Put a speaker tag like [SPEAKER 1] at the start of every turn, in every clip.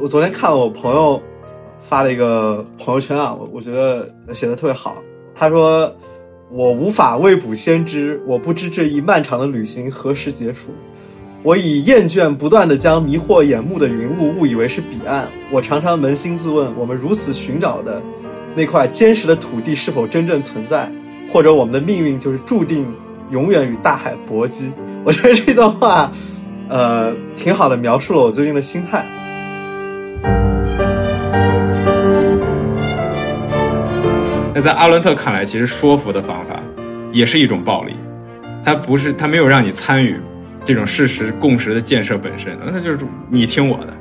[SPEAKER 1] 我昨天看了我朋友发了一个朋友圈啊，我我觉得写的特别好。他说：“我无法未卜先知，我不知这一漫长的旅行何时结束。我以厌倦不断的将迷惑眼目的云雾误以为是彼岸。我常常扪心自问：我们如此寻找的那块坚实的土地是否真正存在？或者我们的命运就是注定永远与大海搏击？”我觉得这段话，呃，挺好的，描述了我最近的心态。
[SPEAKER 2] 在阿伦特看来，其实说服的方法也是一种暴力，他不是他没有让你参与这种事实共识的建设本身，那他就是你听我的。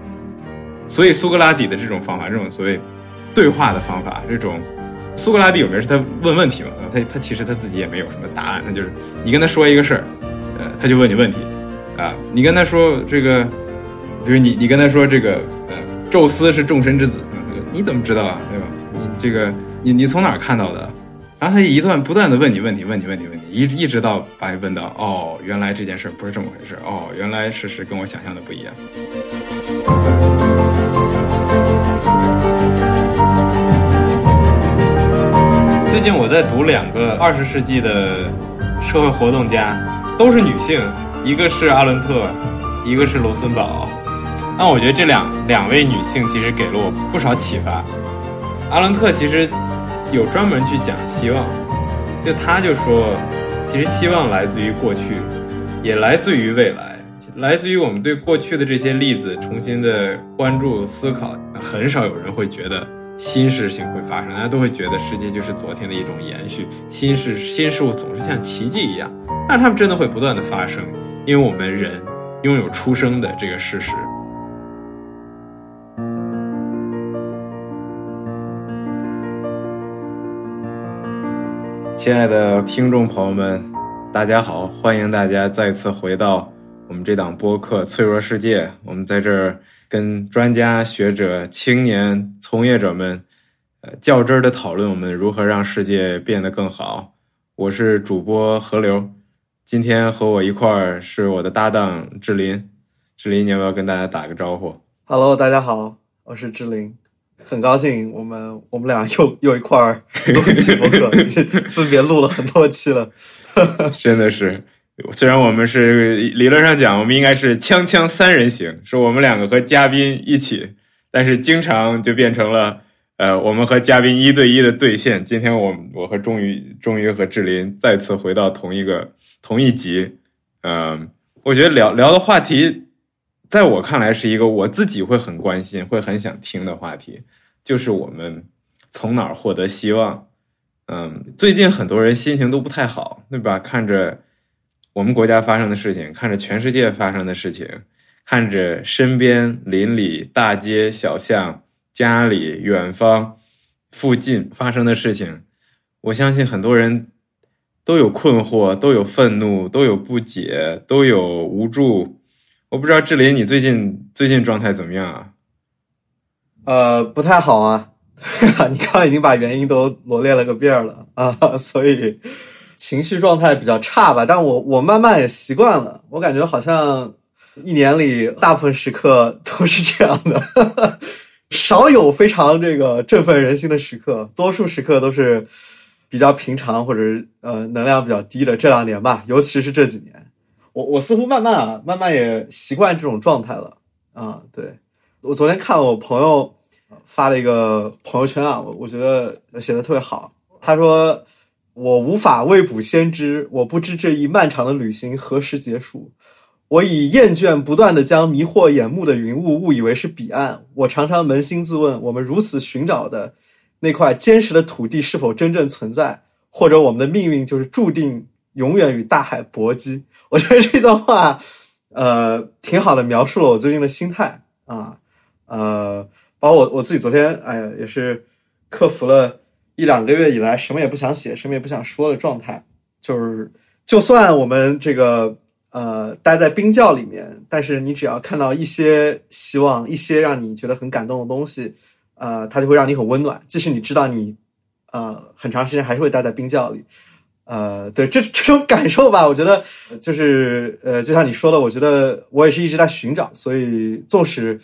[SPEAKER 2] 所以苏格拉底的这种方法，这种所谓对话的方法，这种苏格拉底有名是他问问题嘛，他他其实他自己也没有什么答案，他就是你跟他说一个事儿，呃，他就问你问题，啊，你跟他说这个，比如你你跟他说这个，呃，宙斯是众神之子，你怎么知道啊，对吧？你这个。你你从哪儿看到的？然后他一段不断的问你问题，问你问你问题，一一直到把你问到哦，原来这件事不是这么回事哦，原来事实跟我想象的不一样。最近我在读两个二十世纪的社会活动家，都是女性，一个是阿伦特，一个是卢森堡。那我觉得这两两位女性其实给了我不少启发。阿伦特其实。有专门去讲希望，就他就说，其实希望来自于过去，也来自于未来，来自于我们对过去的这些例子重新的关注思考。很少有人会觉得新事情会发生，大家都会觉得世界就是昨天的一种延续，新事新事物总是像奇迹一样，但他们真的会不断的发生，因为我们人拥有出生的这个事实。亲爱的听众朋友们，大家好！欢迎大家再次回到我们这档播客《脆弱世界》。我们在这儿跟专家学者、青年从业者们，呃，较真儿的讨论我们如何让世界变得更好。我是主播何流，今天和我一块儿是我的搭档志林。志林，你要不要跟大家打个招呼
[SPEAKER 1] ？Hello，大家好，我是志林。很高兴，我们我们俩又又一块儿录起播客，分别录了很多期了。
[SPEAKER 2] 真的是，虽然我们是理论上讲，我们应该是锵锵三人行，是我们两个和嘉宾一起，但是经常就变成了呃，我们和嘉宾一对一的对线。今天我我和终于终于和志林再次回到同一个 同一集，嗯，我觉得聊聊的话题。在我看来，是一个我自己会很关心、会很想听的话题，就是我们从哪儿获得希望。嗯，最近很多人心情都不太好，对吧？看着我们国家发生的事情，看着全世界发生的事情，看着身边邻里、大街小巷、家里、远方、附近发生的事情，我相信很多人都有困惑，都有愤怒，都有不解，都有无助。我不知道志林，你最近最近状态怎么样啊？
[SPEAKER 1] 呃，不太好啊。你刚刚已经把原因都罗列了个遍了啊，所以情绪状态比较差吧。但我我慢慢也习惯了，我感觉好像一年里大部分时刻都是这样的，少有非常这个振奋人心的时刻，多数时刻都是比较平常或者呃能量比较低的。这两年吧，尤其是这几年。我我似乎慢慢啊，慢慢也习惯这种状态了啊。对我昨天看我朋友发了一个朋友圈啊，我我觉得写的特别好。他说：“我无法未卜先知，我不知这一漫长的旅行何时结束。我以厌倦不断的将迷惑眼目的云雾误以为是彼岸。我常常扪心自问：我们如此寻找的那块坚实的土地是否真正存在？或者我们的命运就是注定永远与大海搏击？” 我觉得这段话，呃，挺好的，描述了我最近的心态啊，呃，包括我我自己昨天，哎呀，也是克服了一两个月以来什么也不想写、什么也不想说的状态。就是，就算我们这个呃待在冰窖里面，但是你只要看到一些希望、一些让你觉得很感动的东西，呃，它就会让你很温暖。即使你知道你呃很长时间还是会待在冰窖里。呃，对这这种感受吧，我觉得就是呃，就像你说的，我觉得我也是一直在寻找，所以纵使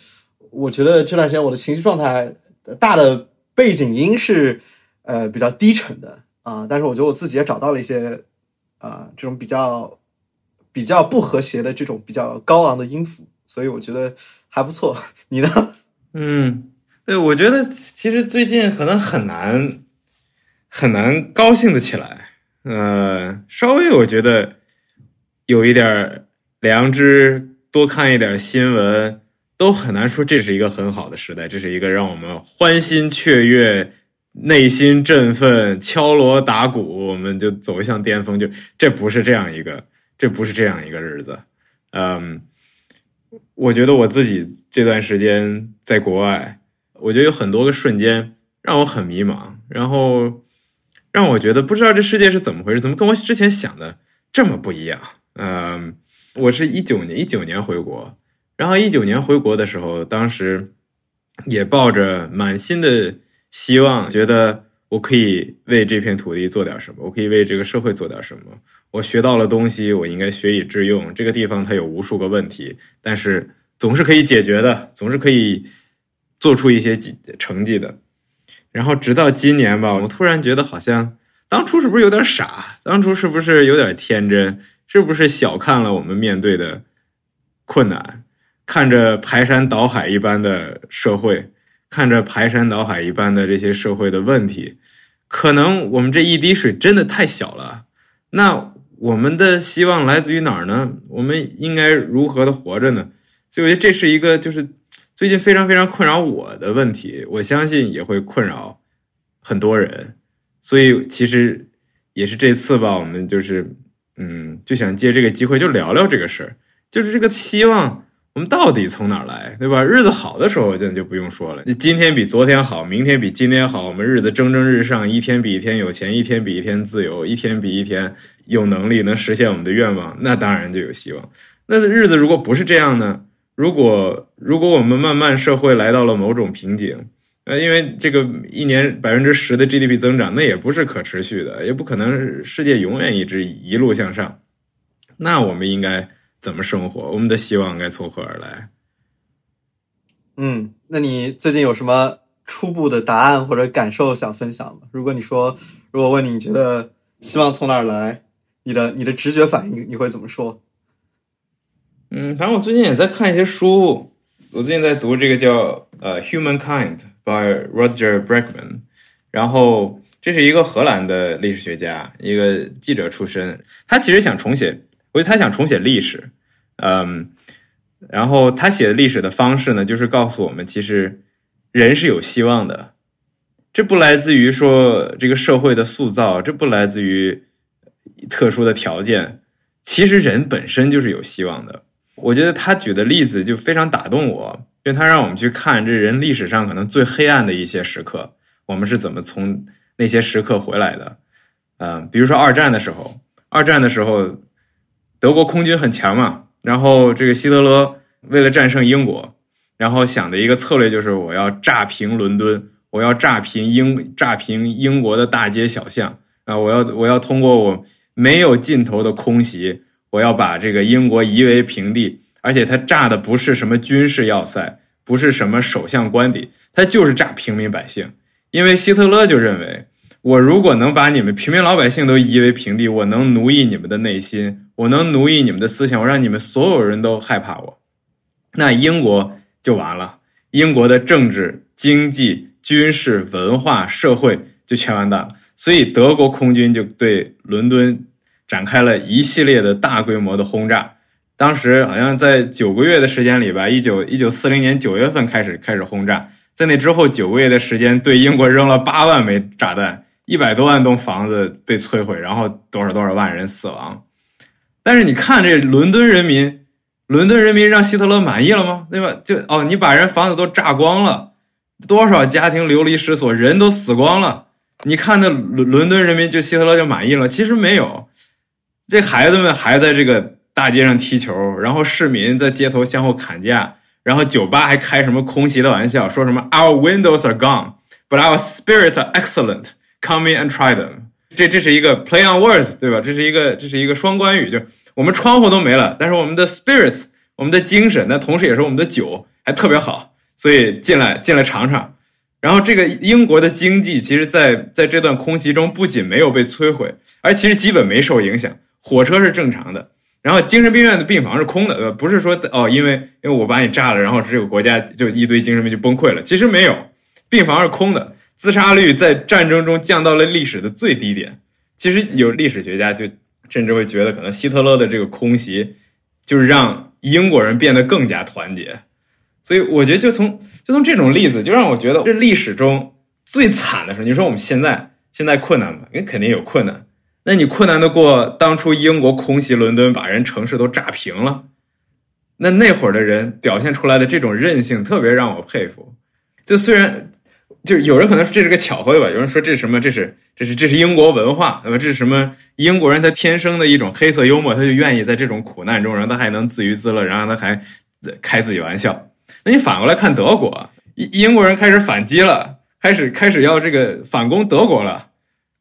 [SPEAKER 1] 我觉得这段时间我的情绪状态大的背景音是呃比较低沉的啊，但是我觉得我自己也找到了一些啊这种比较比较不和谐的这种比较高昂的音符，所以我觉得还不错。你呢？
[SPEAKER 2] 嗯，对，我觉得其实最近可能很难很难高兴的起来，呃，稍微我觉得有一点良知，多看一点新闻。都很难说这是一个很好的时代，这是一个让我们欢欣雀跃、内心振奋、敲锣打鼓，我们就走向巅峰。就这不是这样一个，这不是这样一个日子。嗯，我觉得我自己这段时间在国外，我觉得有很多个瞬间让我很迷茫，然后让我觉得不知道这世界是怎么回事，怎么跟我之前想的这么不一样。嗯，我是一九年一九年回国。然后一九年回国的时候，当时也抱着满心的希望，觉得我可以为这片土地做点什么，我可以为这个社会做点什么。我学到了东西，我应该学以致用。这个地方它有无数个问题，但是总是可以解决的，总是可以做出一些成绩的。然后直到今年吧，我突然觉得好像当初是不是有点傻？当初是不是有点天真？是不是小看了我们面对的困难？看着排山倒海一般的社会，看着排山倒海一般的这些社会的问题，可能我们这一滴水真的太小了。那我们的希望来自于哪儿呢？我们应该如何的活着呢？所以我觉得这是一个就是最近非常非常困扰我的问题，我相信也会困扰很多人。所以其实也是这次吧，我们就是嗯，就想借这个机会就聊聊这个事儿，就是这个希望。我们到底从哪儿来，对吧？日子好的时候，这就不用说了。你今天比昨天好，明天比今天好，我们日子蒸蒸日上，一天比一天有钱，一天比一天自由，一天比一天有能力能实现我们的愿望，那当然就有希望。那日子如果不是这样呢？如果如果我们慢慢社会来到了某种瓶颈，呃，因为这个一年百分之十的 GDP 增长，那也不是可持续的，也不可能世界永远一直一路向上。那我们应该。怎么生活？我们的希望该从何而来？
[SPEAKER 1] 嗯，那你最近有什么初步的答案或者感受想分享吗？如果你说，如果问你，你觉得希望从哪儿来？你的你的直觉反应你会怎么说？
[SPEAKER 2] 嗯，反正我最近也在看一些书。我最近在读这个叫呃《Humankind》by Roger Bregman，然后这是一个荷兰的历史学家，一个记者出身。他其实想重写，我觉得他想重写历史。嗯，然后他写的历史的方式呢，就是告诉我们，其实人是有希望的。这不来自于说这个社会的塑造，这不来自于特殊的条件，其实人本身就是有希望的。我觉得他举的例子就非常打动我，因为他让我们去看这人历史上可能最黑暗的一些时刻，我们是怎么从那些时刻回来的。嗯，比如说二战的时候，二战的时候，德国空军很强嘛。然后这个希特勒为了战胜英国，然后想的一个策略就是我要炸平伦敦，我要炸平英炸平英国的大街小巷啊！我要我要通过我没有尽头的空袭，我要把这个英国夷为平地。而且他炸的不是什么军事要塞，不是什么首相官邸，他就是炸平民百姓。因为希特勒就认为，我如果能把你们平民老百姓都夷为平地，我能奴役你们的内心。我能奴役你们的思想，我让你们所有人都害怕我，那英国就完了，英国的政治、经济、军事、文化、社会就全完蛋了。所以德国空军就对伦敦展开了一系列的大规模的轰炸。当时好像在九个月的时间里吧，一九一九四零年九月份开始开始轰炸，在那之后九个月的时间，对英国扔了八万枚炸弹，一百多万栋房子被摧毁，然后多少多少万人死亡。但是你看这伦敦人民，伦敦人民让希特勒满意了吗？对吧？就哦，你把人房子都炸光了，多少家庭流离失所，人都死光了。你看那伦伦敦人民就希特勒就满意了？其实没有，这孩子们还在这个大街上踢球，然后市民在街头相互砍价，然后酒吧还开什么空袭的玩笑，说什么 Our windows are gone, but our spirits are excellent. Come in and try them. 这这是一个 play on words，对吧？这是一个这是一个双关语，就我们窗户都没了，但是我们的 spirits，我们的精神，那同时也是我们的酒还特别好，所以进来进来尝尝。然后这个英国的经济，其实，在在这段空袭中，不仅没有被摧毁，而其实基本没受影响。火车是正常的，然后精神病院的病房是空的，呃，不是说哦，因为因为我把你炸了，然后这个国家就一堆精神病就崩溃了。其实没有，病房是空的，自杀率在战争中降到了历史的最低点。其实有历史学家就甚至会觉得，可能希特勒的这个空袭，就是让英国人变得更加团结。所以我觉得，就从就从这种例子，就让我觉得这历史中最惨的时候。你说我们现在现在困难吗？因为肯定有困难。那你困难的过当初英国空袭伦敦，把人城市都炸平了。那那会儿的人表现出来的这种韧性，特别让我佩服。就虽然就有人可能说这是个巧合吧，有人说这是什么？这是这是这是英国文化，对吧？这是什么？英国人他天生的一种黑色幽默，他就愿意在这种苦难中，然后他还能自娱自乐，然后他还开自己玩笑。那你反过来看德国，英英国人开始反击了，开始开始要这个反攻德国了，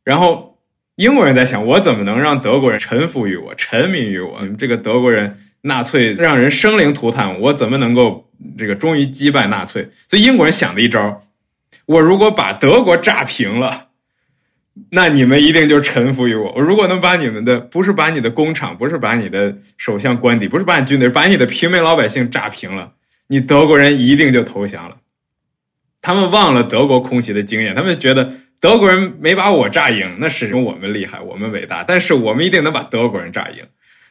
[SPEAKER 2] 然后英国人在想，我怎么能让德国人臣服于我，臣民于我？这个德国人纳粹让人生灵涂炭，我怎么能够这个终于击败纳粹？所以英国人想的一招，我如果把德国炸平了，那你们一定就臣服于我。我如果能把你们的不是把你的工厂，不是把你的首相官邸，不是把你军队，把你的平民老百姓炸平了。你德国人一定就投降了，他们忘了德国空袭的经验，他们觉得德国人没把我炸赢，那是因为我们厉害，我们伟大，但是我们一定能把德国人炸赢。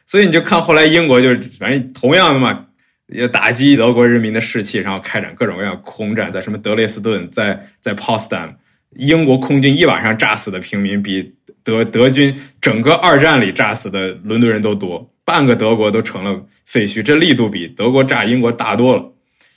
[SPEAKER 2] 所以你就看后来英国就是反正同样的嘛，也打击德国人民的士气，然后开展各种各样空战，在什么德累斯顿，在在 p o s t a m 英国空军一晚上炸死的平民比德德军整个二战里炸死的伦敦人都多。半个德国都成了废墟，这力度比德国炸英国大多了。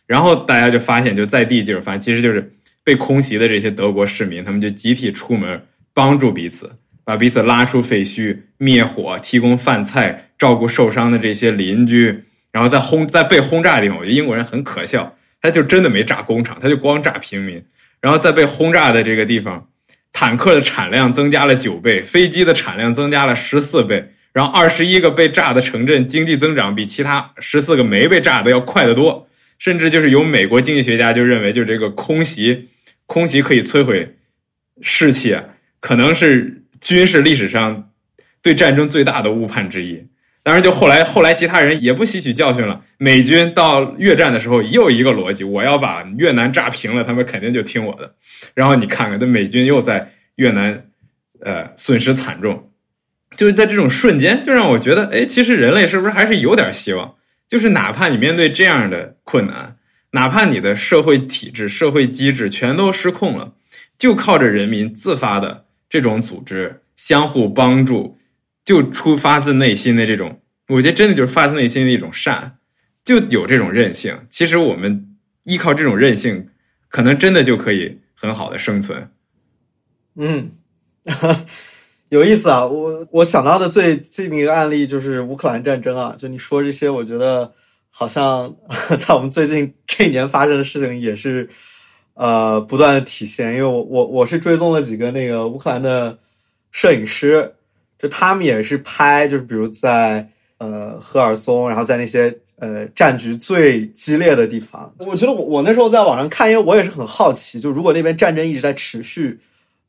[SPEAKER 2] 然后大家就发现，就在地就是发现，其实就是被空袭的这些德国市民，他们就集体出门帮助彼此，把彼此拉出废墟，灭火，提供饭菜，照顾受伤的这些邻居。然后在轰在被轰炸的地方，我觉得英国人很可笑，他就真的没炸工厂，他就光炸平民。然后在被轰炸的这个地方，坦克的产量增加了九倍，飞机的产量增加了十四倍。然后二十一个被炸的城镇经济增长比其他十四个没被炸的要快得多，甚至就是有美国经济学家就认为，就这个空袭，空袭可以摧毁士气，可能是军事历史上对战争最大的误判之一。当然，就后来后来其他人也不吸取教训了，美军到越战的时候又一个逻辑，我要把越南炸平了，他们肯定就听我的。然后你看看，这美军又在越南，呃，损失惨重。就是在这种瞬间，就让我觉得，哎，其实人类是不是还是有点希望？就是哪怕你面对这样的困难，哪怕你的社会体制、社会机制全都失控了，就靠着人民自发的这种组织相互帮助，就出发自内心的这种，我觉得真的就是发自内心的一种善，就有这种韧性。其实我们依靠这种韧性，可能真的就可以很好的生存。
[SPEAKER 1] 嗯。有意思啊，我我想到的最近一个案例就是乌克兰战争啊。就你说这些，我觉得好像 在我们最近这一年发生的事情也是呃不断的体现。因为我我我是追踪了几个那个乌克兰的摄影师，就他们也是拍，就是比如在呃赫尔松，然后在那些呃战局最激烈的地方。我觉得我我那时候在网上看，因为我也是很好奇，就如果那边战争一直在持续。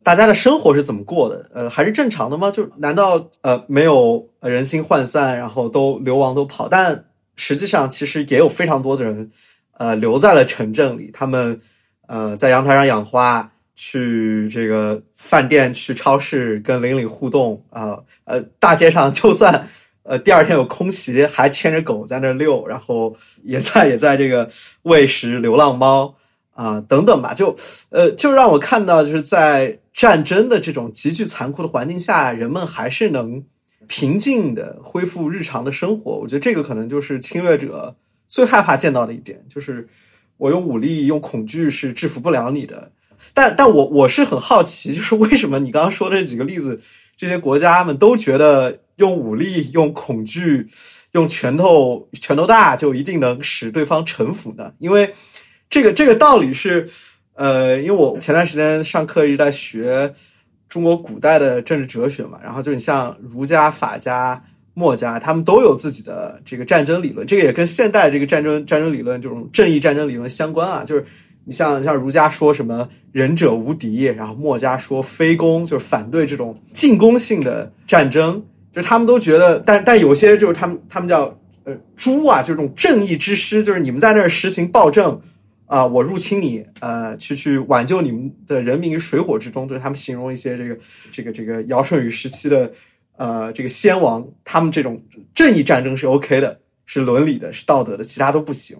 [SPEAKER 1] 大家的生活是怎么过的？呃，还是正常的吗？就难道呃没有人心涣散，然后都流亡都跑？但实际上其实也有非常多的人，呃，留在了城镇里。他们呃在阳台上养花，去这个饭店、去超市跟邻里互动啊。呃，大街上 就算呃第二天有空袭，还牵着狗在那遛，然后也在也在这个喂食流浪猫啊等等吧。就呃就让我看到就是在。战争的这种极具残酷的环境下，人们还是能平静的恢复日常的生活。我觉得这个可能就是侵略者最害怕见到的一点，就是我用武力、用恐惧是制服不了你的。但但我我是很好奇，就是为什么你刚刚说的这几个例子，这些国家们都觉得用武力、用恐惧、用拳头拳头大就一定能使对方臣服呢？因为这个这个道理是。呃，因为我前段时间上课一直在学中国古代的政治哲学嘛，然后就你像儒家、法家、墨家，他们都有自己的这个战争理论，这个也跟现代这个战争战争理论这种正义战争理论相关啊。就是你像像儒家说什么仁者无敌，然后墨家说非攻，就是反对这种进攻性的战争，就是他们都觉得，但但有些就是他们他们叫呃诛啊，就是这种正义之师，就是你们在那儿实行暴政。啊，我入侵你，呃，去去挽救你们的人民于水火之中，对他们形容一些这个这个这个尧舜禹时期的，呃，这个先王，他们这种正义战争是 OK 的，是伦理的，是道德的，其他都不行。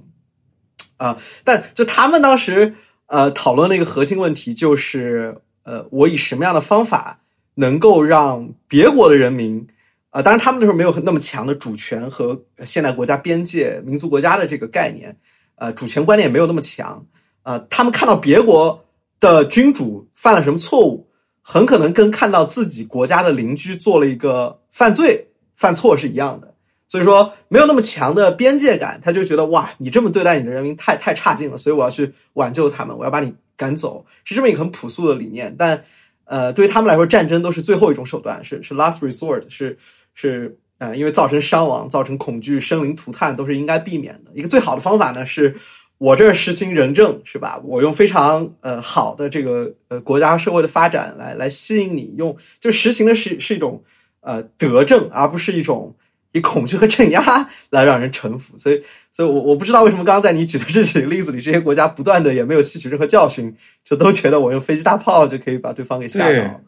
[SPEAKER 1] 啊，但就他们当时呃讨论的一个核心问题就是，呃，我以什么样的方法能够让别国的人民，啊，当然他们那时候没有那么强的主权和现代国家边界、民族国家的这个概念。呃，主权观念也没有那么强，呃，他们看到别国的君主犯了什么错误，很可能跟看到自己国家的邻居做了一个犯罪、犯错是一样的，所以说没有那么强的边界感，他就觉得哇，你这么对待你的人民太太差劲了，所以我要去挽救他们，我要把你赶走，是这么一个很朴素的理念。但，呃，对于他们来说，战争都是最后一种手段，是是 last resort，是是。呃，因为造成伤亡、造成恐惧、生灵涂炭都是应该避免的。一个最好的方法呢，是我这儿实行仁政，是吧？我用非常呃好的这个呃国家社会的发展来来吸引你，用就实行的是是一种呃德政，而不是一种以恐惧和镇压来让人臣服。所以，所以我我不知道为什么刚刚在你举的这几个例子里，这些国家不断的也没有吸取任何教训，就都觉得我用飞机大炮就可以把对方给吓倒。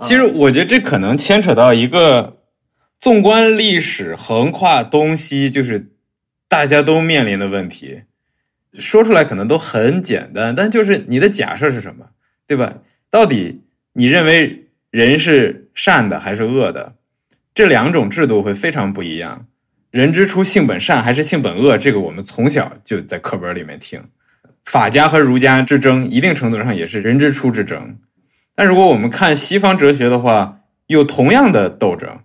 [SPEAKER 2] 其实我觉得这可能牵扯到一个。纵观历史，横跨东西，就是大家都面临的问题。说出来可能都很简单，但就是你的假设是什么，对吧？到底你认为人是善的还是恶的？这两种制度会非常不一样。人之初性本善还是性本恶？这个我们从小就在课本里面听。法家和儒家之争，一定程度上也是人之初之争。但如果我们看西方哲学的话，有同样的斗争。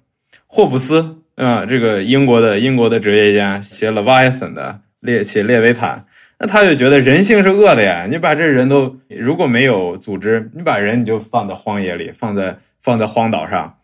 [SPEAKER 2] 霍布斯啊，这个英国的英国的哲学家写了《瓦 t 森》的列写《列维坦》，那他就觉得人性是恶的呀。你把这人都如果没有组织，你把人你就放在荒野里，放在放在荒岛上，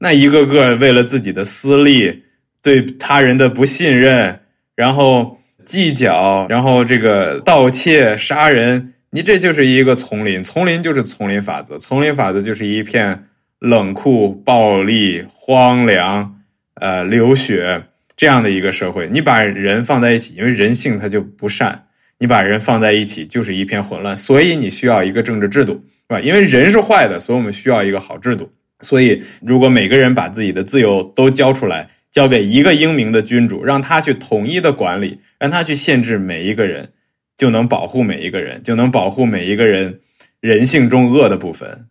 [SPEAKER 2] 那一个个为了自己的私利，对他人的不信任，然后计较，然后这个盗窃、杀人，你这就是一个丛林，丛林就是丛林法则，丛林法则就是一片。冷酷、暴力、荒凉，呃，流血这样的一个社会，你把人放在一起，因为人性它就不善，你把人放在一起就是一片混乱，所以你需要一个政治制度，是吧？因为人是坏的，所以我们需要一个好制度。所以，如果每个人把自己的自由都交出来，交给一个英明的君主，让他去统一的管理，让他去限制每一个人，就能保护每一个人，就能保护每一个人人性中恶的部分。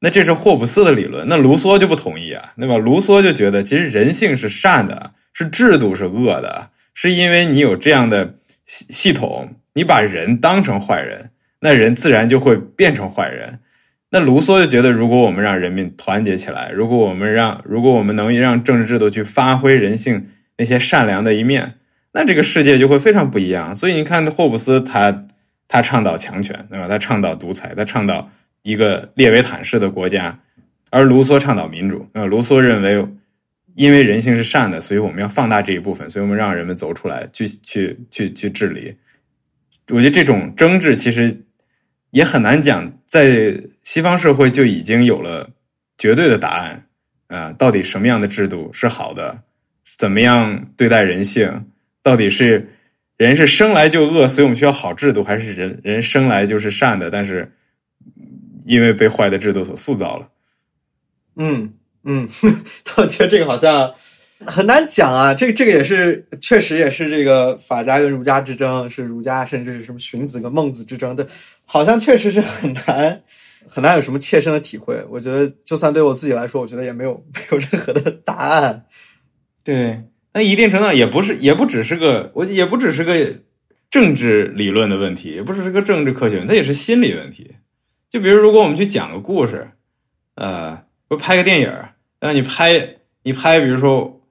[SPEAKER 2] 那这是霍布斯的理论，那卢梭就不同意啊，对吧？卢梭就觉得，其实人性是善的，是制度是恶的，是因为你有这样的系系统，你把人当成坏人，那人自然就会变成坏人。那卢梭就觉得，如果我们让人民团结起来，如果我们让，如果我们能让政治制度去发挥人性那些善良的一面，那这个世界就会非常不一样。所以你看，霍布斯他他倡导强权，对吧？他倡导独裁，他倡导。一个列维坦式的国家，而卢梭倡导民主。呃，卢梭认为，因为人性是善的，所以我们要放大这一部分，所以我们让人们走出来，去去去去治理。我觉得这种争执其实也很难讲，在西方社会就已经有了绝对的答案啊，到底什么样的制度是好的？怎么样对待人性？到底是人是生来就恶，所以我们需要好制度，还是人人生来就是善的？但是。因为被坏的制度所塑造了，
[SPEAKER 1] 嗯嗯，我觉得这个好像很难讲啊。这个这个也是确实也是这个法家跟儒家之争，是儒家甚至是什么荀子跟孟子之争的，好像确实是很难 很难有什么切身的体会。我觉得就算对我自己来说，我觉得也没有 没有任何的答案。
[SPEAKER 2] 对，那一定程度上也不是也不只是个我也不只是个政治理论的问题，也不只是个政治科学，它也是心理问题。就比如，如果我们去讲个故事，呃，不拍个电影让你拍，你拍，比如说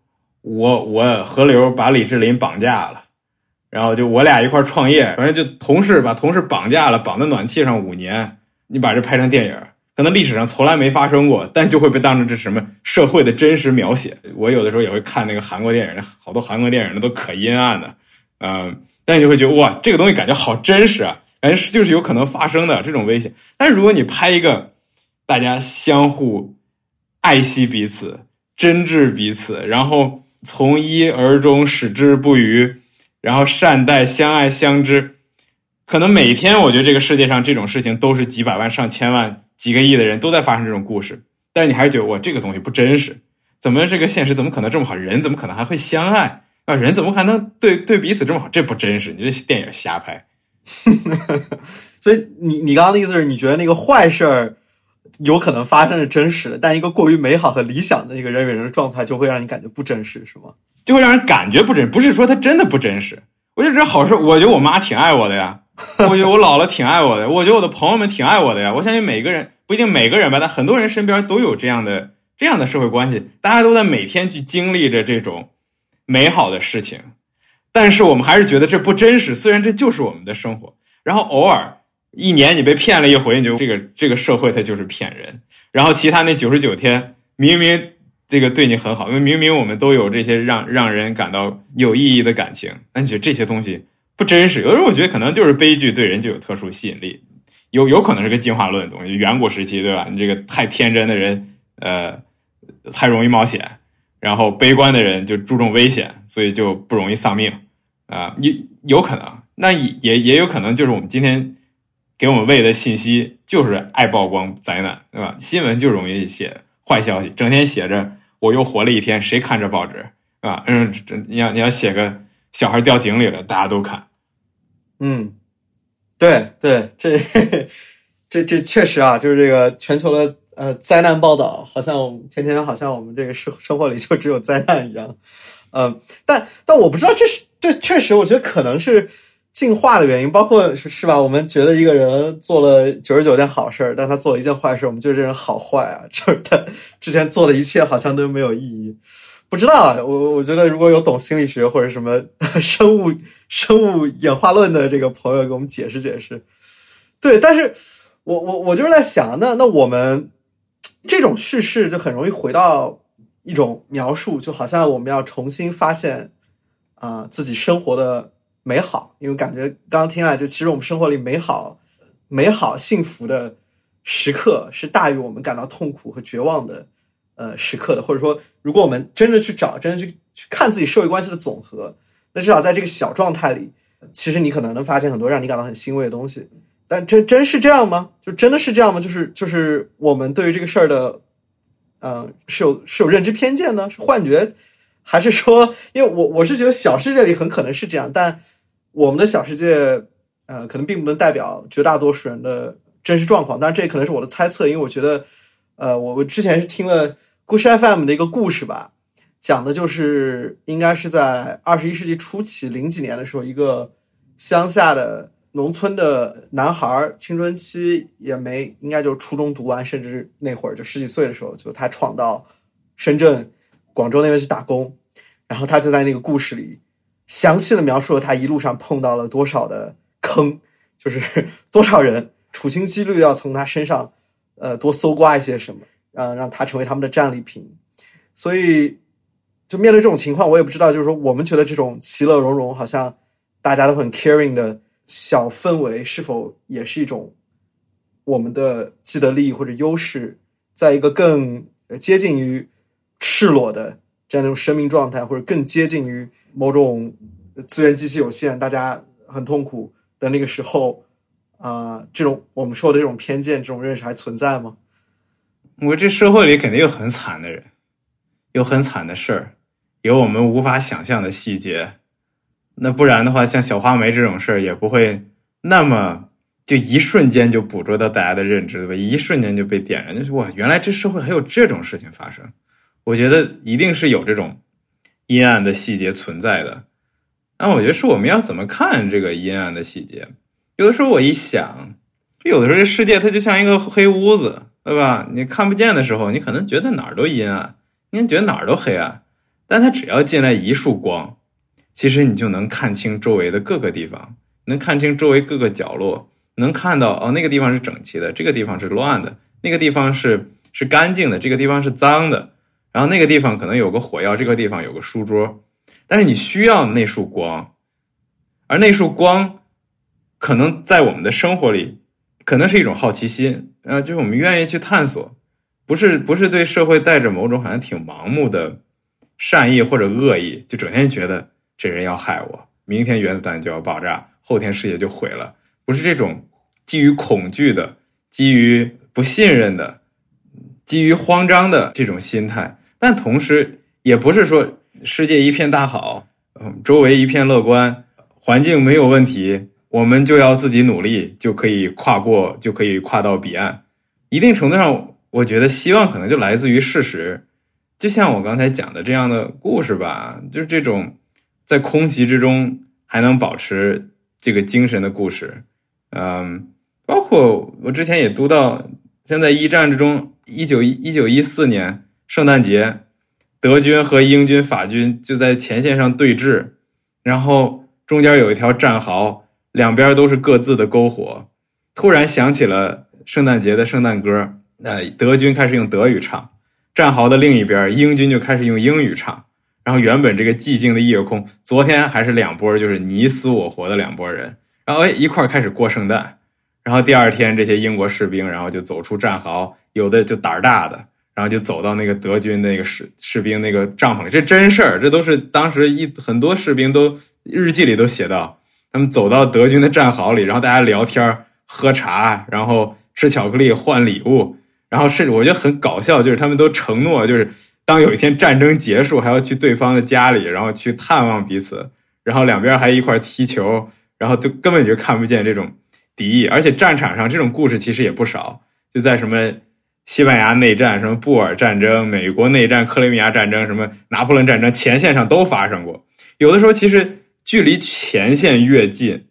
[SPEAKER 2] 我我河流把李志林绑架了，然后就我俩一块创业，反正就同事把同事绑架了，绑在暖气上五年，你把这拍成电影可能历史上从来没发生过，但就会被当成这什么社会的真实描写。我有的时候也会看那个韩国电影，好多韩国电影那都可阴暗的，嗯，但你就会觉得哇，这个东西感觉好真实啊，感觉就是有可能发生的这种危险。但如果你拍一个大家相互爱惜彼此、真挚彼此，然后从一而终、矢志不渝，然后善待、相爱、相知，可能每天我觉得这个世界上这种事情都是几百万、上千万。几个亿的人都在发生这种故事，但是你还是觉得我这个东西不真实？怎么这个现实怎么可能这么好？人怎么可能还会相爱啊？人怎么可能对对彼此这么好？这不真实！你这电影瞎拍。
[SPEAKER 1] 所以你你刚刚的意思是你觉得那个坏事儿有可能发生是真实的，但一个过于美好和理想的一个人与人的状态就会让你感觉不真实，是吗？
[SPEAKER 2] 就会让人感觉不真，不是说他真的不真实。我觉得这好事，我觉得我妈挺爱我的呀。我觉得我姥姥挺爱我的，我觉得我的朋友们挺爱我的呀。我相信每个人不一定每个人吧，但很多人身边都有这样的这样的社会关系，大家都在每天去经历着这种美好的事情。但是我们还是觉得这不真实，虽然这就是我们的生活。然后偶尔一年你被骗了一回，你就这个这个社会它就是骗人。然后其他那九十九天明明这个对你很好，因为明明我们都有这些让让人感到有意义的感情，那你觉得这些东西？不真实，有时候我觉得可能就是悲剧对人就有特殊吸引力，有有可能是个进化论的东西。远古时期，对吧？你这个太天真的人，呃，太容易冒险；然后悲观的人就注重危险，所以就不容易丧命啊。有有可能，那也也有可能就是我们今天给我们喂的信息就是爱曝光灾难，对吧？新闻就容易写坏消息，整天写着我又活了一天，谁看这报纸啊？嗯，这你要你要写个小孩掉井里了，大家都看。
[SPEAKER 1] 嗯，对对，这这这确实啊，就是这个全球的呃灾难报道，好像天天好像我们这个生生活里就只有灾难一样，嗯，但但我不知道这是这确实，我觉得可能是进化的原因，包括是是吧？我们觉得一个人做了九十九件好事，但他做了一件坏事，我们觉得这人好坏啊，就是他之前做的一切好像都没有意义。不知道啊，我我觉得如果有懂心理学或者什么 生物生物演化论的这个朋友给我们解释解释，对，但是我我我就是在想，那那我们这种叙事就很容易回到一种描述，就好像我们要重新发现啊自己生活的美好，因为感觉刚刚听来就其实我们生活里美好美好幸福的时刻是大于我们感到痛苦和绝望的。呃，时刻的，或者说，如果我们真的去找，真的去去看自己社会关系的总和，那至少在这个小状态里，其实你可能能发现很多让你感到很欣慰的东西。但真真是这样吗？就真的是这样吗？就是就是我们对于这个事儿的，嗯，是有是有认知偏见呢？是幻觉，还是说，因为我我是觉得小世界里很可能是这样，但我们的小世界，呃，可能并不能代表绝大多数人的真实状况。当然，这可能是我的猜测，因为我觉得，呃，我我之前是听了。故事 FM 的一个故事吧，讲的就是应该是在二十一世纪初期零几年的时候，一个乡下的农村的男孩，青春期也没，应该就是初中读完，甚至那会儿就十几岁的时候，就他闯到深圳、广州那边去打工，然后他就在那个故事里详细的描述了他一路上碰到了多少的坑，就是 多少人处心积虑要从他身上呃多搜刮一些什么。嗯，让他成为他们的战利品，所以就面对这种情况，我也不知道，就是说我们觉得这种其乐融融，好像大家都很 caring 的小氛围，是否也是一种我们的既得利益或者优势，在一个更接近于赤裸的这样一种生命状态，或者更接近于某种资源极其有限，大家很痛苦的那个时候，啊，这种我们说的这种偏见，这种认识还存在吗？
[SPEAKER 2] 我这社会里肯定有很惨的人，有很惨的事儿，有我们无法想象的细节。那不然的话，像小花梅这种事儿也不会那么就一瞬间就捕捉到大家的认知，对吧？一瞬间就被点燃，就是哇，原来这社会还有这种事情发生。我觉得一定是有这种阴暗的细节存在的。那我觉得是我们要怎么看这个阴暗的细节？有的时候我一想，有的时候这世界它就像一个黑屋子。对吧？你看不见的时候，你可能觉得哪儿都阴暗，你觉得哪儿都黑暗。但它只要进来一束光，其实你就能看清周围的各个地方，能看清周围各个角落，能看到哦，那个地方是整齐的，这个地方是乱的，那个地方是是干净的，这个地方是脏的，然后那个地方可能有个火药，这个地方有个书桌，但是你需要那束光，而那束光可能在我们的生活里，可能是一种好奇心，呃，就是我们愿意去探索，不是不是对社会带着某种好像挺盲目的善意或者恶意，就整天觉得这人要害我，明天原子弹就要爆炸，后天世界就毁了，不是这种基于恐惧的。基于不信任的、基于慌张的这种心态，但同时也不是说世界一片大好，嗯，周围一片乐观，环境没有问题，我们就要自己努力就可以跨过，就可以跨到彼岸。一定程度上，我觉得希望可能就来自于事实，就像我刚才讲的这样的故事吧，就是这种在空袭之中还能保持这个精神的故事，嗯。包括我之前也读到，现在一战之中，一九一一九一四年圣诞节，德军和英军、法军就在前线上对峙，然后中间有一条战壕，两边都是各自的篝火。突然响起了圣诞节的圣诞歌，那德军开始用德语唱，战壕的另一边，英军就开始用英语唱。然后原本这个寂静的夜空，昨天还是两波就是你死我活的两拨人，然后哎一块开始过圣诞。然后第二天，这些英国士兵，然后就走出战壕，有的就胆儿大的，然后就走到那个德军那个士士兵那个帐篷里，这真事儿，这都是当时一很多士兵都日记里都写到，他们走到德军的战壕里，然后大家聊天、喝茶，然后吃巧克力、换礼物，然后甚至我觉得很搞笑，就是他们都承诺，就是当有一天战争结束，还要去对方的家里，然后去探望彼此，然后两边还一块踢球，然后就根本就看不见这种。敌意，而且战场上这种故事其实也不少，就在什么西班牙内战、什么布尔战争、美国内战、克里米亚战争、什么拿破仑战争，前线上都发生过。有的时候，其实距离前线越近，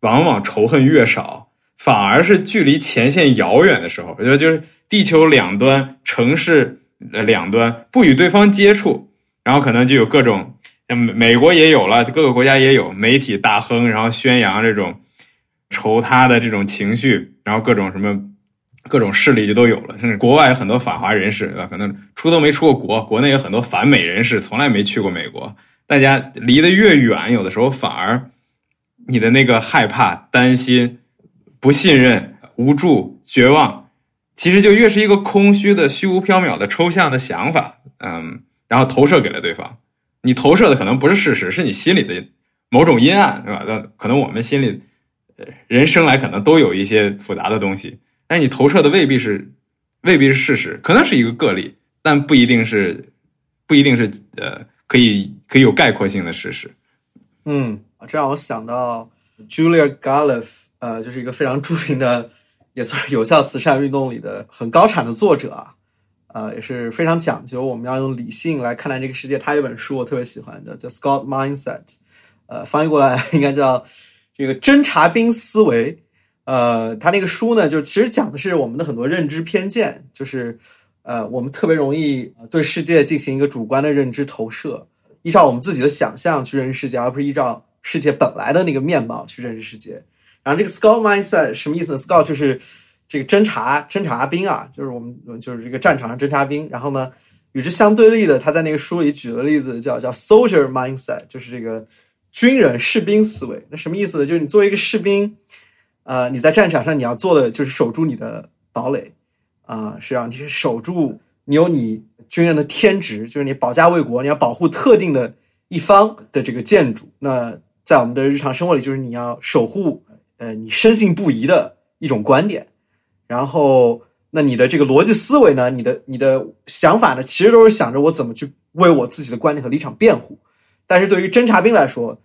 [SPEAKER 2] 往往仇恨越少，反而是距离前线遥远的时候，我觉得就是地球两端、城市两端不与对方接触，然后可能就有各种，像美国也有了，各个国家也有媒体大亨，然后宣扬这种。仇他的这种情绪，然后各种什么，各种势力就都有了。甚至国外有很多反华人士，对吧？可能出都没出过国，国内有很多反美人士，从来没去过美国。大家离得越远，有的时候反而你的那个害怕、担心、不信任、无助、绝望，其实就越是一个空虚的、虚无缥缈的抽象的想法。嗯，然后投射给了对方。你投射的可能不是事实，是你心里的某种阴暗，对吧？那可能我们心里。人生来可能都有一些复杂的东西，但你投射的未必是，未必是事实，可能是一个个例，但不一定是，不一定是呃，可以可以有概括性的事实。
[SPEAKER 1] 嗯，这让我想到 Julia Galef，呃，就是一个非常著名的，也算是有效慈善运动里的很高产的作者啊，呃，也是非常讲究我们要用理性来看待这个世界。他有本书我特别喜欢的，叫 Scott Mindset，呃，翻译过来应该叫。这个侦察兵思维，呃，他那个书呢，就其实讲的是我们的很多认知偏见，就是呃，我们特别容易对世界进行一个主观的认知投射，依照我们自己的想象去认识世界，而不是依照世界本来的那个面貌去认识世界。然后这个 Scout mindset 什么意思呢？Scout 就是这个侦察侦察兵啊，就是我们就是这个战场上侦察兵。然后呢，与之相对立的，他在那个书里举的例子叫叫 Soldier mindset，就是这个。军人、士兵思维，那什么意思呢？就是你作为一个士兵，呃，你在战场上你要做的就是守住你的堡垒，啊，是让你是守住你有你军人的天职，就是你保家卫国，你要保护特定的一方的这个建筑。那在我们的日常生活里，就是你要守护，呃，你深信不疑的一种观点。然后，那你的这个逻辑思维呢？你的你的想法呢？其实都是想着我怎么去为我自己的观点和立场辩护。但是对于侦察兵来说，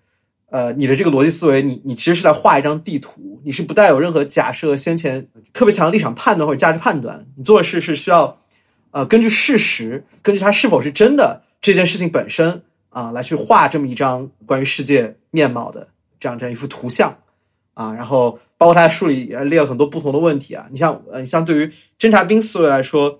[SPEAKER 1] 呃，你的这个逻辑思维，你你其实是在画一张地图，你是不带有任何假设、先前特别强的立场判断或者价值判断，你做的事是需要，呃，根据事实，根据它是否是真的这件事情本身啊，来去画这么一张关于世界面貌的这样这样一幅图像。啊，然后包括他在书里列了很多不同的问题啊，你像呃，你像对于侦察兵思维来说，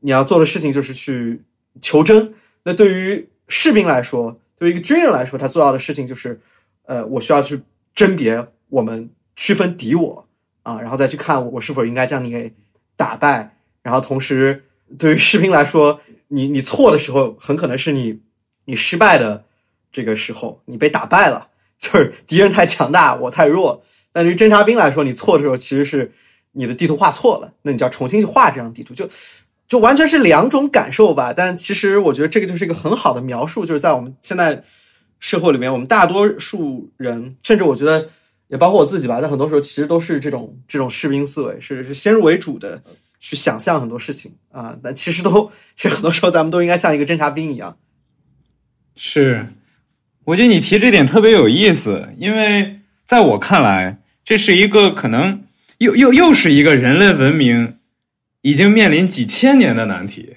[SPEAKER 1] 你要做的事情就是去求真，那对于士兵来说。对于一个军人来说，他做到的事情就是，呃，我需要去甄别我们区分敌我啊，然后再去看我是否应该将你给打败，然后同时对于士兵来说，你你错的时候，很可能是你你失败的这个时候，你被打败了，就是敌人太强大，我太弱。但对于侦察兵来说，你错的时候其实是你的地图画错了，那你就要重新去画这张地图，就就完全是两种感受吧。但其实我觉得这个就是一个很好的描述，就是在我们现在社会里面，我们大多数人，甚至我觉得也包括我自己吧，在很多时候其实都是这种这种士兵思维，是是先入为主的去想象很多事情啊。但其实都其实很多时候咱们都应该像一个侦察兵一样。
[SPEAKER 2] 是，我觉得你提这点特别有意思，因为在我看来。这是一个可能又又又是一个人类文明已经面临几千年的难题，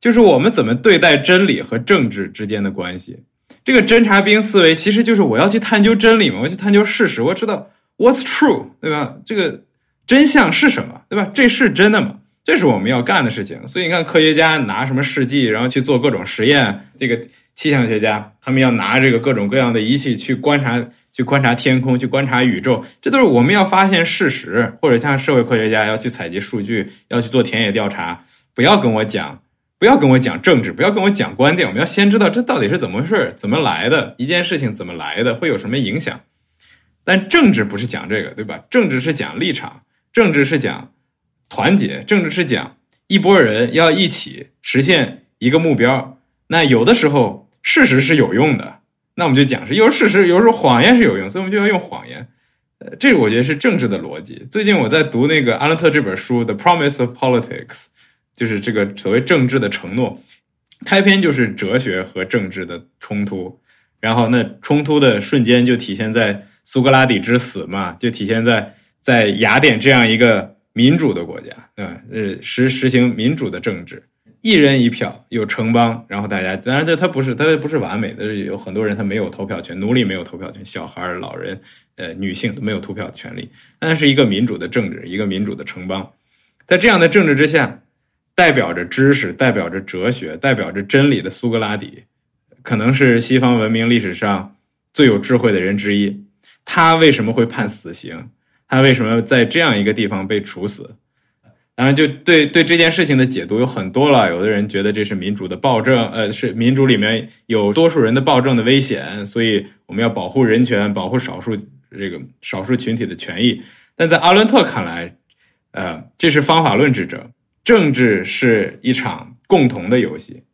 [SPEAKER 2] 就是我们怎么对待真理和政治之间的关系。这个侦察兵思维其实就是我要去探究真理嘛，我去探究事实，我知道 what's true，对吧？这个真相是什么，对吧？这是真的吗？这是我们要干的事情。所以你看，科学家拿什么试剂，然后去做各种实验。这个气象学家他们要拿这个各种各样的仪器去观察。去观察天空，去观察宇宙，这都是我们要发现事实，或者像社会科学家要去采集数据，要去做田野调查。不要跟我讲，不要跟我讲政治，不要跟我讲观点。我们要先知道这到底是怎么回事，怎么来的，一件事情怎么来的，会有什么影响。但政治不是讲这个，对吧？政治是讲立场，政治是讲团结，政治是讲一拨人要一起实现一个目标。那有的时候事实是有用的。那我们就讲是，有时候事实，有时候谎言是有用，所以我们就要用谎言。呃，这个我觉得是政治的逻辑。最近我在读那个阿勒特这本书《The Promise of Politics》，就是这个所谓政治的承诺。开篇就是哲学和政治的冲突，然后那冲突的瞬间就体现在苏格拉底之死嘛，就体现在在雅典这样一个民主的国家，对吧？呃，实实行民主的政治。一人一票，有城邦，然后大家当然这他不是他不是完美的，有很多人他没有投票权，奴隶没有投票权，小孩、老人、呃女性都没有投票的权利。那是一个民主的政治，一个民主的城邦，在这样的政治之下，代表着知识、代表着哲学、代表着真理的苏格拉底，可能是西方文明历史上最有智慧的人之一。他为什么会判死刑？他为什么在这样一个地方被处死？当然，就对对这件事情的解读有很多了。有的人觉得这是民主的暴政，呃，是民主里面有多数人的暴政的危险，所以我们要保护人权，保护少数这个少数群体的权益。但在阿伦特看来，呃，这是方法论之争。政治是一场共同的游戏，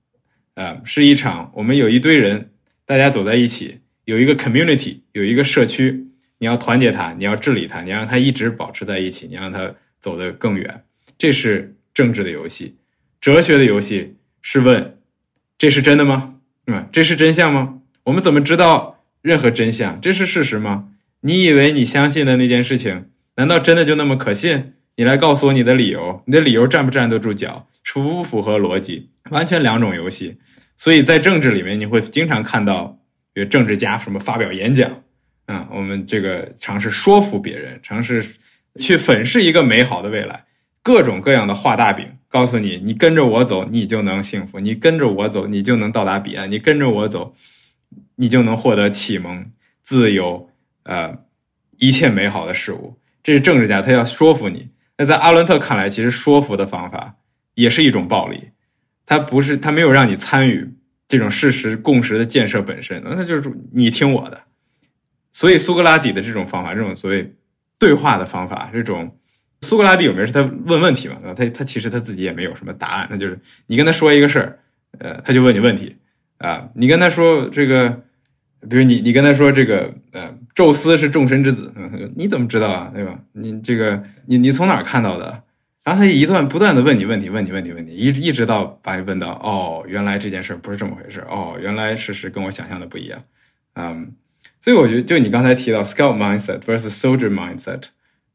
[SPEAKER 2] 呃，是一场我们有一堆人，大家走在一起，有一个 community，有一个社区，你要团结它，你要治理它，你让它一直保持在一起，你让它走得更远。这是政治的游戏，哲学的游戏是问：这是真的吗？对吧？这是真相吗？我们怎么知道任何真相？这是事实吗？你以为你相信的那件事情，难道真的就那么可信？你来告诉我你的理由，你的理由站不站得住脚，符不符合逻辑？完全两种游戏。所以在政治里面，你会经常看到有政治家什么发表演讲啊，我们这个尝试说服别人，尝试去粉饰一个美好的未来。各种各样的画大饼，告诉你，你跟着我走，你就能幸福；你跟着我走，你就能到达彼岸；你跟着我走，你就能获得启蒙、自由，呃，一切美好的事物。这是政治家，他要说服你。那在阿伦特看来，其实说服的方法也是一种暴力。他不是，他没有让你参与这种事实共识的建设本身，那他就是你听我的。所以，苏格拉底的这种方法，这种所谓对话的方法，这种。苏格拉底有名是他问问题嘛？他他其实他自己也没有什么答案，那就是你跟他说一个事儿，呃，他就问你问题啊。你跟他说这个，比如你你跟他说这个，呃，宙斯是众神之子，你怎么知道啊？对吧？你这个你你从哪儿看到的？然后他一段不断的问你问题，问你问题问题，一一直到把你问到哦，原来这件事不是这么回事哦，原来事实跟我想象的不一样，嗯，所以我觉得就你刚才提到 scout mindset versus soldier mindset。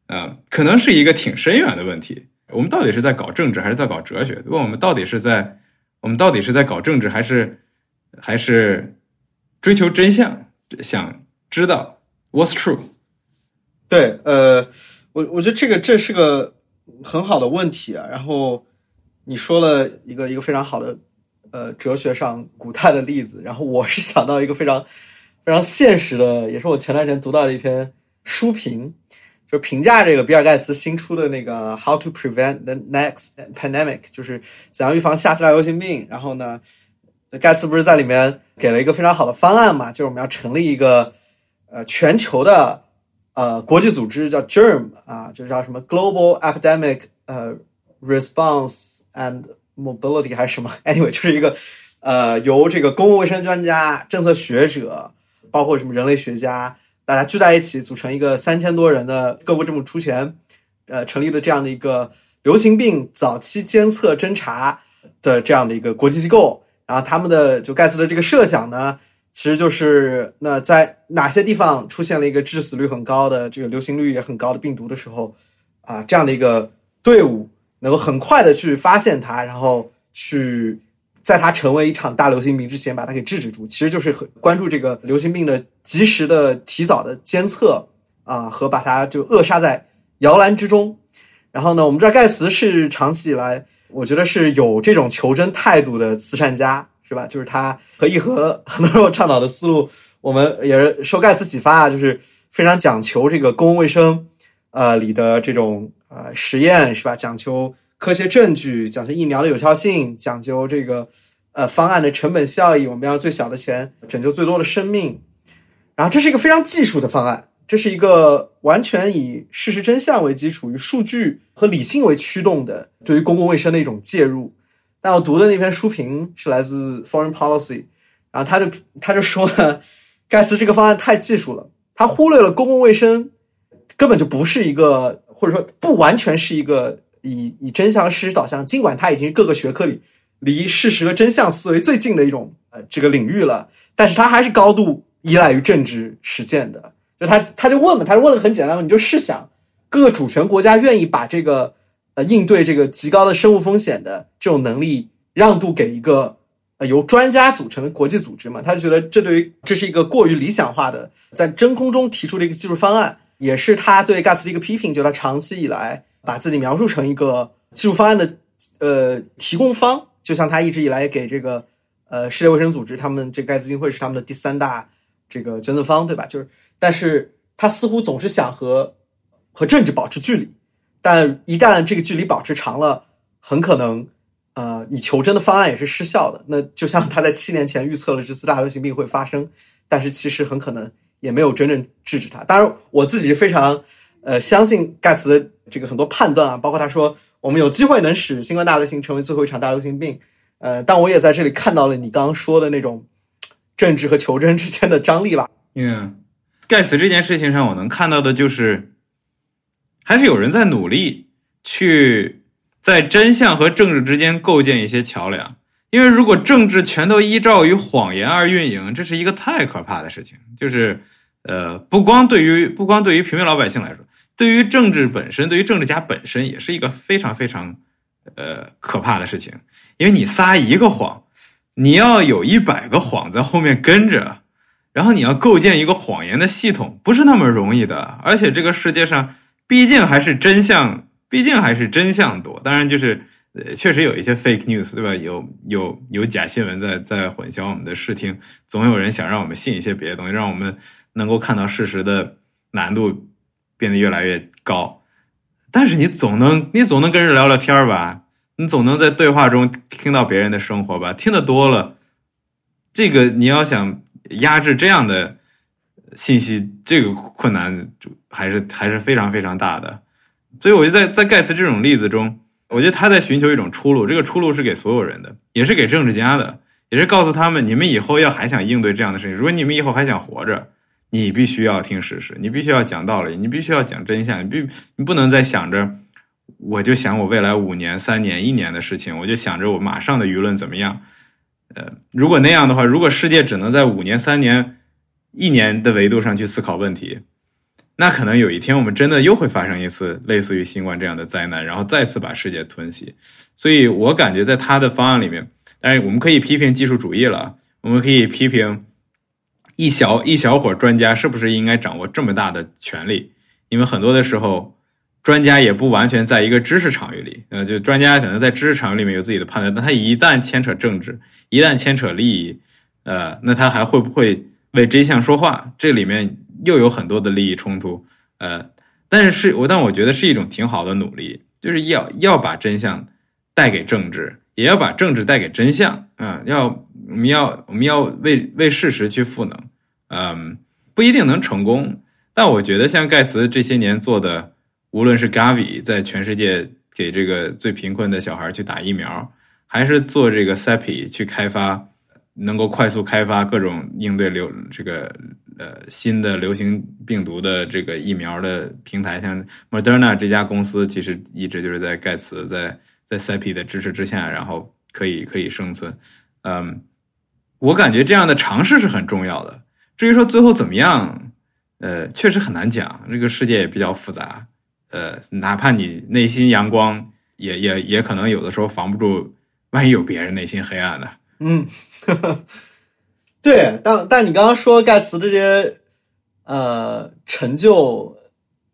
[SPEAKER 2] 啊，可能是一个挺深远的问题。我们到底是在搞政治，还是在搞哲学？问我们到底是在，我们到底是在搞政治，还是还是追求真相，想知道 what's true？
[SPEAKER 1] 对，呃，我我觉得这个这是个很好的问题啊。然后你说了一个一个非常好的呃哲学上古代的例子，然后我是想到一个非常非常现实的，也是我前段时间读到的一篇书评。就评价这个比尔盖茨新出的那个 How to Prevent the Next Pandemic，就是怎样预防下次大流行病。然后呢，盖茨不是在里面给了一个非常好的方案嘛，就是我们要成立一个呃全球的呃国际组织，叫 GERM 啊，就是叫什么 Global Epidemic 呃 Response and Mobility 还是什么？Anyway，就是一个呃由这个公共卫生专家、政策学者，包括什么人类学家。大家聚在一起，组成一个三千多人的各国政府出钱，呃，成立的这样的一个流行病早期监测侦查的这样的一个国际机构。然后他们的就盖茨的这个设想呢，其实就是那在哪些地方出现了一个致死率很高的、这个流行率也很高的病毒的时候，啊，这样的一个队伍能够很快的去发现它，然后去。在它成为一场大流行病之前，把它给制止住，其实就是很关注这个流行病的及时的、提早的监测啊，和把它就扼杀在摇篮之中。然后呢，我们知道盖茨是长期以来，我觉得是有这种求真态度的慈善家，是吧？就是他和义和很多时候倡导的思路，我们也是受盖茨启发啊，就是非常讲求这个公共卫生呃里的这种呃实验，是吧？讲求。科学证据讲究疫苗的有效性，讲究这个呃方案的成本效益，我们要最小的钱拯救最多的生命。然后这是一个非常技术的方案，这是一个完全以事实真相为基础、以数据和理性为驱动的对于公共卫生的一种介入。但我读的那篇书评是来自 Foreign Policy，然后他就他就说呢，盖茨这个方案太技术了，他忽略了公共卫生根本就不是一个，或者说不完全是一个。以以真相事实导向，尽管它已经各个学科里离事实和真相思维最近的一种呃这个领域了，但是它还是高度依赖于政治实践的。就他他就问嘛，他就问了很简单的，你就试想，各个主权国家愿意把这个呃应对这个极高的生物风险的这种能力让渡给一个呃由专家组成的国际组织嘛？他就觉得这对于这是一个过于理想化的在真空中提出的一个技术方案，也是他对盖茨的一个批评，就他长期以来。把自己描述成一个技术方案的呃提供方，就像他一直以来给这个呃世界卫生组织，他们这盖茨基金会是他们的第三大这个捐赠方，对吧？就是，但是他似乎总是想和和政治保持距离，但一旦这个距离保持长了，很可能呃你求真的方案也是失效的。那就像他在七年前预测了这次大流行病会发生，但是其实很可能也没有真正制止它。当然，我自己非常呃相信盖茨的。这个很多判断啊，包括他说我们有机会能使新冠大流行成为最后一场大流行病，呃，但我也在这里看到了你刚刚说的那种政治和求真之间的张力吧。
[SPEAKER 2] 嗯，盖茨这件事情上，我能看到的就是还是有人在努力去在真相和政治之间构建一些桥梁，因为如果政治全都依照于谎言而运营，这是一个太可怕的事情。就是呃，不光对于不光对于平民老百姓来说。对于政治本身，对于政治家本身，也是一个非常非常，呃，可怕的事情。因为你撒一个谎，你要有一百个谎在后面跟着，然后你要构建一个谎言的系统，不是那么容易的。而且这个世界上，毕竟还是真相，毕竟还是真相多。当然，就是呃，确实有一些 fake news，对吧？有有有假新闻在在混淆我们的视听，总有人想让我们信一些别的东西，让我们能够看到事实的难度。变得越来越高，但是你总能你总能跟人聊聊天吧？你总能在对话中听到别人的生活吧？听得多了，这个你要想压制这样的信息，这个困难还是还是非常非常大的。所以，我就在在盖茨这种例子中，我觉得他在寻求一种出路。这个出路是给所有人的，也是给政治家的，也是告诉他们：你们以后要还想应对这样的事情，如果你们以后还想活着。你必须要听事实，你必须要讲道理，你必须要讲真相，你必你不能再想着，我就想我未来五年、三年、一年的事情，我就想着我马上的舆论怎么样。呃，如果那样的话，如果世界只能在五年、三年、一年的维度上去思考问题，那可能有一天我们真的又会发生一次类似于新冠这样的灾难，然后再次把世界吞噬。所以我感觉在他的方案里面，当然我们可以批评技术主义了，我们可以批评。一小一小伙专家是不是应该掌握这么大的权力？因为很多的时候，专家也不完全在一个知识场域里。呃，就专家可能在知识场域里面有自己的判断，但他一旦牵扯政治，一旦牵扯利益，呃，那他还会不会为真相说话？这里面又有很多的利益冲突。呃，但是我但我觉得是一种挺好的努力，就是要要把真相带给政治，也要把政治带给真相啊！要我们要我们要为为事实去赋能，嗯，不一定能成功，但我觉得像盖茨这些年做的，无论是 Gavi 在全世界给这个最贫困的小孩去打疫苗，还是做这个 CEPI 去开发，能够快速开发各种应对流这个。呃，新的流行病毒的这个疫苗的平台，像 Moderna 这家公司，其实一直就是在盖茨在在 CEPI 的支持之下，然后可以可以生存。嗯，我感觉这样的尝试是很重要的。至于说最后怎么样，呃，确实很难讲。这个世界也比较复杂。呃，哪怕你内心阳光，也也也可能有的时候防不住，万一有别人内心黑暗呢？
[SPEAKER 1] 嗯。对，但但你刚刚说盖茨这些呃成就，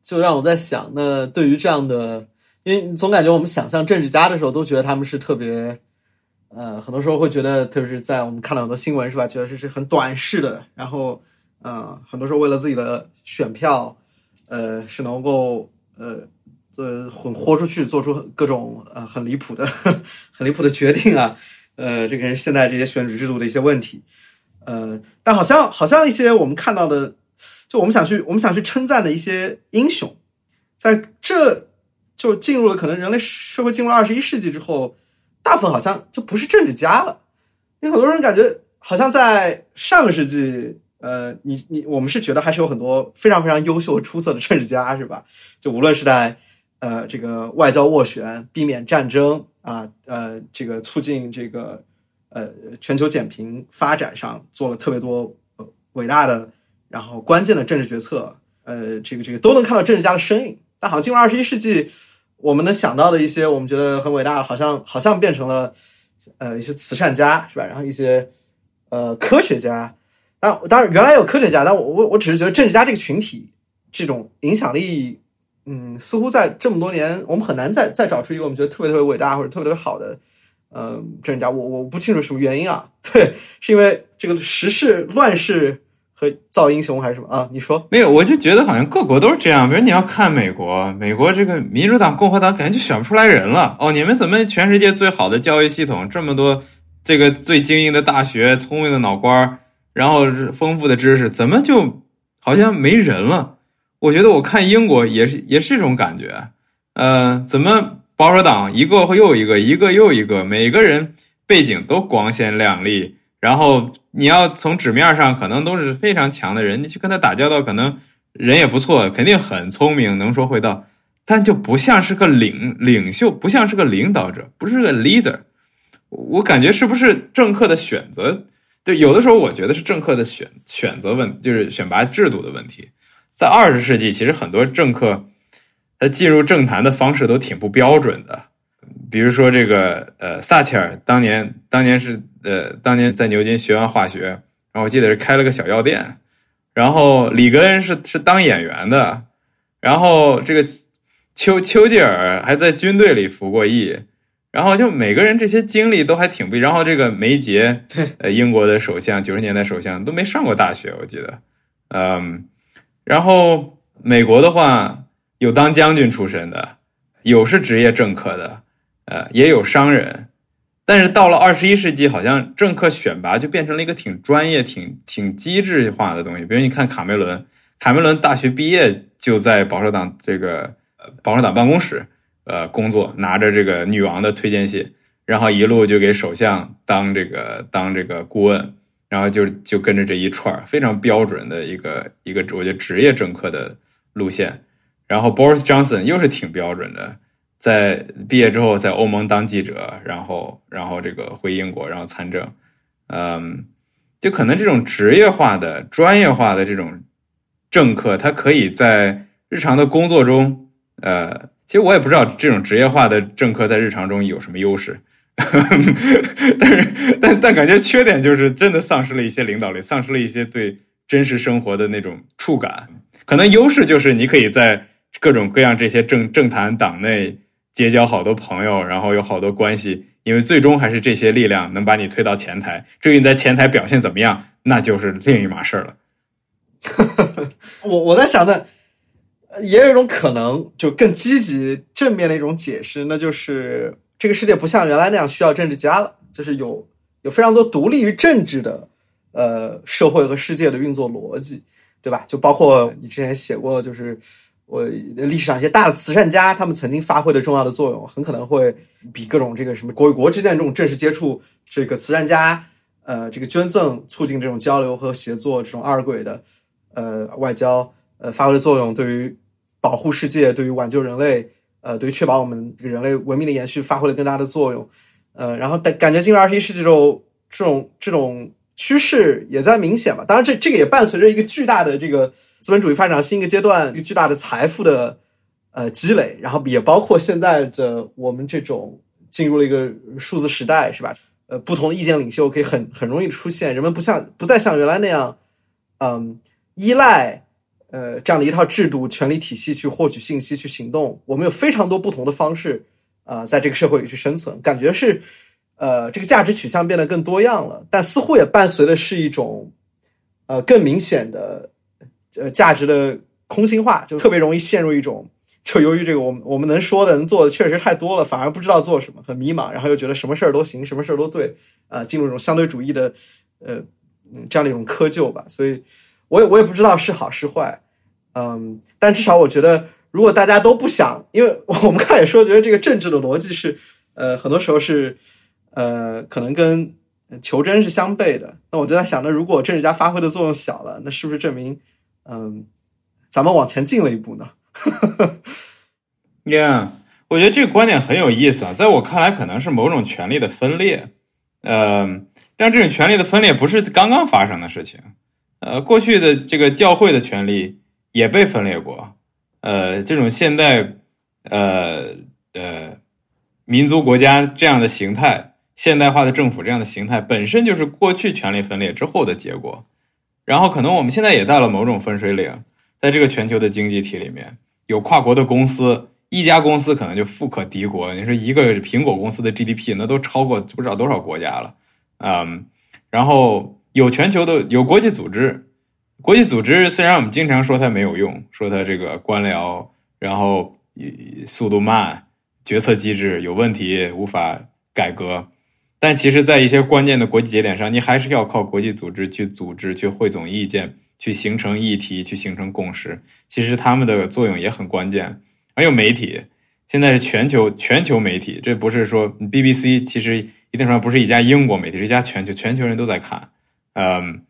[SPEAKER 1] 就让我在想，那对于这样的，因为总感觉我们想象政治家的时候，都觉得他们是特别，呃，很多时候会觉得，特别是在我们看到很多新闻是吧，觉得这是很短视的，然后，呃，很多时候为了自己的选票，呃，是能够呃，做，混豁出去，做出各种呃很离谱的、很离谱的决定啊，呃，这个是现在这些选举制度的一些问题。呃，但好像好像一些我们看到的，就我们想去我们想去称赞的一些英雄，在这就进入了可能人类社会进入了二十一世纪之后，大部分好像就不是政治家了，因为很多人感觉好像在上个世纪，呃，你你我们是觉得还是有很多非常非常优秀出色的政治家，是吧？就无论是在呃这个外交斡旋、避免战争啊，呃这个促进这个。呃，全球减贫发展上做了特别多伟大的，然后关键的政治决策，呃，这个这个都能看到政治家的身影。但好像进入二十一世纪，我们能想到的一些我们觉得很伟大的，好像好像变成了呃一些慈善家，是吧？然后一些呃科学家。当当然原来有科学家，但我我我只是觉得政治家这个群体这种影响力，嗯，似乎在这么多年，我们很难再再找出一个我们觉得特别特别伟大或者特别特别好的。嗯，政治家，我我不清楚什么原因啊？对，是因为这个时事乱世和造英雄还是什么啊？你说
[SPEAKER 2] 没有？我就觉得好像各国都是这样。比如你要看美国，美国这个民主党、共和党，感觉就选不出来人了。哦，你们怎么全世界最好的教育系统，这么多这个最精英的大学、聪明的脑瓜然后丰富的知识，怎么就好像没人了？我觉得我看英国也是也是这种感觉。呃，怎么？保守党一个又一个，一个又一个，每个人背景都光鲜亮丽。然后你要从纸面上可能都是非常强的人，你去跟他打交道，可能人也不错，肯定很聪明，能说会道，但就不像是个领领袖，不像是个领导者，不是个 leader。我感觉是不是政客的选择？就有的时候我觉得是政客的选选择问，就是选拔制度的问题。在二十世纪，其实很多政客。他进入政坛的方式都挺不标准的，比如说这个呃，撒切尔当年当年是呃，当年在牛津学完化学，然后我记得是开了个小药店，然后里格恩是是当演员的，然后这个丘丘吉尔还在军队里服过役，然后就每个人这些经历都还挺不，然后这个梅杰，呃，英国的首相，九十年代首相都没上过大学，我记得，嗯，然后美国的话。有当将军出身的，有是职业政客的，呃，也有商人，但是到了二十一世纪，好像政客选拔就变成了一个挺专业、挺挺机制化的东西。比如你看卡梅伦，卡梅伦大学毕业就在保守党这个保守党办公室呃工作，拿着这个女王的推荐信，然后一路就给首相当这个当这个顾问，然后就就跟着这一串非常标准的一个一个我觉得职业政客的路线。然后 Boris Johnson 又是挺标准的，在毕业之后在欧盟当记者，然后然后这个回英国，然后参政，嗯，就可能这种职业化的、专业化的这种政客，他可以在日常的工作中，呃，其实我也不知道这种职业化的政客在日常中有什么优势，但是但但感觉缺点就是真的丧失了一些领导力，丧失了一些对真实生活的那种触感，可能优势就是你可以在。各种各样这些政政坛党内结交好多朋友，然后有好多关系，因为最终还是这些力量能把你推到前台。至于你在前台表现怎么样，那就是另一码事了。
[SPEAKER 1] 我我在想的，也有一种可能，就更积极正面的一种解释，那就是这个世界不像原来那样需要政治家了，就是有有非常多独立于政治的呃社会和世界的运作逻辑，对吧？就包括你之前写过，就是我历史上一些大的慈善家，他们曾经发挥的重要的作用，很可能会比各种这个什么国与国之间这种正式接触，这个慈善家呃这个捐赠促进这种交流和协作这种二轨的呃外交呃发挥的作用，对于保护世界，对于挽救人类，呃，对于确保我们人类文明的延续发挥了更大的作用，呃，然后感感觉进入二十一世纪之后这种这种趋势也在明显嘛。当然，这这个也伴随着一个巨大的这个资本主义发展新一个阶段，一个巨大的财富的呃积累，然后也包括现在的我们这种进入了一个数字时代，是吧？呃，不同的意见领袖可以很很容易出现，人们不像不再像原来那样，嗯，依赖。呃，这样的一套制度、权力体系去获取信息、去行动，我们有非常多不同的方式，啊，在这个社会里去生存。感觉是，呃，这个价值取向变得更多样了，但似乎也伴随的是一种，呃，更明显的，呃，价值的空心化，就特别容易陷入一种，就由于这个我们我们能说的、能做的确实太多了，反而不知道做什么，很迷茫，然后又觉得什么事儿都行，什么事儿都对，啊，进入一种相对主义的，呃，这样的一种窠臼吧，所以。我也我也不知道是好是坏，嗯，但至少我觉得，如果大家都不想，因为我们刚才也说，觉得这个政治的逻辑是，呃，很多时候是，呃，可能跟求真是相悖的。那我就在想，那如果政治家发挥的作用小了，那是不是证明，嗯，咱们往前进了一步呢？
[SPEAKER 2] Yeah，我觉得这个观点很有意思啊，在我看来，可能是某种权力的分裂，嗯，但这种权力的分裂不是刚刚发生的事情。呃，过去的这个教会的权利也被分裂过，呃，这种现代，呃呃，民族国家这样的形态，现代化的政府这样的形态，本身就是过去权力分裂之后的结果。然后，可能我们现在也到了某种分水岭，在这个全球的经济体里面，有跨国的公司，一家公司可能就富可敌国。你说一个苹果公司的 GDP，那都超过不知道多少国家了，嗯，然后。有全球的有国际组织，国际组织虽然我们经常说它没有用，说它这个官僚，然后速度慢，决策机制有问题，无法改革，但其实，在一些关键的国际节点上，你还是要靠国际组织去组织、去汇总意见、去形成议题、去形成共识。其实他们的作用也很关键。还有媒体，现在是全球全球媒体，这不是说 BBC，其实一定程度上不是一家英国媒体，是一家全球全球人都在看。嗯，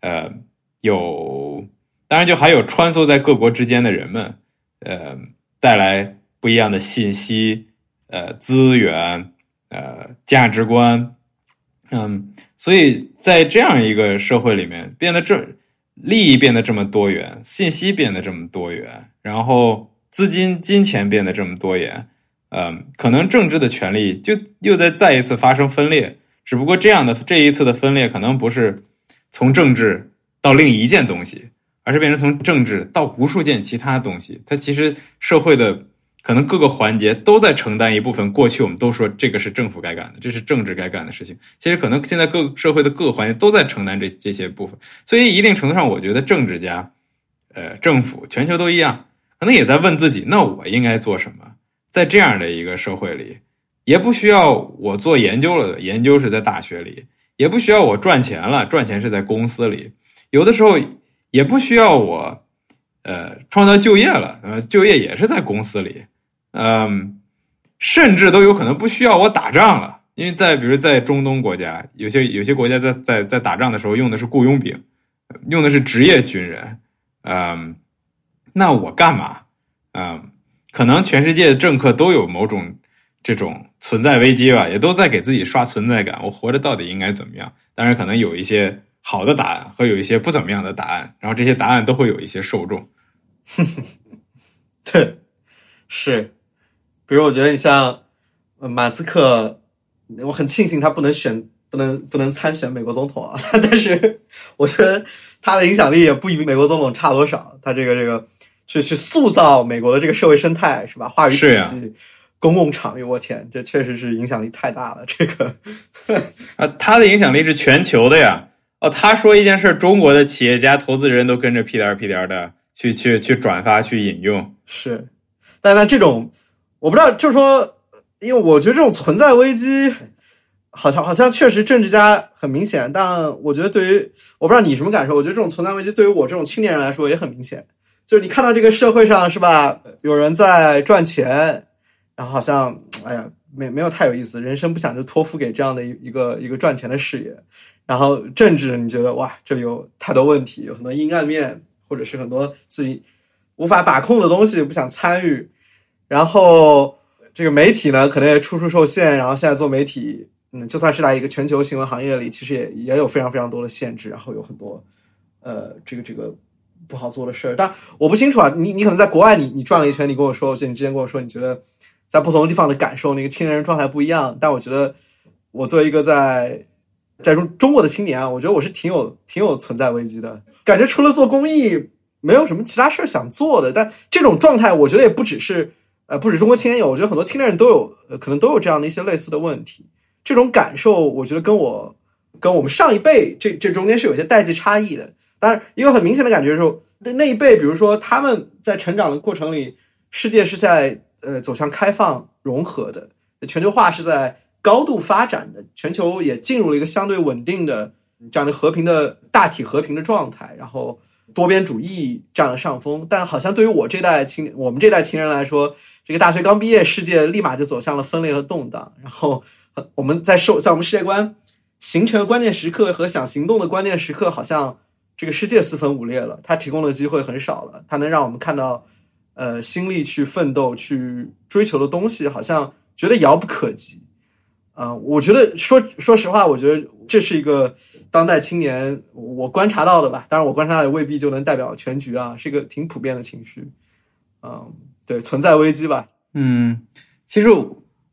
[SPEAKER 2] 呃，有，当然就还有穿梭在各国之间的人们，呃，带来不一样的信息，呃，资源，呃，价值观，嗯，所以在这样一个社会里面，变得这利益变得这么多元，信息变得这么多元，然后资金、金钱变得这么多元，嗯，可能政治的权利就又在再一次发生分裂。只不过这样的这一次的分裂，可能不是从政治到另一件东西，而是变成从政治到无数件其他东西。它其实社会的可能各个环节都在承担一部分。过去我们都说这个是政府该干的，这是政治该干的事情。其实可能现在各社会的各个环节都在承担这这些部分。所以一定程度上，我觉得政治家、呃政府、全球都一样，可能也在问自己：那我应该做什么？在这样的一个社会里。也不需要我做研究了，研究是在大学里；也不需要我赚钱了，赚钱是在公司里。有的时候也不需要我，呃，创造就业了，呃，就业也是在公司里。嗯，甚至都有可能不需要我打仗了，因为在比如在中东国家，有些有些国家在在在打仗的时候用的是雇佣兵，用的是职业军人。嗯，那我干嘛？嗯，可能全世界的政客都有某种。这种存在危机吧，也都在给自己刷存在感。我活着到底应该怎么样？当然，可能有一些好的答案和有一些不怎么样的答案，然后这些答案都会有一些受众。
[SPEAKER 1] 对，是。比如，我觉得你像马斯克，我很庆幸他不能选，不能不能参选美国总统啊。但是，我觉得他的影响力也不比美国总统差多少。他这个这个去去塑造美国的这个社会生态，是吧？话语体系。公共场域，我天，这确实是影响力太大了。这个
[SPEAKER 2] 啊，他的影响力是全球的呀。哦，他说一件事，中国的企业家、投资人都跟着屁颠儿屁颠儿的去去去转发、去引用。
[SPEAKER 1] 是，但那这种我不知道，就是说，因为我觉得这种存在危机，好像好像确实政治家很明显，但我觉得对于我不知道你什么感受，我觉得这种存在危机对于我这种青年人来说也很明显。就是你看到这个社会上是吧，有人在赚钱，然后好像哎呀，没没有太有意思，人生不想就托付给这样的一一个一个赚钱的事业。然后政治，你觉得哇，这里有太多问题，有很多阴暗面，或者是很多自己无法把控的东西，不想参与。然后这个媒体呢，可能也处处受限。然后现在做媒体，嗯，就算是在一个全球新闻行业里，其实也也有非常非常多的限制，然后有很多呃，这个这个。不好做的事儿，但我不清楚啊。你你可能在国外，你你转了一圈，你跟我说，我记得你之前跟我说，你觉得在不同的地方的感受，那个青年人状态不一样。但我觉得，我作为一个在在中中国的青年啊，我觉得我是挺有挺有存在危机的感觉。除了做公益，没有什么其他事儿想做的。但这种状态，我觉得也不只是呃，不止中国青年有，我觉得很多青年人都有，可能都有这样的一些类似的问题。这种感受，我觉得跟我跟我们上一辈这这中间是有一些代际差异的。当然，一个很明显的感觉是，那那一辈，比如说他们在成长的过程里，世界是在呃走向开放融合的，全球化是在高度发展的，全球也进入了一个相对稳定的这样的和平的大体和平的状态，然后多边主义占了上风。但好像对于我这代青我们这代青人来说，这个大学刚毕业，世界立马就走向了分裂和动荡。然后我们在受在我们世界观形成的关键时刻和想行动的关键时刻，好像。这个世界四分五裂了，它提供的机会很少了，它能让我们看到，呃，心力去奋斗、去追求的东西，好像觉得遥不可及。啊，我觉得说说实话，我觉得这是一个当代青年我观察到的吧。当然，我观察到也未必就能代表全局啊，是一个挺普遍的情绪。嗯，对，存在危机吧。
[SPEAKER 2] 嗯，其实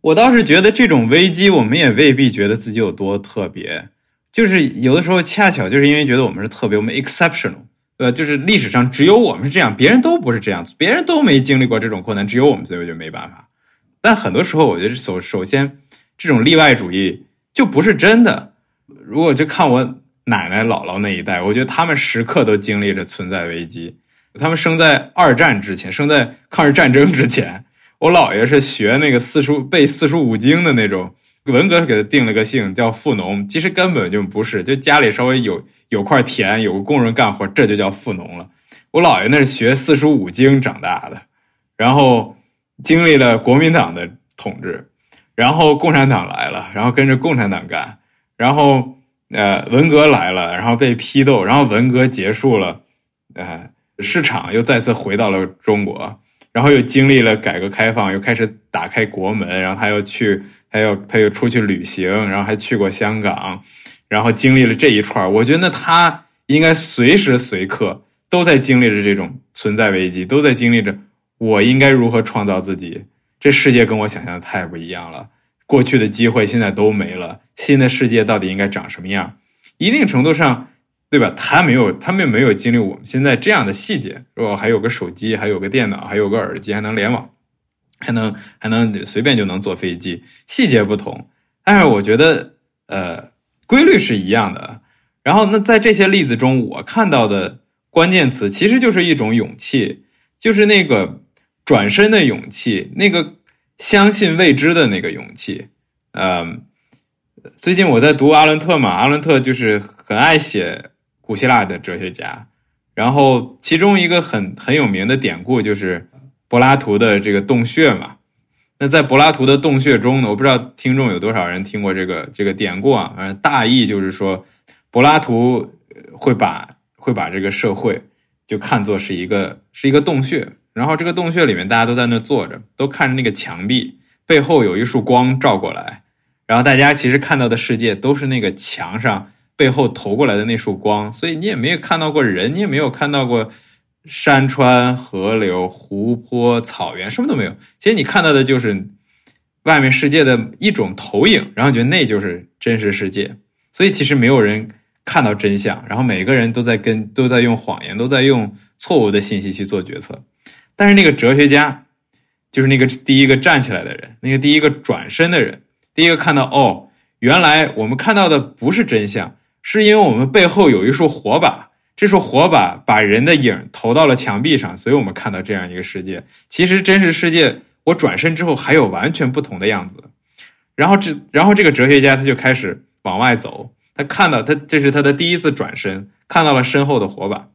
[SPEAKER 2] 我倒是觉得这种危机，我们也未必觉得自己有多特别。就是有的时候恰巧就是因为觉得我们是特别，我们 exceptional，呃，就是历史上只有我们是这样，别人都不是这样，别人都没经历过这种困难，只有我们，所以就没办法。但很多时候，我觉得首首先这种例外主义就不是真的。如果就看我奶奶姥姥那一代，我觉得他们时刻都经历着存在危机。他们生在二战之前，生在抗日战争之前。我姥爷是学那个四书背四书五经的那种。文革给他定了个姓叫富农，其实根本就不是，就家里稍微有 有块田，有个工人干活，这就叫富农了。我姥爷那是学四书五经长大的，然后经历了国民党的统治，然后共产党来了，然后跟着共产党干，然后呃文革来了，然后被批斗，然后文革结束了，呃市场又再次回到了中国，然后又经历了改革开放，又开始打开国门，然后他又去。他又，他又出去旅行，然后还去过香港，然后经历了这一串我觉得他应该随时随刻都在经历着这种存在危机，都在经历着我应该如何创造自己。这世界跟我想象的太不一样了，过去的机会现在都没了，新的世界到底应该长什么样？一定程度上，对吧？他没有，他们没有经历我们现在这样的细节。如果还有个手机，还有个电脑，还有个耳机，还能联网。还能还能随便就能坐飞机，细节不同，但是我觉得呃规律是一样的。然后那在这些例子中，我看到的关键词其实就是一种勇气，就是那个转身的勇气，那个相信未知的那个勇气。嗯，最近我在读阿伦特嘛，阿伦特就是很爱写古希腊的哲学家，然后其中一个很很有名的典故就是。柏拉图的这个洞穴嘛，那在柏拉图的洞穴中呢，我不知道听众有多少人听过这个这个典故啊。反正大意就是说，柏拉图会把会把这个社会就看作是一个是一个洞穴，然后这个洞穴里面大家都在那坐着，都看着那个墙壁背后有一束光照过来，然后大家其实看到的世界都是那个墙上背后投过来的那束光，所以你也没有看到过人，你也没有看到过。山川、河流、湖泊、草原，什么都没有。其实你看到的就是外面世界的一种投影，然后觉得那就是真实世界。所以其实没有人看到真相，然后每个人都在跟都在用谎言，都在用错误的信息去做决策。但是那个哲学家，就是那个第一个站起来的人，那个第一个转身的人，第一个看到哦，原来我们看到的不是真相，是因为我们背后有一束火把。这束火把把人的影投到了墙壁上，所以我们看到这样一个世界。其实真实世界，我转身之后还有完全不同的样子。然后这，然后这个哲学家他就开始往外走，他看到他这是他的第一次转身，看到了身后的火把，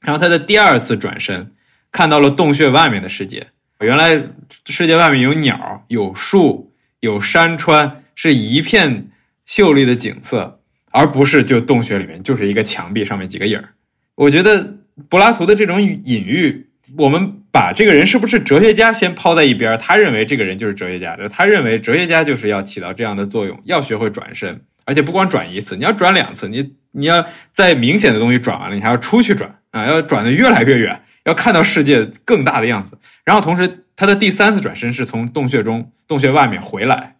[SPEAKER 2] 然后他的第二次转身，看到了洞穴外面的世界。原来世界外面有鸟，有树，有山川，是一片秀丽的景色。而不是就洞穴里面就是一个墙壁上面几个影儿，我觉得柏拉图的这种隐喻，我们把这个人是不是哲学家先抛在一边，他认为这个人就是哲学家，他认为哲学家就是要起到这样的作用，要学会转身，而且不光转一次，你要转两次，你你要在明显的东西转完了，你还要出去转啊，要转的越来越远，要看到世界更大的样子，然后同时他的第三次转身是从洞穴中洞穴外面回来。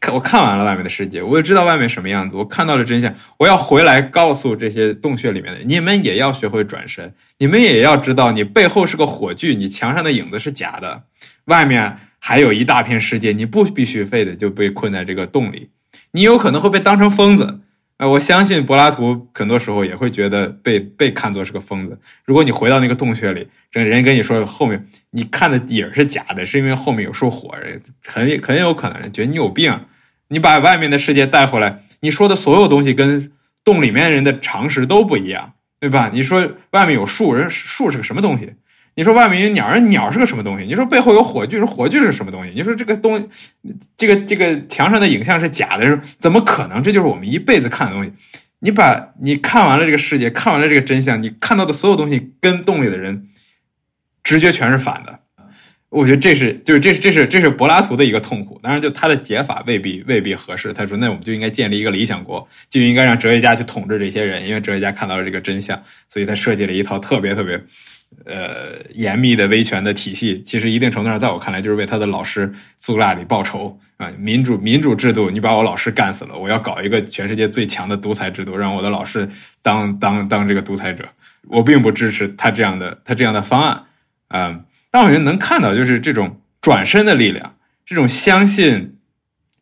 [SPEAKER 2] 看，我看完了外面的世界，我就知道外面什么样子。我看到了真相，我要回来告诉这些洞穴里面的，你们也要学会转身，你们也要知道，你背后是个火炬，你墙上的影子是假的，外面还有一大片世界，你不必须非得就被困在这个洞里，你有可能会被当成疯子。呃，我相信柏拉图很多时候也会觉得被被看作是个疯子。如果你回到那个洞穴里，这人跟你说后面你看的影是假的，是因为后面有束火，很很有可能觉得你有病。你把外面的世界带回来，你说的所有东西跟洞里面人的常识都不一样，对吧？你说外面有树，人树是个什么东西？你说外面有鸟，人鸟是个什么东西？你说背后有火炬，是火炬是什么东西？你说这个东，这个这个墙上的影像是假的，怎么可能？这就是我们一辈子看的东西。你把你看完了这个世界，看完了这个真相，你看到的所有东西跟洞里的人直觉全是反的。我觉得这是就是这是这是这是柏拉图的一个痛苦。当然，就他的解法未必未必合适。他说：“那我们就应该建立一个理想国，就应该让哲学家去统治这些人，因为哲学家看到了这个真相，所以他设计了一套特别特别。”呃，严密的威权的体系，其实一定程度上，在我看来，就是为他的老师苏格拉底报仇啊！民主民主制度，你把我老师干死了，我要搞一个全世界最强的独裁制度，让我的老师当当当这个独裁者。我并不支持他这样的他这样的方案，嗯，但我觉得能看到就是这种转身的力量，这种相信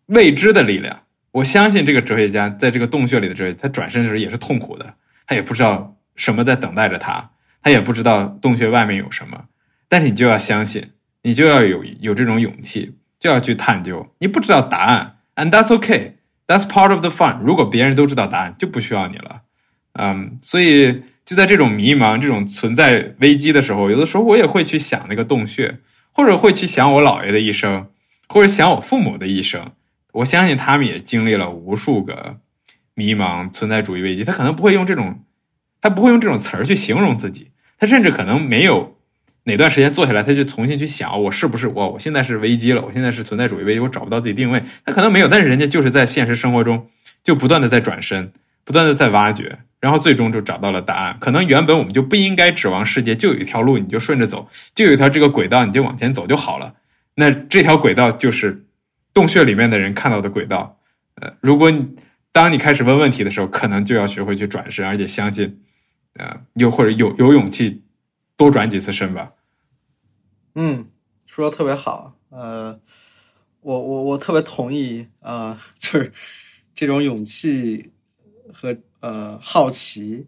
[SPEAKER 2] 未知的力量。我相信这个哲学家在这个洞穴里的哲学，他转身的时候也是痛苦的，他也不知道什么在等待着他。他也不知道洞穴外面有什么，但是你就要相信，你就要有有这种勇气，就要去探究。你不知道答案，and that's okay, that's part of the fun。如果别人都知道答案，就不需要你了。嗯，所以就在这种迷茫、这种存在危机的时候，有的时候我也会去想那个洞穴，或者会去想我姥爷的一生，或者想我父母的一生。我相信他们也经历了无数个迷茫、存在主义危机。他可能不会用这种，他不会用这种词儿去形容自己。他甚至可能没有哪段时间坐下来，他就重新去想我是不是我，我现在是危机了，我现在是存在主义危机，我找不到自己定位。他可能没有，但是人家就是在现实生活中就不断的在转身，不断的在挖掘，然后最终就找到了答案。可能原本我们就不应该指望世界就有一条路，你就顺着走，就有一条这个轨道，你就往前走就好了。那这条轨道就是洞穴里面的人看到的轨道。呃，如果你当你开始问问题的时候，可能就要学会去转身，而且相信。啊，有或者有有勇气多转几次身吧。
[SPEAKER 1] 嗯，说的特别好。呃，我我我特别同意啊，就是这种勇气和呃好奇，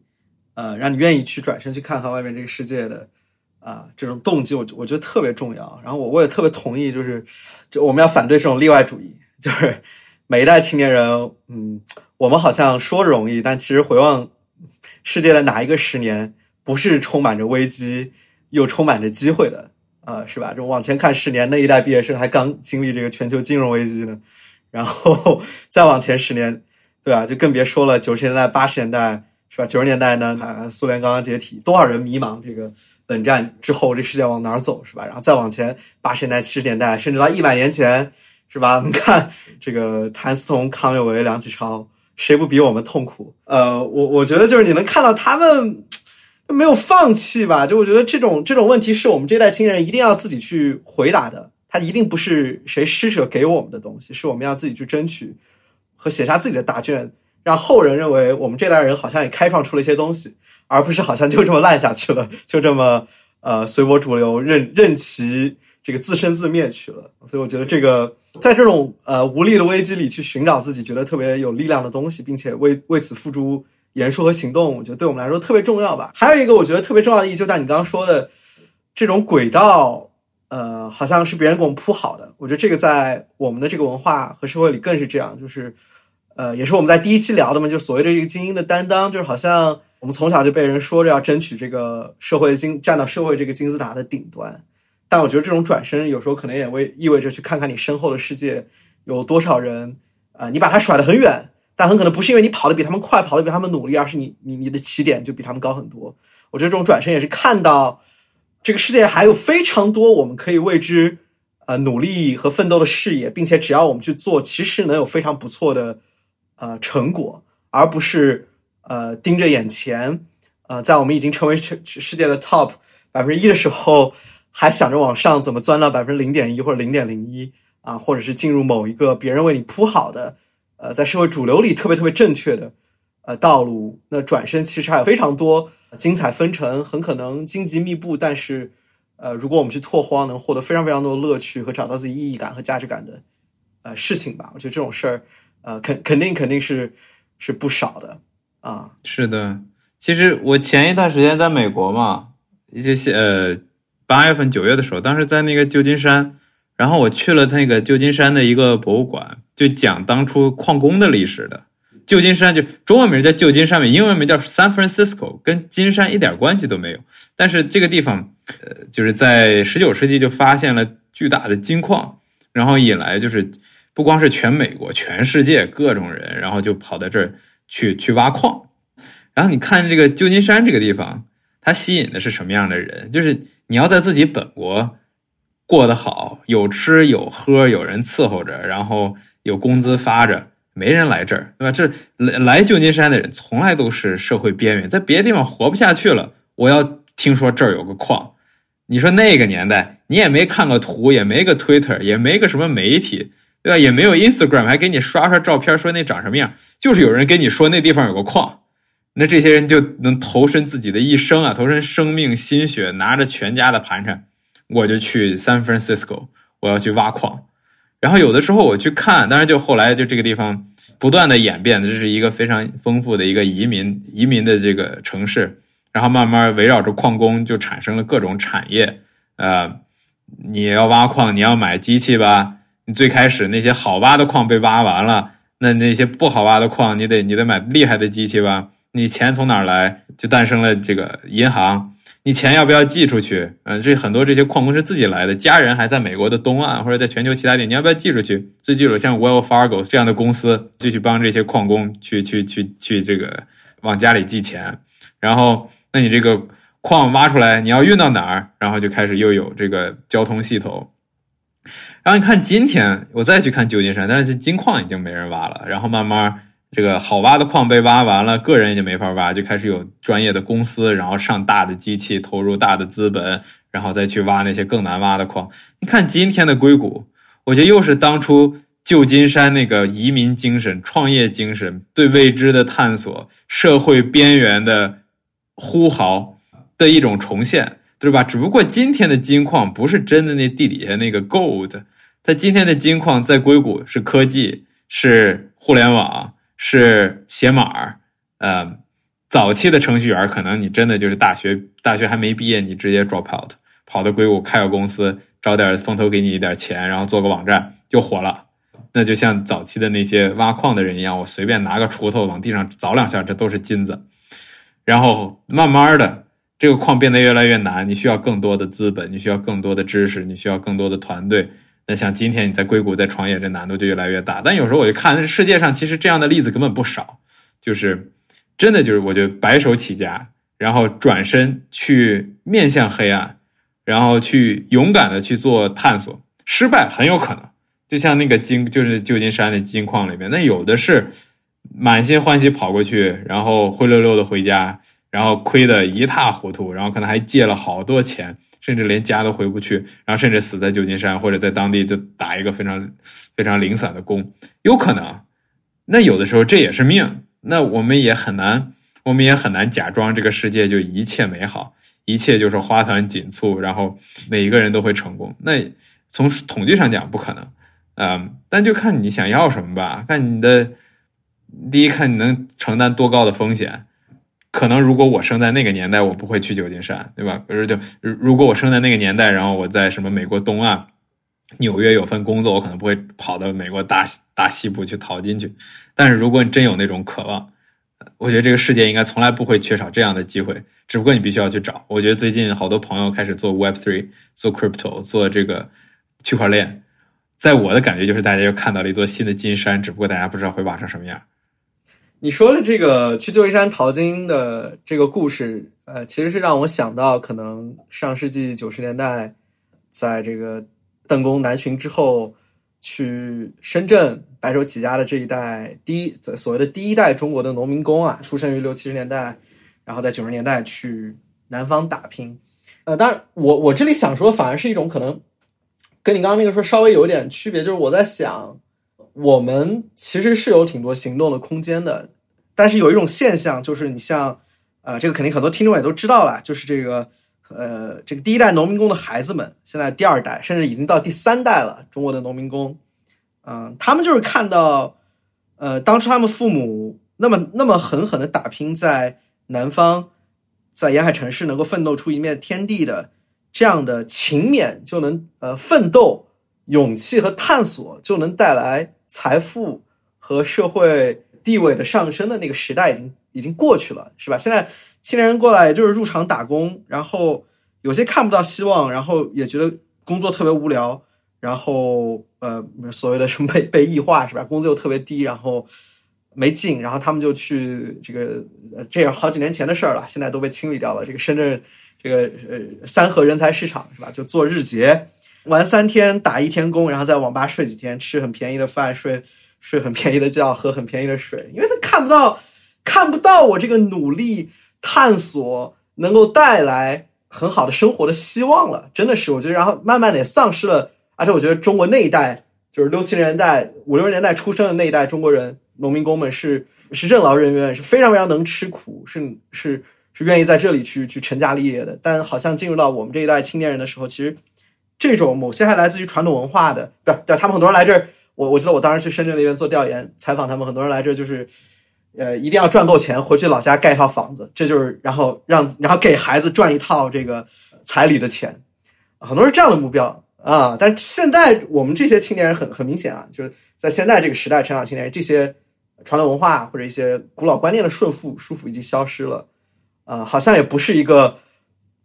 [SPEAKER 1] 呃，让你愿意去转身去看看外面这个世界的啊这种动机，我我觉得特别重要。然后我我也特别同意，就是就我们要反对这种例外主义，就是每一代青年人，嗯，我们好像说容易，但其实回望。世界的哪一个十年不是充满着危机又充满着机会的啊？是吧？就往前看十年，那一代毕业生还刚经历这个全球金融危机呢，然后再往前十年，对吧？就更别说了，九十年代、八十年代，是吧？九十年代呢，啊，苏联刚刚解体，多少人迷茫？这个冷战之后，这世界往哪儿走？是吧？然后再往前，八十年代、七十年代，甚至到一百年前，是吧？你看这个谭嗣同、康有为、梁启超。谁不比我们痛苦？呃，我我觉得就是你能看到他们没有放弃吧？就我觉得这种这种问题是我们这代青年人一定要自己去回答的，他一定不是谁施舍给我们的东西，是我们要自己去争取和写下自己的答卷，让后人认为我们这代人好像也开创出了一些东西，而不是好像就这么烂下去了，就这么呃随波逐流，任任其。这个自生自灭去了，所以我觉得这个在这种呃无力的危机里去寻找自己觉得特别有力量的东西，并且为为此付诸言说和行动，我觉得对我们来说特别重要吧。还有一个我觉得特别重要的意义，就在你刚刚说的这种轨道，呃，好像是别人给我们铺好的。我觉得这个在我们的这个文化和社会里更是这样，就是呃，也是我们在第一期聊的嘛，就所谓的这个精英的担当，就是好像我们从小就被人说着要争取这个社会金，站到社会这个金字塔的顶端。但我觉得这种转身有时候可能也为意味着去看看你身后的世界有多少人啊、你把他甩得很远。但很可能不是因为你跑得比他们快，跑得比他们努力，而是你你你的起点就比他们高很多。我觉得这种转身也是看到这个世界还有非常多我们可以为之呃努力和奋斗的事业，并且只要我们去做，其实能有非常不错的呃成果，而不是呃盯着眼前呃在我们已经成为世世界的 top 百分之一的时候，还想着往上怎么钻到百分之零点一或者零点零一啊，或者是进入某一个别人为你铺好的。呃，在社会主流里特别特别正确的呃道路，那转身其实还有非常多精彩纷呈，很可能荆棘密布，但是呃，如果我们去拓荒，能获得非常非常多的乐趣和找到自己意义感和价值感的呃事情吧。我觉得这种事儿呃肯肯定肯定是是不少的啊。
[SPEAKER 2] 是的，其实我前一段时间在美国嘛，这些呃八月份九月的时候，当时在那个旧金山。然后我去了那个旧金山的一个博物馆，就讲当初矿工的历史的。旧金山就中文名叫旧金山嘛，英文名叫 San Francisco，跟金山一点关系都没有。但是这个地方，呃，就是在十九世纪就发现了巨大的金矿，然后引来就是不光是全美国，全世界各种人，然后就跑到这儿去去挖矿。然后你看这个旧金山这个地方，它吸引的是什么样的人？就是你要在自己本国。过得好，有吃有喝，有人伺候着，然后有工资发着，没人来这儿，对吧？这来来旧金山的人，从来都是社会边缘，在别的地方活不下去了。我要听说这儿有个矿，你说那个年代，你也没看个图，也没个 Twitter，也没个什么媒体，对吧？也没有 Instagram，还给你刷刷照片，说那长什么样，就是有人跟你说那地方有个矿，那这些人就能投身自己的一生啊，投身生命心血，拿着全家的盘缠。我就去 San Francisco，我要去挖矿。然后有的时候我去看，当然就后来就这个地方不断的演变，这是一个非常丰富的一个移民移民的这个城市。然后慢慢围绕着矿工就产生了各种产业。呃，你要挖矿，你要买机器吧？你最开始那些好挖的矿被挖完了，那那些不好挖的矿，你得你得买厉害的机器吧？你钱从哪儿来？就诞生了这个银行。你钱要不要寄出去？嗯，这很多这些矿工是自己来的，家人还在美国的东岸或者在全球其他地，你要不要寄出去？最具有像 Well Fargo 这样的公司，就去帮这些矿工去去去去这个往家里寄钱。然后，那你这个矿挖出来，你要运到哪儿？然后就开始又有这个交通系统。然后你看今天我再去看旧金山，但是金矿已经没人挖了，然后慢慢。这个好挖的矿被挖完了，个人也就没法挖，就开始有专业的公司，然后上大的机器，投入大的资本，然后再去挖那些更难挖的矿。你看今天的硅谷，我觉得又是当初旧金山那个移民精神、创业精神、对未知的探索、社会边缘的呼号的一种重现，对吧？只不过今天的金矿不是真的那地底下那个 gold，它今天的金矿在硅谷是科技，是互联网。是写码，呃，早期的程序员可能你真的就是大学大学还没毕业，你直接 drop out，跑到硅谷开个公司，找点风投给你一点钱，然后做个网站就火了。那就像早期的那些挖矿的人一样，我随便拿个锄头往地上凿两下，这都是金子。然后慢慢的，这个矿变得越来越难，你需要更多的资本，你需要更多的知识，你需要更多的团队。那像今天你在硅谷在创业，这难度就越来越大。但有时候我就看世界上其实这样的例子根本不少，就是真的就是我觉得白手起家，然后转身去面向黑暗，然后去勇敢的去做探索，失败很有可能。就像那个金，就是旧金山的金矿里面，那有的是满心欢喜跑过去，然后灰溜溜的回家，然后亏得一塌糊涂，然后可能还借了好多钱。甚至连家都回不去，然后甚至死在旧金山或者在当地就打一个非常非常零散的工，有可能。那有的时候这也是命，那我们也很难，我们也很难假装这个世界就一切美好，一切就是花团锦簇，然后每一个人都会成功。那从统计上讲不可能，嗯，但就看你想要什么吧，看你的第一看你能承担多高的风险。可能如果我生在那个年代，我不会去旧金山，对吧？可是就如果我生在那个年代，然后我在什么美国东岸、纽约有份工作，我可能不会跑到美国大大西部去淘金去。但是如果你真有那种渴望，我觉得这个世界应该从来不会缺少这样的机会，只不过你必须要去找。我觉得最近好多朋友开始做 Web Three、做 Crypto、做这个区块链，在我的感觉就是大家又看到了一座新的金山，只不过大家不知道会挖成什么样。
[SPEAKER 1] 你说的这个去旧金山淘金的这个故事，呃，其实是让我想到可能上世纪九十年代，在这个邓公南巡之后，去深圳白手起家的这一代第一所谓的第一代中国的农民工啊，出生于六七十年代，然后在九十年代去南方打拼。呃，当然，我我这里想说，反而是一种可能跟你刚刚那个说稍微有点区别，就是我在想，我们其实是有挺多行动的空间的。但是有一种现象，就是你像，呃，这个肯定很多听众也都知道了，就是这个，呃，这个第一代农民工的孩子们，现在第二代，甚至已经到第三代了，中国的农民工，嗯，他们就是看到，呃，当初他们父母那么那么狠狠的打拼在南方，在沿海城市能够奋斗出一面天地的这样的勤勉，就能呃奋斗，勇气和探索就能带来财富和社会。地位的上升的那个时代已经已经过去了，是吧？现在青年人过来就是入场打工，然后有些看不到希望，然后也觉得工作特别无聊，然后呃，所谓的什么被被异化，是吧？工资又特别低，然后没劲，然后他们就去这个，这也好几年前的事儿了，现在都被清理掉了。这个深圳这个呃三和人才市场是吧？就做日结，玩三天打一天工，然后在网吧睡几天，吃很便宜的饭，睡。睡很便宜的觉，喝很便宜的水，因为他看不到，看不到我这个努力探索能够带来很好的生活的希望了。真的是，我觉得，然后慢慢的也丧失了。而且我觉得中国那一代，就是六七年代、五六十年代出生的那一代中国人，农民工们是 是任劳任怨，是非常非常能吃苦，是是是愿意在这里去去成家立业的。但好像进入到我们这一代青年人的时候，其实这种某些还来自于传统文化的，对对，他们很多人来这儿。我我记得我当时去深圳那边做调研采访他们，很多人来这儿就是，呃，一定要赚够钱回去老家盖一套房子，这就是然后让然后给孩子赚一套这个彩礼的钱，很多是这样的目标啊。但现在我们这些青年人很很明显啊，就是在现在这个时代成长青年人，这些传统文化或者一些古老观念的顺缚束缚已经消失了，啊，好像也不是一个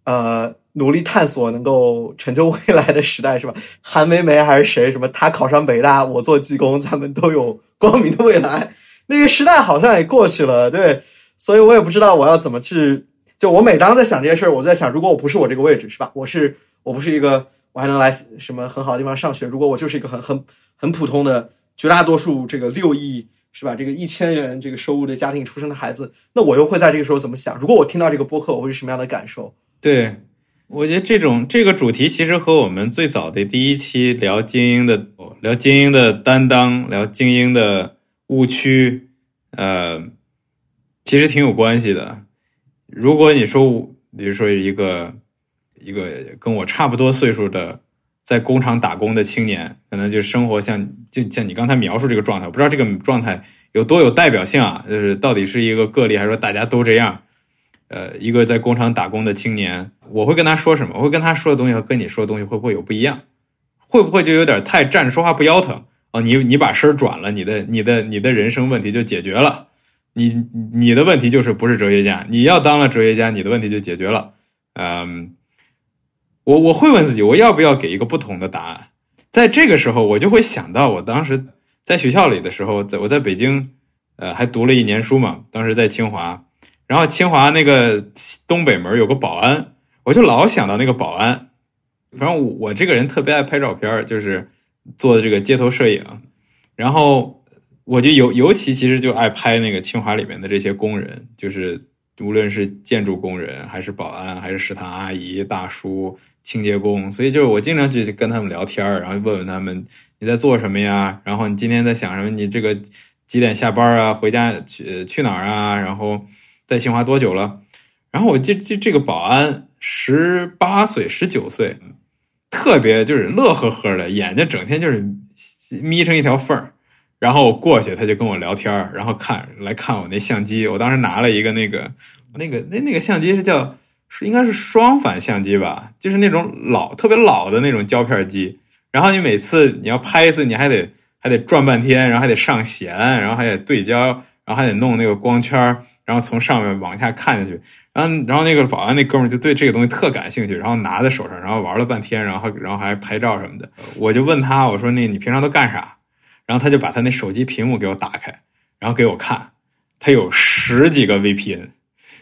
[SPEAKER 1] 呃。努力探索能够成就未来的时代是吧？韩梅梅还是谁？什么他考上北大，我做技工，咱们都有光明的未来。那个时代好像也过去了，对。所以我也不知道我要怎么去。就我每当在想这些事儿，我在想，如果我不是我这个位置，是吧？我是我不是一个，我还能来什么很好的地方上学？如果我就是一个很很很普通的，绝大多数这个六亿是吧？这个一千元这个收入的家庭出生的孩子，那我又会在这个时候怎么想？如果我听到这个播客，我会是什么样的感受？
[SPEAKER 2] 对。我觉得这种这个主题其实和我们最早的第一期聊精英的聊精英的担当，聊精英的误区，呃，其实挺有关系的。如果你说，比如说一个一个跟我差不多岁数的在工厂打工的青年，可能就生活像就像你刚才描述这个状态，我不知道这个状态有多有代表性啊，就是到底是一个个例，还是说大家都这样？呃，一个在工厂打工的青年，我会跟他说什么？我会跟他说的东西和跟你说的东西会不会有不一样？会不会就有点太站着说话不腰疼哦？你你把身转了，你的你的你的人生问题就解决了。你你的问题就是不是哲学家，你要当了哲学家，你的问题就解决了。嗯，我我会问自己，我要不要给一个不同的答案？在这个时候，我就会想到我当时在学校里的时候，在我在北京，呃，还读了一年书嘛，当时在清华。然后清华那个东北门有个保安，我就老想到那个保安。反正我这个人特别爱拍照片，就是做的这个街头摄影。然后我就尤尤其其实就爱拍那个清华里面的这些工人，就是无论是建筑工人，还是保安，还是食堂阿姨、大叔、清洁工。所以就是我经常去跟他们聊天，然后问问他们你在做什么呀？然后你今天在想什么？你这个几点下班啊？回家去去哪儿啊？然后。在清华多久了？然后我记记这个保安十八岁、十九岁，特别就是乐呵呵的，眼睛整天就是眯成一条缝儿，然后我过去，他就跟我聊天儿，然后看来看我那相机。我当时拿了一个那个那个那那个相机是叫是应该是双反相机吧，就是那种老特别老的那种胶片机。然后你每次你要拍一次，你还得还得转半天，然后还得上弦，然后还得对焦，然后还得弄那个光圈，然后从上面往下看下去。然后然后那个保安那哥们就对这个东西特感兴趣，然后拿在手上，然后玩了半天，然后然后还拍照什么的。我就问他，我说那你平常都干啥？然后他就把他那手机屏幕给我打开，然后给我看，他有十几个 VPN，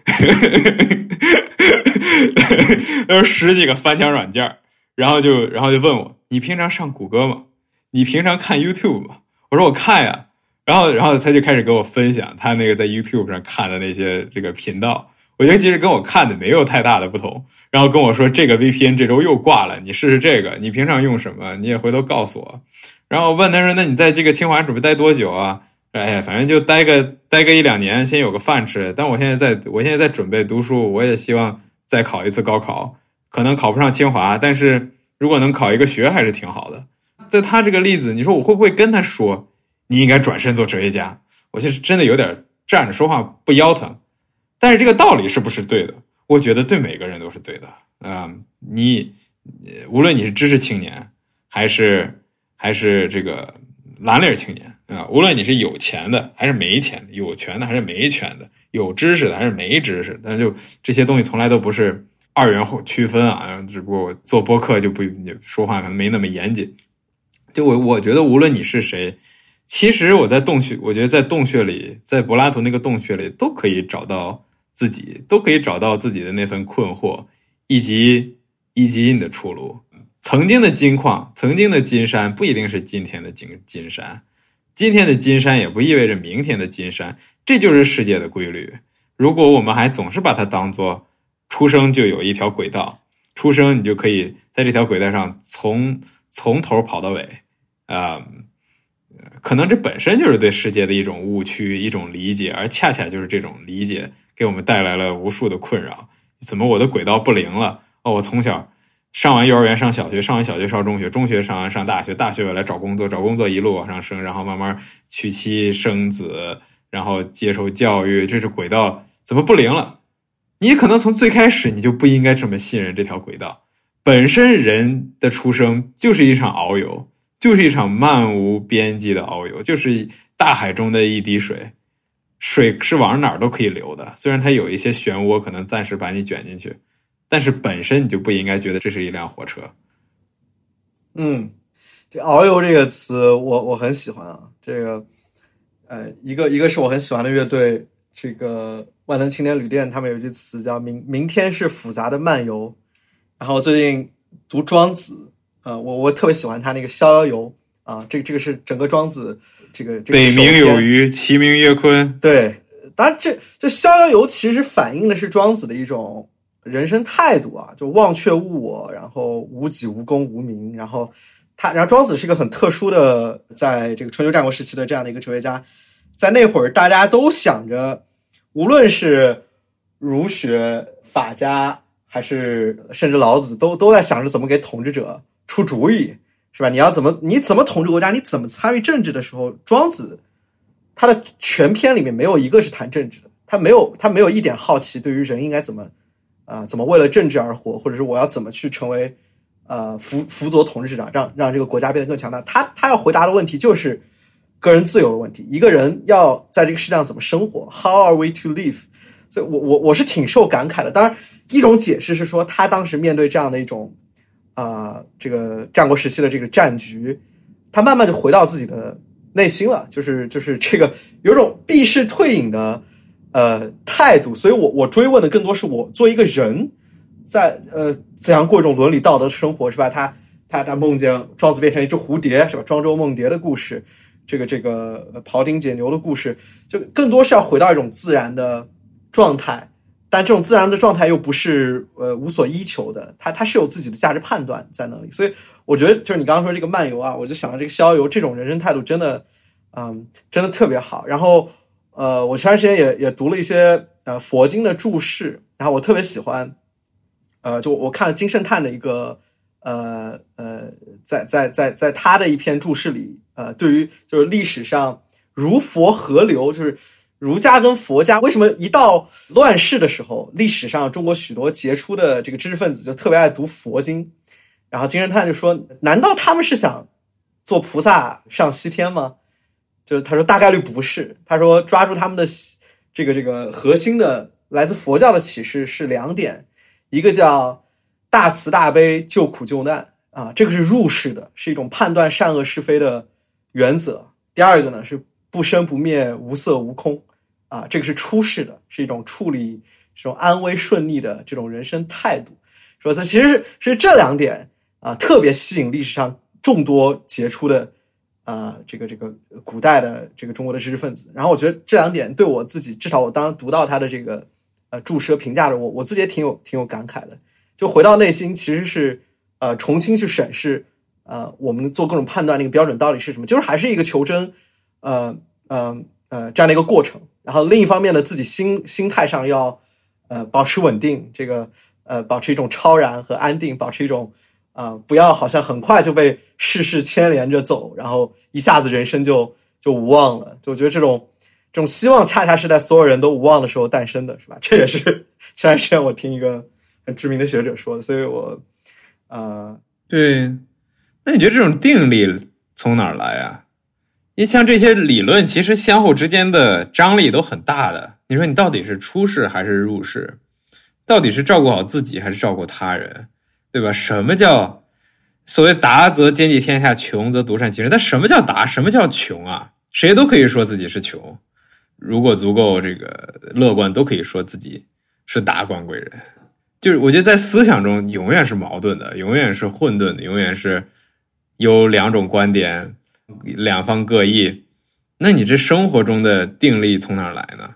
[SPEAKER 2] 有十几个翻墙软件然后就然后就问我，你平常上谷歌吗？你平常看 YouTube 吗？我说我看呀。然后然后他就开始给我分享他那个在 YouTube 上看的那些这个频道，我觉得其实跟我看的没有太大的不同。然后跟我说这个 VPN 这周又挂了，你试试这个，你平常用什么？你也回头告诉我。然后问他说：“那你在这个清华准备待多久啊？”哎呀，反正就待个待个一两年，先有个饭吃。但我现在在，我现在在准备读书，我也希望再考一次高考，可能考不上清华，但是如果能考一个学还是挺好的。在他这个例子，你说我会不会跟他说，你应该转身做哲学家？我其实真的有点站着说话不腰疼。但是这个道理是不是对的？我觉得对每个人都是对的啊！你无论你是知识青年还是。还是这个蓝领青年啊，无论你是有钱的还是没钱的，有权的还是没权的，有知识的还是没知识，但就这些东西从来都不是二元区分啊。只不过做播客就不说话可能没那么严谨。就我我觉得无论你是谁，其实我在洞穴，我觉得在洞穴里，在柏拉图那个洞穴里都可以找到自己，都可以找到自己的那份困惑，以及以及你的出路。曾经的金矿，曾经的金山，不一定是今天的金金山。今天的金山也不意味着明天的金山，这就是世界的规律。如果我们还总是把它当做出生就有一条轨道，出生你就可以在这条轨道上从从头跑到尾，啊，可能这本身就是对世界的一种误区、一种理解，而恰恰就是这种理解给我们带来了无数的困扰。怎么我的轨道不灵了？哦，我从小。上完幼儿园，上小学，上完小学上中学，中学上完上大学，大学来找工作，找工作一路往上升，然后慢慢娶妻生子，然后接受教育，这是轨道怎么不灵了？你可能从最开始你就不应该这么信任这条轨道。本身人的出生就是一场遨游，就是一场漫无边际的遨游，就是大海中的一滴水，水是往哪儿都可以流的，虽然它有一些漩涡，可能暂时把你卷进去。但是本身你就不应该觉得这是一辆火车。
[SPEAKER 1] 嗯，这“遨游”这个词，我我很喜欢啊。这个，呃，一个一个是我很喜欢的乐队，这个万能青年旅店，他们有一句词叫“明明天是复杂的漫游”。然后最近读庄子，呃，我我特别喜欢他那个《逍遥游》啊，这这个是整个庄子这个这个
[SPEAKER 2] 北冥有鱼，其名曰鲲。
[SPEAKER 1] 对，当然这这《逍遥游》其实反映的是庄子的一种。人生态度啊，就忘却物我，然后无己无功无名，然后他，然后庄子是一个很特殊的，在这个春秋战国时期的这样的一个哲学家，在那会儿大家都想着，无论是儒学、法家，还是甚至老子，都都在想着怎么给统治者出主意，是吧？你要怎么你怎么统治国家，你怎么参与政治的时候，庄子他的全篇里面没有一个是谈政治的，他没有他没有一点好奇对于人应该怎么。啊，怎么为了政治而活，或者是我要怎么去成为，呃，辅辅佐统治者，让让这个国家变得更强大？他他要回答的问题就是个人自由的问题。一个人要在这个世界上怎么生活？How are we to live？所以，我我我是挺受感慨的。当然，一种解释是说，他当时面对这样的一种啊，这个战国时期的这个战局，他慢慢就回到自己的内心了，就是就是这个有种避世退隐的。呃，态度，所以我我追问的更多是我作为一个人，在呃怎样过一种伦理道德生活，是吧？他他他梦见庄子变成一只蝴蝶，是吧？庄周梦蝶的故事，这个这个庖丁解牛的故事，就更多是要回到一种自然的状态，但这种自然的状态又不是呃无所依求的，他他是有自己的价值判断在那里，所以我觉得就是你刚刚说这个漫游啊，我就想到这个逍遥游这种人生态度，真的，嗯，真的特别好，然后。呃，我前段时间也也读了一些呃佛经的注释，然后我特别喜欢，呃，就我看了金圣叹的一个呃呃，在在在在他的一篇注释里，呃，对于就是历史上如佛合流，就是儒家跟佛家为什么一到乱世的时候，历史上中国许多杰出的这个知识分子就特别爱读佛经，然后金圣叹就说：难道他们是想做菩萨上西天吗？就他说大概率不是，他说抓住他们的这个这个核心的来自佛教的启示是两点，一个叫大慈大悲救苦救难啊，这个是入世的，是一种判断善恶是非的原则。第二个呢是不生不灭无色无空啊，这个是出世的，是一种处理这种安危顺利的这种人生态度。说这其实是这两点啊，特别吸引历史上众多杰出的。啊，这个这个古代的这个中国的知识分子，然后我觉得这两点对我自己，至少我当读到他的这个呃注释评价的我，我自己也挺有挺有感慨的。就回到内心，其实是呃重新去审视呃我们做各种判断那个标准到底是什么，就是还是一个求真，呃呃呃这样的一个过程。然后另一方面呢，自己心心态上要呃保持稳定，这个呃保持一种超然和安定，保持一种。啊，不要好像很快就被世事牵连着走，然后一下子人生就就无望了。就我觉得这种这种希望，恰恰是在所有人都无望的时候诞生的，是吧？这也是前段时间我听一个很知名的学者说的。所以我，啊，
[SPEAKER 2] 对，那你觉得这种定力从哪儿来啊？因为像这些理论，其实相互之间的张力都很大的。你说你到底是出世还是入世？到底是照顾好自己还是照顾他人？对吧？什么叫所谓达则兼济天下，穷则独善其身？但什么叫达？什么叫穷啊？谁都可以说自己是穷，如果足够这个乐观，都可以说自己是达官贵人。就是我觉得在思想中永远是矛盾的，永远是混沌的，永远是有两种观点，两方各异。那你这生活中的定力从哪来呢？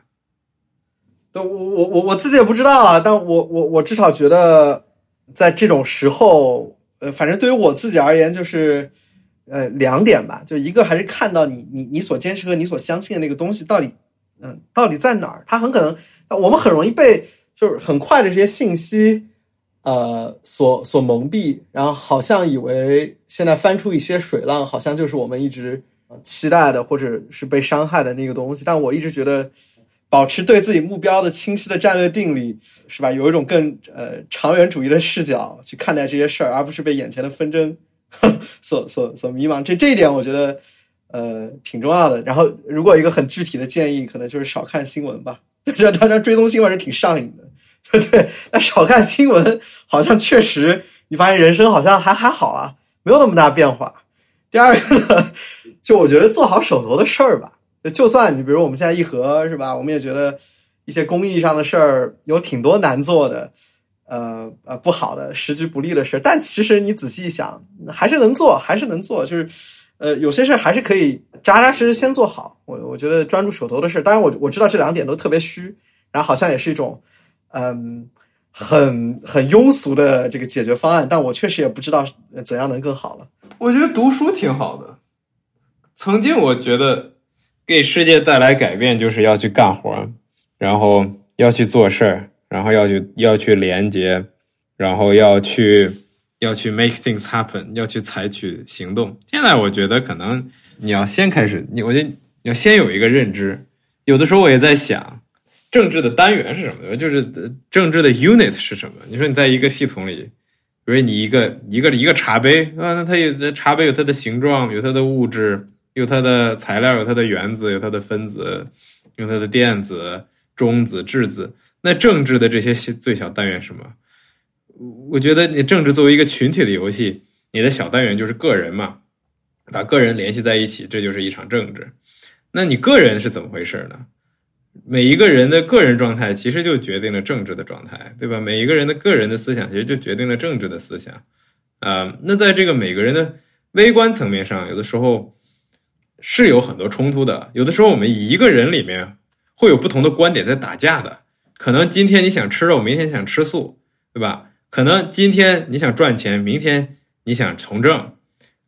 [SPEAKER 1] 我我我我自己也不知道啊，但我我我至少觉得。在这种时候，呃，反正对于我自己而言，就是，呃，两点吧，就一个还是看到你你你所坚持和你所相信的那个东西到底，嗯，到底在哪儿？它很可能，我们很容易被就是很快的这些信息，呃，所所蒙蔽，然后好像以为现在翻出一些水浪，好像就是我们一直期待的或者是被伤害的那个东西。但我一直觉得。保持对自己目标的清晰的战略定力，是吧？有一种更呃长远主义的视角去看待这些事儿，而不是被眼前的纷争 所所所迷茫。这这一点我觉得呃挺重要的。然后，如果一个很具体的建议，可能就是少看新闻吧。这当然追踪新闻是挺上瘾的，对 对。那少看新闻，好像确实你发现人生好像还还好啊，没有那么大变化。第二个呢，就我觉得做好手头的事儿吧。就算你比如我们现在一和是吧，我们也觉得一些公益上的事儿有挺多难做的，呃呃不好的时局不利的事儿但其实你仔细一想，还是能做，还是能做。就是呃有些事儿还是可以扎扎实实先做好。我我觉得专注手头的事儿当然我我知道这两点都特别虚，然后好像也是一种嗯很很庸俗的这个解决方案，但我确实也不知道怎样能更好了。
[SPEAKER 2] 我觉得读书挺好的，曾经我觉得。给世界带来改变，就是要去干活，然后要去做事儿，然后要去要去连接，然后要去要去 make things happen，要去采取行动。现在我觉得可能你要先开始，你我觉得你要先有一个认知。有的时候我也在想，政治的单元是什么？就是政治的 unit 是什么？你说你在一个系统里，比如你一个一个一个茶杯啊，那它有茶杯有它的形状，有它的物质。有它的材料，有它的原子，有它的分子，有它的电子、中子、质子。那政治的这些最小单元什么？我觉得你政治作为一个群体的游戏，你的小单元就是个人嘛，把个人联系在一起，这就是一场政治。那你个人是怎么回事呢？每一个人的个人状态其实就决定了政治的状态，对吧？每一个人的个人的思想其实就决定了政治的思想。啊，那在这个每个人的微观层面上，有的时候。是有很多冲突的，有的时候我们一个人里面会有不同的观点在打架的。可能今天你想吃肉，明天想吃素，对吧？可能今天你想赚钱，明天你想从政。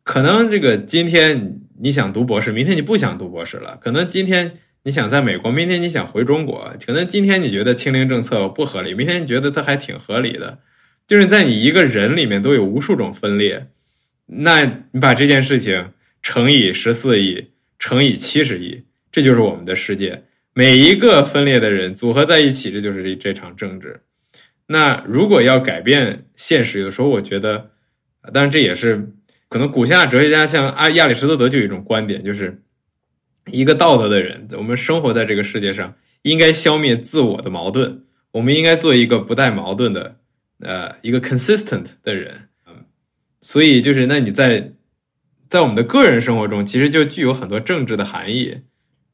[SPEAKER 2] 可能这个今天你想读博士，明天你不想读博士了。可能今天你想在美国，明天你想回中国。可能今天你觉得清零政策不合理，明天你觉得它还挺合理的。就是在你一个人里面都有无数种分裂，那你把这件事情乘以十四亿，乘以七十亿，这就是我们的世界。每一个分裂的人组合在一起，这就是这这场政治。那如果要改变现实，有的时候我觉得，当然这也是可能古希腊哲学家像阿亚里士多德就有一种观点，就是一个道德的人，我们生活在这个世界上，应该消灭自我的矛盾，我们应该做一个不带矛盾的。呃，一个 consistent 的人，所以就是那你在在我们的个人生活中，其实就具有很多政治的含义。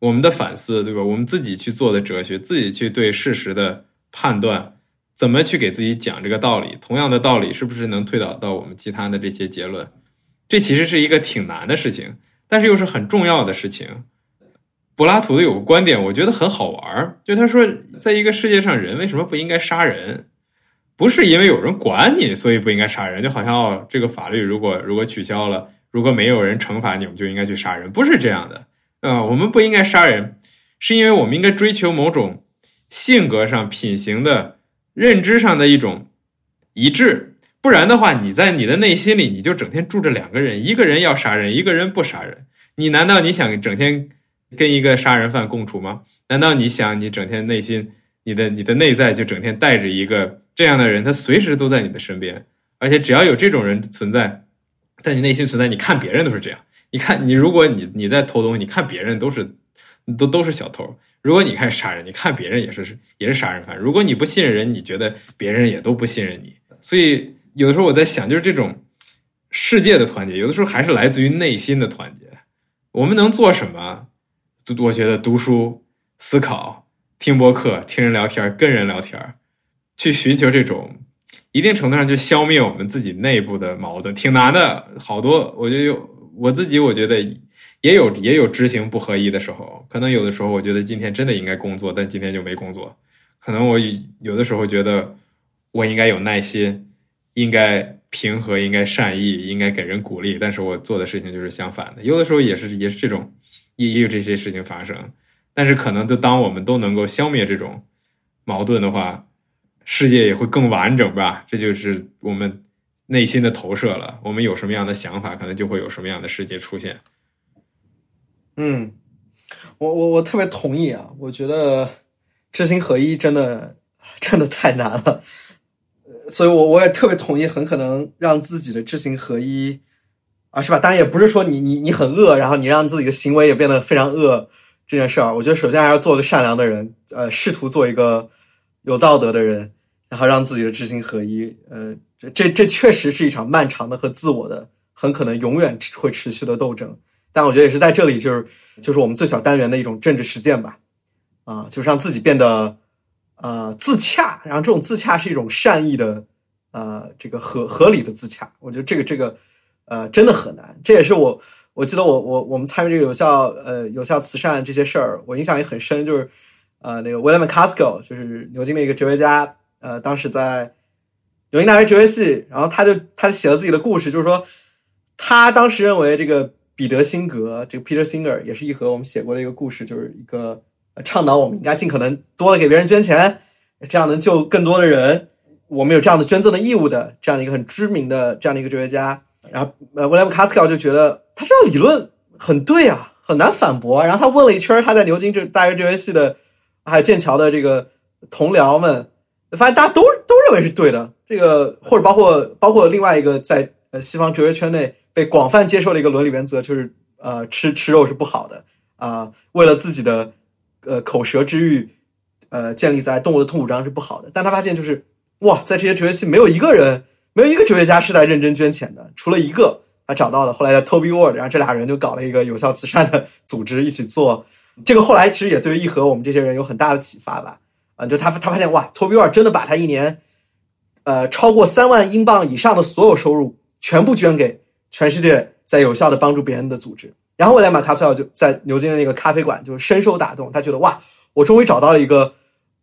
[SPEAKER 2] 我们的反思，对吧？我们自己去做的哲学，自己去对事实的判断，怎么去给自己讲这个道理？同样的道理，是不是能推导到我们其他的这些结论？这其实是一个挺难的事情，但是又是很重要的事情。柏拉图的有个观点，我觉得很好玩儿就他说，在一个世界上，人为什么不应该杀人？不是因为有人管你，所以不应该杀人，就好像哦，这个法律如果如果取消了，如果没有人惩罚你，我们就应该去杀人，不是这样的。啊，我们不应该杀人，是因为我们应该追求某种性格上、品行的认知上的一种一致，不然的话，你在你的内心里，你就整天住着两个人，一个人要杀人，一个人不杀人。你难道你想整天跟一个杀人犯共处吗？难道你想你整天内心？你的你的内在就整天带着一个这样的人，他随时都在你的身边，而且只要有这种人存在，在你内心存在，你看别人都是这样。你看你，如果你你在偷东西，你看别人都是都都是小偷。如果你开始杀人，你看别人也是也是杀人犯。如果你不信任人，你觉得别人也都不信任你。所以有的时候我在想，就是这种世界的团结，有的时候还是来自于内心的团结。我们能做什么？我觉得读书、思考。听播客，听人聊天，跟人聊天，去寻求这种一定程度上就消灭我们自己内部的矛盾，挺难的。好多，我觉得有我自己，我觉得也有 也有知行不合一的时候。可能有的时候，我觉得今天真的应该工作，但今天就没工作。可能我有的时候觉得我应该有耐心，应该平和，应该善意，应该给人鼓励，但是我做的事情就是相反的。有的时候也是也是这种，也也有这些事情发生。但是可能，就当我们都能够消灭这种矛盾的话，世界也会更完整吧。这就是我们内心的投射了。我们有什么样的想法，可能就会有什么样的世界出现。
[SPEAKER 1] 嗯，我我我特别同意啊！我觉得知行合一真的真的太难了，所以我我也特别同意，很可能让自己的知行合一啊，是吧？当然也不是说你你你很恶，然后你让自己的行为也变得非常恶。这件事儿，我觉得首先还要做个善良的人，呃，试图做一个有道德的人，然后让自己的知行合一。呃，这这这确实是一场漫长的和自我的，很可能永远会持续的斗争。但我觉得也是在这里，就是就是我们最小单元的一种政治实践吧。啊，就是让自己变得呃自洽，然后这种自洽是一种善意的，呃，这个合合理的自洽。我觉得这个这个呃真的很难，这也是我。我记得我我我们参与这个有效呃有效慈善这些事儿，我印象也很深，就是呃那个 William Casco，就是牛津的一个哲学家，呃当时在牛津大学哲学系，然后他就他就写了自己的故事，就是说他当时认为这个彼得辛格这个 Peter Singer 也是一和我们写过的一个故事，就是一个倡导我们应该尽可能多的给别人捐钱，这样能救更多的人，我们有这样的捐赠的义务的这样的一个很知名的这样的一个哲学家。然后，呃，William Casco 就觉得他这个理论很对啊，很难反驳。然后他问了一圈他在牛津这大学哲学系的，还有剑桥的这个同僚们，发现大家都都认为是对的。这个或者包括包括另外一个在呃西方哲学圈内被广泛接受的一个伦理原则，就是呃吃吃肉是不好的啊，为了自己的呃口舌之欲，呃建立在动物的痛苦上是不好的。但他发现就是哇，在这些哲学系没有一个人。没有一个哲学家是在认真捐钱的，除了一个，他找到了。后来叫 Toby Ward，然后这俩人就搞了一个有效慈善的组织，一起做。这个后来其实也对于义和我们这些人有很大的启发吧。啊，就他他发现哇，Toby Ward 真的把他一年，呃，超过三万英镑以上的所有收入全部捐给全世界在有效的帮助别人的组织。然后后来马卡斯尔就在牛津的那个咖啡馆就深受打动，他觉得哇，我终于找到了一个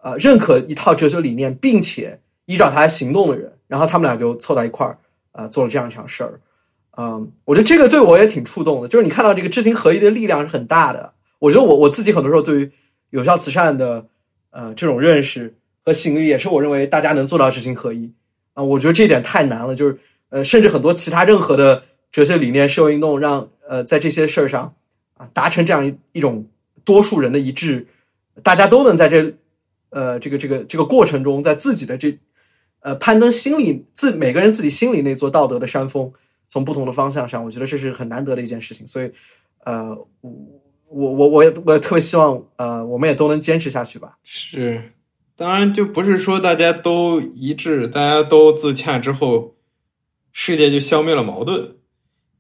[SPEAKER 1] 呃认可一套哲学理念，并且依照他来行动的人。然后他们俩就凑到一块儿，啊，做了这样一场事儿，嗯，我觉得这个对我也挺触动的。就是你看到这个知行合一的力量是很大的。我觉得我我自己很多时候对于有效慈善的，呃，这种认识和行为，也是我认为大家能做到知行合一，啊，我觉得这一点太难了，就是呃，甚至很多其他任何的哲学理念、社会运动，让呃在这些事儿上啊达成这样一一种多数人的一致，大家都能在这呃这个这个这个过程中，在自己的这呃攀登心里自每个人自己心里那座道德的山峰，从不同的方向上，我觉得这是很难得的一件事情，所以呃我我我也我也特别希望呃我们也都能坚持下去吧。
[SPEAKER 2] 是。当然，就不是说大家都一致，大家都自洽之后，世界就消灭了矛盾。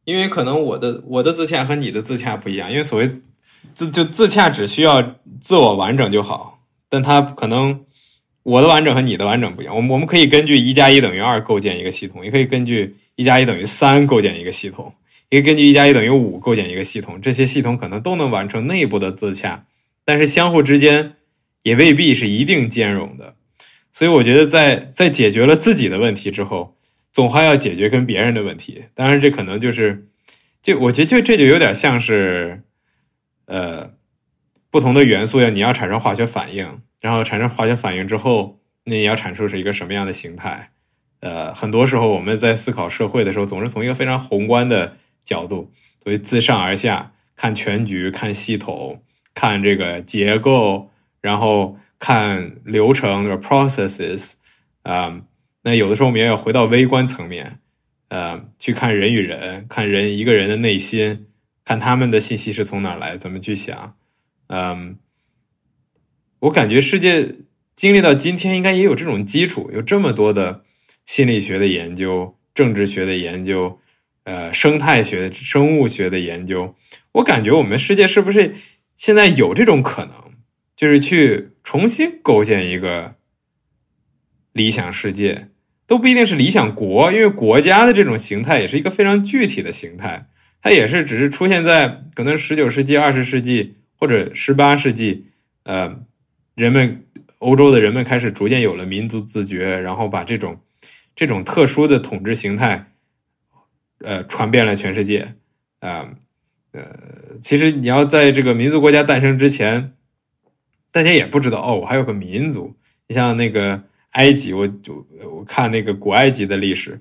[SPEAKER 2] 因为可能我的我的自洽和你的自洽不一样。因为所谓自就自洽，只需要自我完整就好。但他可能我的完整和你的完整不一样。我们我们可以根据一加一等于二构建一个系统，也可以根据一加一等于三构建一个系统，也可以根据一加一等于五构建一个系统。这些系统可能都能完成内部的自洽，但是相互之间。也未必是一定兼容的，所以我觉得在在解决了自己的问题之后，总还要解决跟别人的问题。当然，这可能就是，就我觉得就这就有点像是，呃，不同的元素要你要产生化学反应，然后产生化学反应之后，那你要阐述是一个什么样的形态？呃，很多时候我们在思考社会的时候，总是从一个非常宏观的角度，所以自上而下看全局、看系统、看这个结构。然后看流程或者 processes，啊，那有的时候我们也要回到微观层面，呃，去看人与人，看人一个人的内心，看他们的信息是从哪来，怎么去想，嗯，我感觉世界经历到今天，应该也有这种基础，有这么多的心理学的研究、政治学的研究、呃，生态学、生物学的研究，我感觉我们世界是不是现在有这种可能？就是去重新构建一个理想世界，都不一定是理想国，因为国家的这种形态也是一个非常具体的形态，它也是只是出现在可能十九世纪、二十世纪或者十八世纪，呃，人们欧洲的人们开始逐渐有了民族自觉，然后把这种这种特殊的统治形态，呃，传遍了全世界，啊，呃，其实你要在这个民族国家诞生之前。大家也不知道哦，我还有个民族。你像那个埃及，我就我看那个古埃及的历史，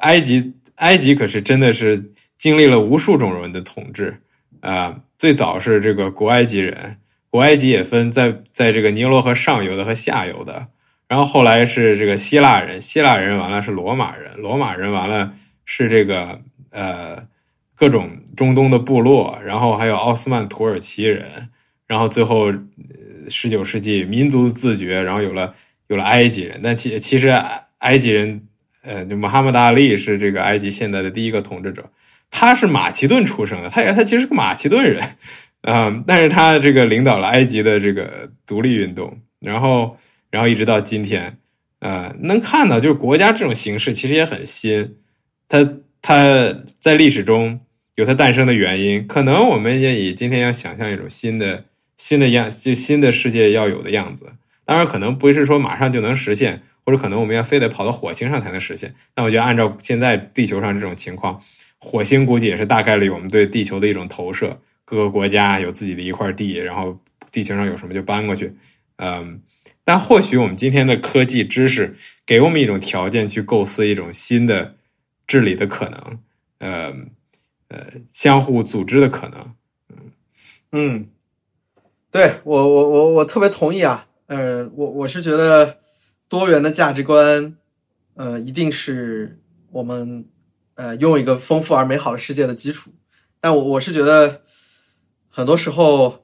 [SPEAKER 2] 埃及埃及可是真的是经历了无数种人的统治啊。最早是这个古埃及人，古埃及也分在在这个尼罗河上游的和下游的。然后后来是这个希腊人，希腊人完了是罗马人，罗马人完了是这个呃各种中东的部落，然后还有奥斯曼土耳其人，然后最后。十九世纪民族自觉，然后有了有了埃及人，但其其实埃及人，呃，就穆罕默德·阿里是这个埃及现在的第一个统治者，他是马其顿出生的，他也他其实是个马其顿人，啊，但是他这个领导了埃及的这个独立运动，然后然后一直到今天，呃，能看到就是国家这种形式其实也很新，它它在历史中有它诞生的原因，可能我们也以今天要想象一种新的。新的样就新的世界要有的样子，当然可能不是说马上就能实现，或者可能我们要非得跑到火星上才能实现。那我觉得按照现在地球上这种情况，火星估计也是大概率我们对地球的一种投射。各个国家有自己的一块地，然后地球上有什么就搬过去。嗯，但或许我们今天的科技知识给我们一种条件去构思一种新的治理的可能，呃呃，相互组织的可能。
[SPEAKER 1] 嗯嗯。对我，我我我特别同意啊，呃，我我是觉得多元的价值观，呃，一定是我们呃拥有一个丰富而美好的世界的基础。但我我是觉得很多时候，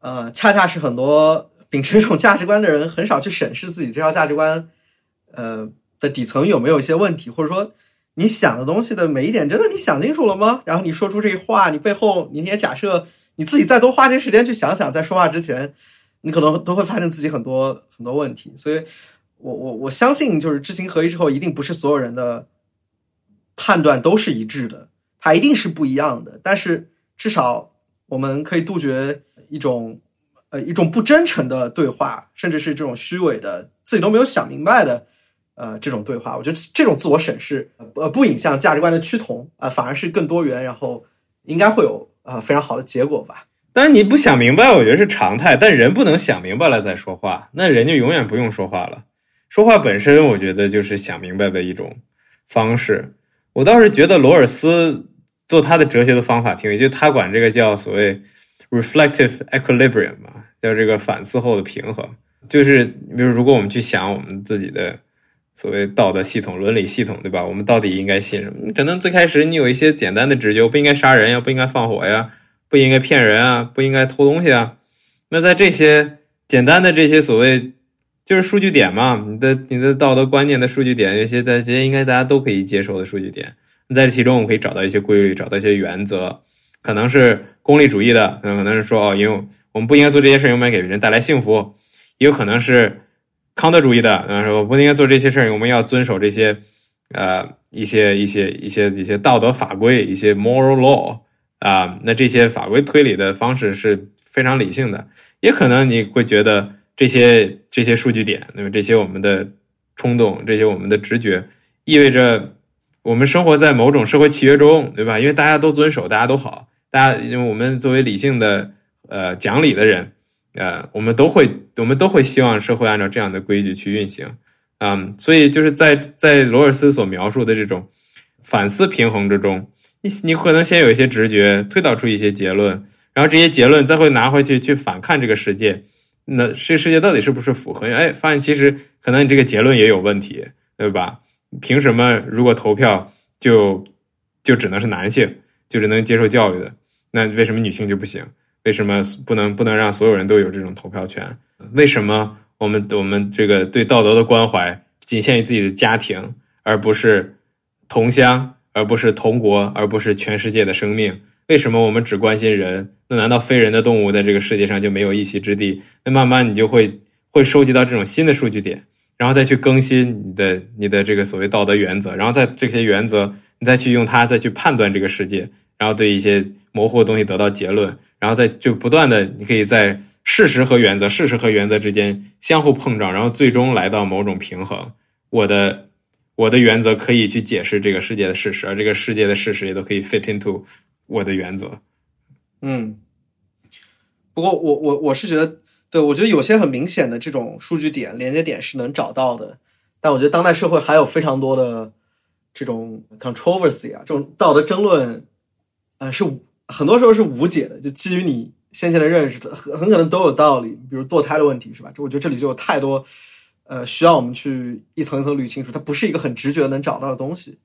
[SPEAKER 1] 呃，恰恰是很多秉持这种价值观的人很少去审视自己这套价值观，呃的底层有没有一些问题，或者说你想的东西的每一点真的你想清楚了吗？然后你说出这话，你背后你也假设。你自己再多花些时间去想想，在说话之前，你可能都会发现自己很多很多问题。所以，我我我相信，就是知行合一之后，一定不是所有人的判断都是一致的，它一定是不一样的。但是，至少我们可以杜绝一种呃一种不真诚的对话，甚至是这种虚伪的、自己都没有想明白的呃这种对话。我觉得这种自我审视呃不影响价值观的趋同啊，反而是更多元，然后应该会有。呃，非常好的结果吧。
[SPEAKER 2] 但是你不想明白，我觉得是常态。但人不能想明白了再说话，那人就永远不用说话了。说话本身，我觉得就是想明白的一种方式。我倒是觉得罗尔斯做他的哲学的方法挺有意思，就他管这个叫所谓 reflective equilibrium 嘛，叫这个反思后的平衡。就是比如，如果我们去想我们自己的所谓道德系统、伦理系统，对吧？我们到底应该信什么？可能最开始你有一些简单的直觉，不应该杀人呀，不应该放火呀，不应该骗人啊，不应该偷东西啊。那在这些简单的这些所谓就是数据点嘛，你的你的道德观念的数据点，有些在这些应该大家都可以接受的数据点，在这其中我们可以找到一些规律，找到一些原则，可能是功利主义的，可能是说哦，因为我们不应该做这些事儿，因为给别人带来幸福，也有可能是康德主义的，嗯，说不应该做这些事儿，我们要遵守这些呃一些一些一些一些道德法规，一些 moral law 啊，那这些法规推理的方式是非常理性的，也可能你会觉得。这些这些数据点，那么这些我们的冲动，这些我们的直觉，意味着我们生活在某种社会契约中，对吧？因为大家都遵守，大家都好，大家因为我们作为理性的呃讲理的人，呃，我们都会我们都会希望社会按照这样的规矩去运行，嗯，所以就是在在罗尔斯所描述的这种反思平衡之中，你你可能先有一些直觉，推导出一些结论，然后这些结论再会拿回去去反看这个世界。那这世界到底是不是符合？哎，发现其实可能你这个结论也有问题，对吧？凭什么如果投票就就只能是男性，就只能接受教育的？那为什么女性就不行？为什么不能不能让所有人都有这种投票权？为什么我们我们这个对道德的关怀仅限于自己的家庭，而不是同乡，而不是同国，而不是全世界的生命？为什么我们只关心人？那难道非人的动物在这个世界上就没有一席之地？那慢慢你就会会收集到这种新的数据点，然后再去更新你的你的这个所谓道德原则，然后在这些原则你再去用它再去判断这个世界，然后对一些模糊的东西得到结论，然后再就不断的你可以在事实和原则、事实和原则之间相互碰撞，然后最终来到某种平衡。我的我的原则可以去解释这个世界的事实，而这个世界的事实也都可以 fit into。我的原则，
[SPEAKER 1] 嗯，不过我我我是觉得，对我觉得有些很明显的这种数据点连接点是能找到的，但我觉得当代社会还有非常多的这种 controversy 啊，这种道德争论，呃，是很多时候是无解的，就基于你先前的认识，很很可能都有道理。比如堕胎的问题是吧？就我觉得这里就有太多，呃，需要我们去一层一层捋清楚，它不是一个很直觉能找到的东西。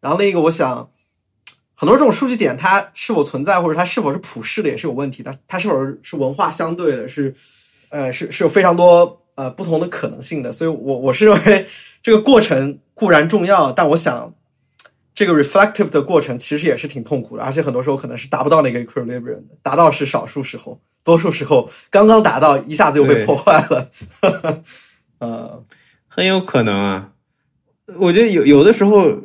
[SPEAKER 1] 然后另一个，我想。很多这种数据点，它是否存在，或者它是否是普世的，也是有问题的。它是否是文化相对的，是，呃，是是有非常多呃不同的可能性的。所以，我我是认为这个过程固然重要，但我想这个 reflective 的过程其实也是挺痛苦的，而且很多时候可能是达不到那个 equilibrium 的。达到是少数时候，多数时候刚刚达到，一下子又被破坏了。呃，
[SPEAKER 2] 很有可能啊，我觉得有有的时候。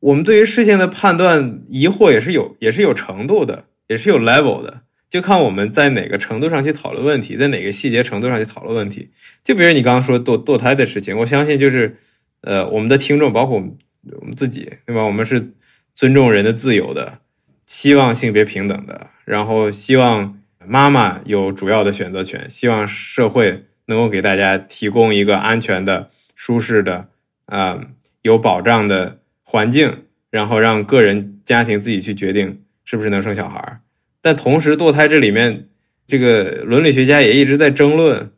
[SPEAKER 2] 我们对于事情的判断疑惑也是有，也是有程度的，也是有 level 的，就看我们在哪个程度上去讨论问题，在哪个细节程度上去讨论问题。就比如你刚刚说堕堕胎的事情，我相信就是，呃，我们的听众，包括我们我们自己，对吧？我们是尊重人的自由的，希望性别平等的，然后希望妈妈有主要的选择权，希望社会能够给大家提供一个安全的、舒适的、啊有保障的。环境，然后让个人家庭自己去决定是不是能生小孩儿但同时，堕胎这里面，这个伦理学家也一直在争论，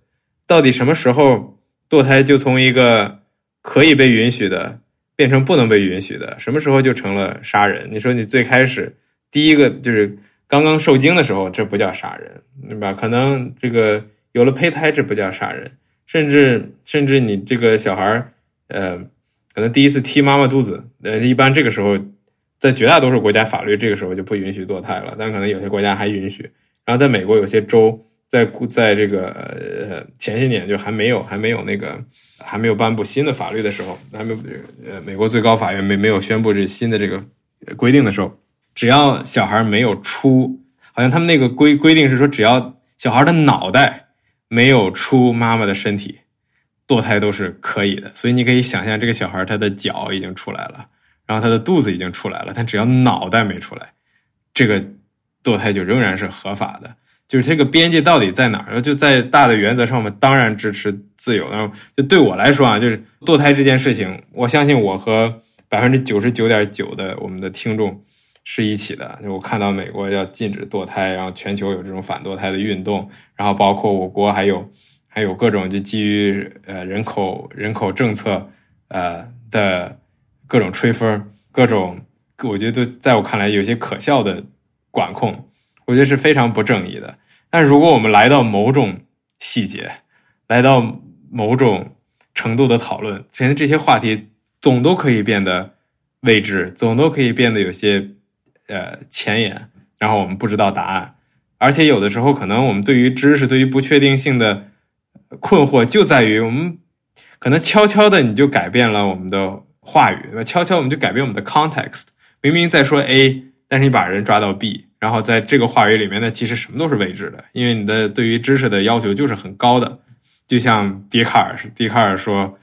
[SPEAKER 2] 到底什么时候堕胎就从一个可以被允许的变成不能被允许的，什么时候就成了杀人？你说你最开始第一个就是刚刚受精的时候，这不叫杀人，对吧？可能这个有了胚胎，这不叫杀人，甚至甚至你这个小孩儿呃。可能第一次踢妈妈肚子，呃，一般这个时候，在绝大多数国家法律这个时候就不允许堕胎了，但可能有些国家还允许。然后在美国有些州，在在这个呃前些年就还没有还没有那个还没有颁布新的法律的时候，还没有呃美国最高法院没没有宣布这新的这个规定的时候，只要小孩没有出，好像他们那个规规定是说，只要小孩的脑袋没有出妈妈的身体。堕胎都是可以的，所以你可以想象，这个小孩他的脚已经出来了，然后他的肚子已经出来了，但只要脑袋没出来，这个堕胎就仍然是合法的。就是这个边界到底在哪儿？就在大的原则上，我们当然支持自由。然后就对我来说啊，就是堕胎这件事情，我相信我和百分之九十九点九的我们的听众是一起的。就我看到美国要禁止堕胎，然后全球有这种反堕胎的运动，然后包括我国还有还有各种就基于呃人口人口政策呃的各种吹风，各种我觉得在我看来有些可笑的管控。我觉得是非常不正义的。但如果我们来到某种细节，来到某种程度的讨论，其实这些话题总都可以变得未知，总都可以变得有些呃前沿，然后我们不知道答案。而且有的时候，可能我们对于知识、对于不确定性的困惑，就在于我们可能悄悄的你就改变了我们的话语，那悄悄我们就改变我们的 context。明明在说 A，但是你把人抓到 B。然后在这个话语里面呢，其实什么都是未知的，因为你的对于知识的要求就是很高的。就像笛卡尔，笛卡尔说，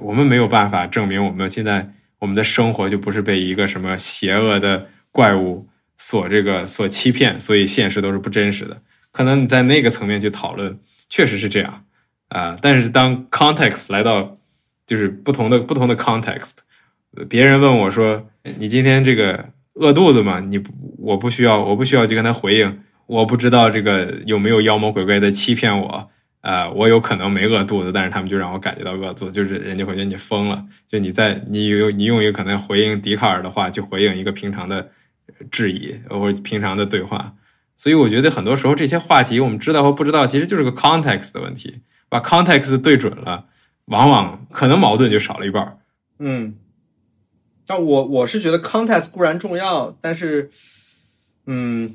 [SPEAKER 2] 我们没有办法证明我们现在我们的生活就不是被一个什么邪恶的怪物所这个所欺骗，所以现实都是不真实的。可能你在那个层面去讨论，确实是这样啊。但是当 context 来到，就是不同的不同的 context，别人问我说，你今天这个。饿肚子嘛？你我不需要，我不需要去跟他回应。我不知道这个有没有妖魔鬼怪在欺骗我。呃，我有可能没饿肚子，但是他们就让我感觉到饿肚子，就是人家会觉得你疯了。就你在你用你用一个可能回应笛卡尔的话去回应一个平常的质疑或者平常的对话。所以我觉得很多时候这些话题我们知道或不知道，其实就是个 context 的问题。把 context 对准了，往往可能矛盾就少了一半。
[SPEAKER 1] 嗯。但我我是觉得 context 固然重要，但是，嗯，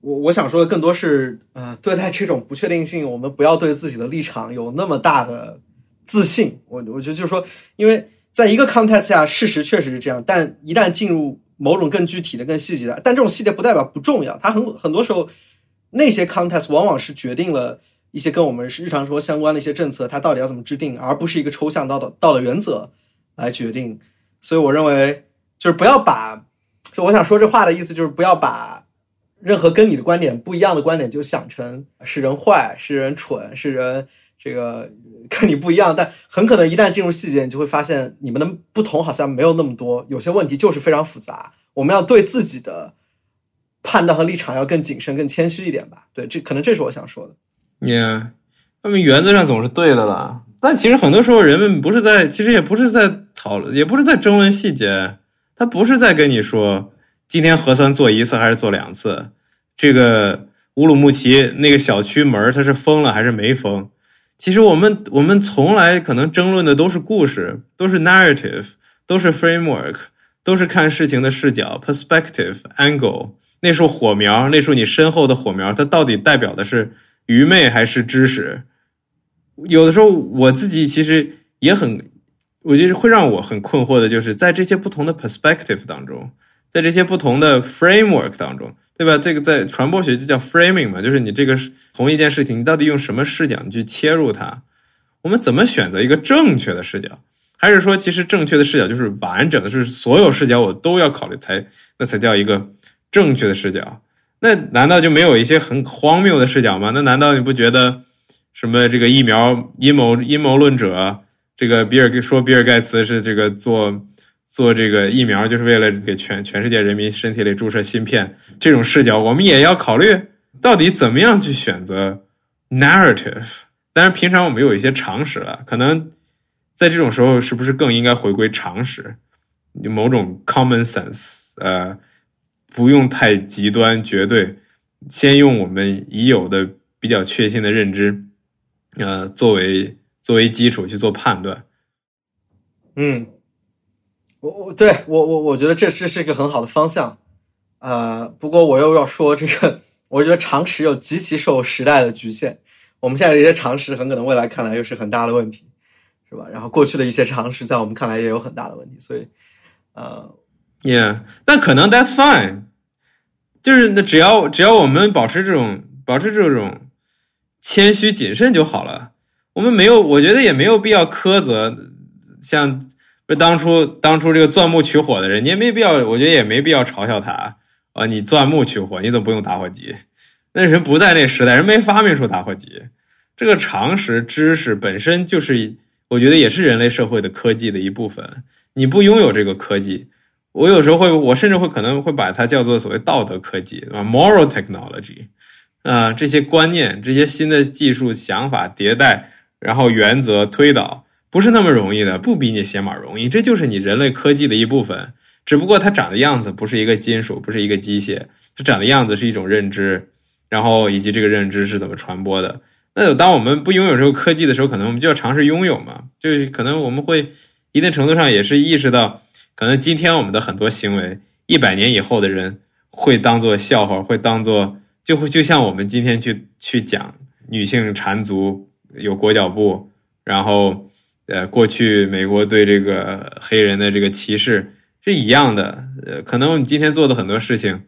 [SPEAKER 1] 我我想说的更多是，呃，对待这种不确定性，我们不要对自己的立场有那么大的自信。我我觉得就是说，因为在一个 context 下，事实确实是这样，但一旦进入某种更具体的、更细节的，但这种细节不代表不重要。它很很多时候，那些 context 往往是决定了一些跟我们日常生活相关的一些政策，它到底要怎么制定，而不是一个抽象到的到的原则来决定。所以我认为，就是不要把，就我想说这话的意思，就是不要把任何跟你的观点不一样的观点就想成是人坏、是人蠢、是人这个跟你不一样。但很可能一旦进入细节，你就会发现你们的不同好像没有那么多，有些问题就是非常复杂。我们要对自己的判断和立场要更谨慎、更谦虚一点吧。对，这可能这是我想说的。
[SPEAKER 2] Yeah，他们原则上总是对的了。但其实很多时候，人们不是在，其实也不是在讨论，也不是在争论细节，他不是在跟你说今天核酸做一次还是做两次，这个乌鲁木齐那个小区门它是封了还是没封。其实我们我们从来可能争论的都是故事，都是 narrative，都是 framework，都是看事情的视角 perspective angle。那束火苗，那束你身后的火苗，它到底代表的是愚昧还是知识？有的时候我自己其实也很，我觉得会让我很困惑的，就是在这些不同的 perspective 当中，在这些不同的 framework 当中，对吧？这个在传播学就叫 framing 嘛，就是你这个同一件事情，你到底用什么视角你去切入它？我们怎么选择一个正确的视角？还是说，其实正确的视角就是完整的，是所有视角我都要考虑才，那才叫一个正确的视角？那难道就没有一些很荒谬的视角吗？那难道你不觉得？什么这个疫苗阴谋阴谋论者，这个比尔说比尔盖茨是这个做做这个疫苗就是为了给全全世界人民身体里注射芯片，这种视角我们也要考虑，到底怎么样去选择 narrative？当然，平常我们有一些常识了，可能在这种时候是不是更应该回归常识，某种 common sense？呃，不用太极端绝对，先用我们已有的比较确信的认知。呃，作为作为基础去做判断，
[SPEAKER 1] 嗯，我我对我我我觉得这这是一个很好的方向，呃，不过我又要说这个，我觉得常识又极其受时代的局限，我们现在这些常识很可能未来看来又是很大的问题，是吧？然后过去的一些常识在我们看来也有很大的问题，所以，呃
[SPEAKER 2] ，Yeah，那可能 That's fine，就是那只要只要我们保持这种保持这种。谦虚谨慎就好了。我们没有，我觉得也没有必要苛责，像不当初当初这个钻木取火的人，你也没必要，我觉得也没必要嘲笑他啊。你钻木取火，你怎么不用打火机那人不在那时代，人没发明出打火机。这个常识知识本身就是，我觉得也是人类社会的科技的一部分。你不拥有这个科技，我有时候会，我甚至会可能会把它叫做所谓道德科技，啊，moral technology，啊，这些观念、这些新的技术想法迭代，然后原则推导，不是那么容易的，不比你写码容易。这就是你人类科技的一部分，只不过它长的样子不是一个金属，不是一个机械，它长的样子是一种认知。然后以及这个认知是怎么传播的？那当我们不拥有这个科技的时候，可能我们就要尝试拥有嘛？就是可能我们会一定程度上也是意识到，可能今天我们的很多行为，一百年以后的人会当做笑话，会当做就会就像我们今天去去讲女性缠足有裹脚布，然后呃过去美国对这个黑人的这个歧视是一样的。呃，可能我们今天做的很多事情。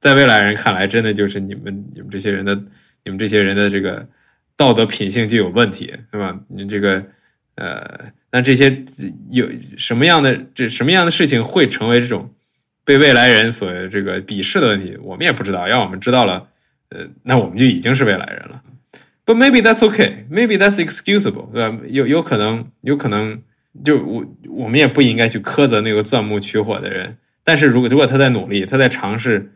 [SPEAKER 2] 在未来人看来，真的就是你们、你们这些人的、你们这些人的这个道德品性就有问题，对吧？你这个，呃，那这些有什么样的这什么样的事情会成为这种被未来人所这个鄙视的问题？我们也不知道。要我们知道了，呃，那我们就已经是未来人了。But maybe that's okay. Maybe that's excusable，对吧？有有可能，有可能，就我我们也不应该去苛责那个钻木取火的人。但是如果如果他在努力，他在尝试。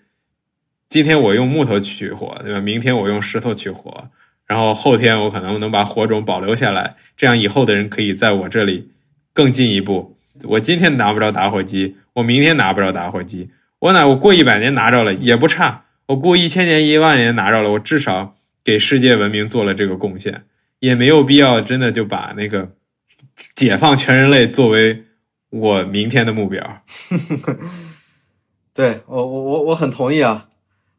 [SPEAKER 2] 今天我用木头取火，对吧？明天我用石头取火，然后后天我可能能把火种保留下来，这样以后的人可以在我这里更进一步。我今天拿不着打火机，我明天拿不着打火机，我哪我过一百年拿着了也不差，我过一千年一万年拿着了，我至少给世界文明做了这个贡献，也没有必要真的就把那个解放全人类作为我明天的目标。
[SPEAKER 1] 对我我我我很同意啊。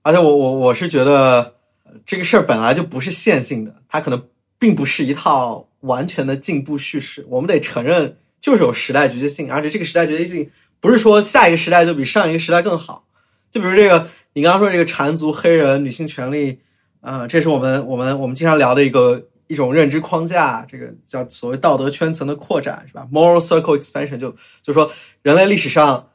[SPEAKER 1] 而且我我我是觉得这个事儿本来就不是线性的，它可能并不是一套完全的进步叙事。我们得承认，就是有时代局限性，而且这个时代局限性不是说下一个时代就比上一个时代更好。就比如这个，你刚刚说这个缠足黑人女性权利，啊，这是我们我们我们经常聊的一个一种认知框架，这个叫所谓道德圈层的扩展，是吧？Moral circle expansion 就就说人类历史上。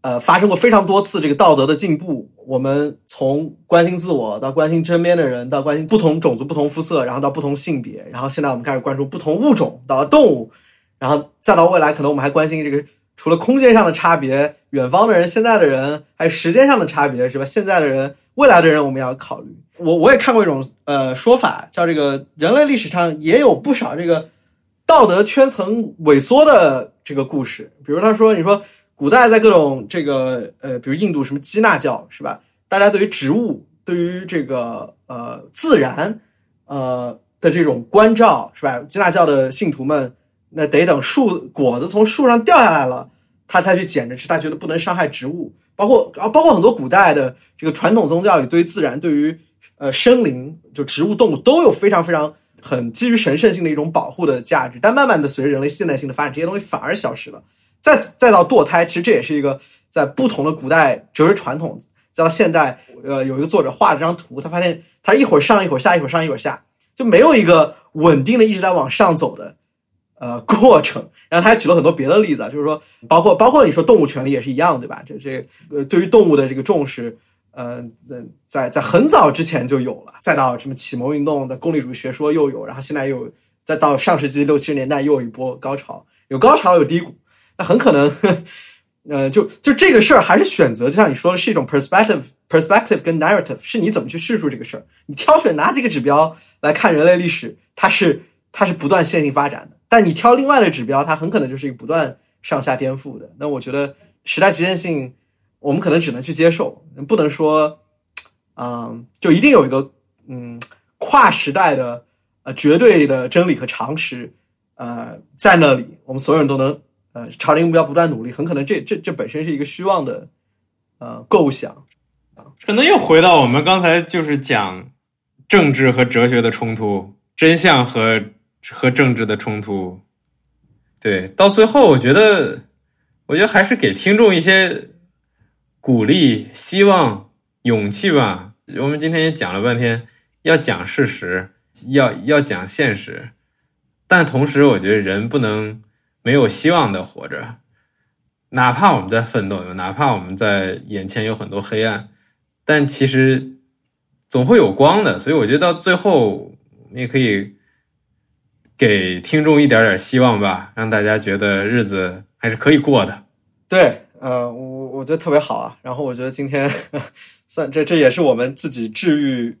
[SPEAKER 1] 呃，发生过非常多次这个道德的进步。我们从关心自我到关心身边的人，到关心不同种族、不同肤色，然后到不同性别，然后现在我们开始关注不同物种，到了动物，然后再到未来，可能我们还关心这个除了空间上的差别，远方的人、现在的人，还有时间上的差别，是吧？现在的人、未来的人，我们要考虑。我我也看过一种呃说法，叫这个人类历史上也有不少这个道德圈层萎缩的这个故事。比如他说，你说。古代在各种这个呃，比如印度什么基纳教是吧？大家对于植物、对于这个呃自然呃的这种关照是吧？基纳教的信徒们那得等树果子从树上掉下来了，他才去捡着吃。他觉得不能伤害植物，包括啊，包括很多古代的这个传统宗教里，对于自然、对于呃生灵，就植物、动物都有非常非常很基于神圣性的一种保护的价值。但慢慢的随着人类现代性的发展，这些东西反而消失了。再再到堕胎，其实这也是一个在不同的古代哲学传统，再到现代，呃，有一个作者画了张图，他发现他一会儿上一会儿下，一会儿上一会儿下，就没有一个稳定的一直在往上走的呃过程。然后他还举了很多别的例子，就是说，包括包括你说动物权利也是一样，对吧？这这呃，对于动物的这个重视，呃，在在很早之前就有了，再到什么启蒙运动的功利主义学说又有，然后现在又再到上世纪六七十年代又有一波高潮，有高潮有低谷。那很可能，呃，就就这个事儿还是选择，就像你说的，是一种 perspective，perspective 跟 narrative，是你怎么去叙述这个事儿。你挑选哪几个指标来看人类历史，它是它是不断线性发展的。但你挑另外的指标，它很可能就是一个不断上下颠覆的。那我觉得时代局限性，我们可能只能去接受，不能说，嗯，就一定有一个嗯跨时代的呃绝对的真理和常识，呃，在那里，我们所有人都能。呃，朝着目标不断努力，很可能这这这本身是一个虚妄的呃构想
[SPEAKER 2] 啊。可能又回到我们刚才就是讲政治和哲学的冲突，真相和和政治的冲突。对，到最后我觉得，我觉得还是给听众一些鼓励、希望、勇气吧。我们今天也讲了半天，要讲事实，要要讲现实，但同时我觉得人不能。没有希望的活着，哪怕我们在奋斗，哪怕我们在眼前有很多黑暗，但其实总会有光的。所以我觉得到最后，你也可以给听众一点点希望吧，让大家觉得日子还是可以过的。
[SPEAKER 1] 对，呃，我我觉得特别好啊。然后我觉得今天 算这这也是我们自己治愈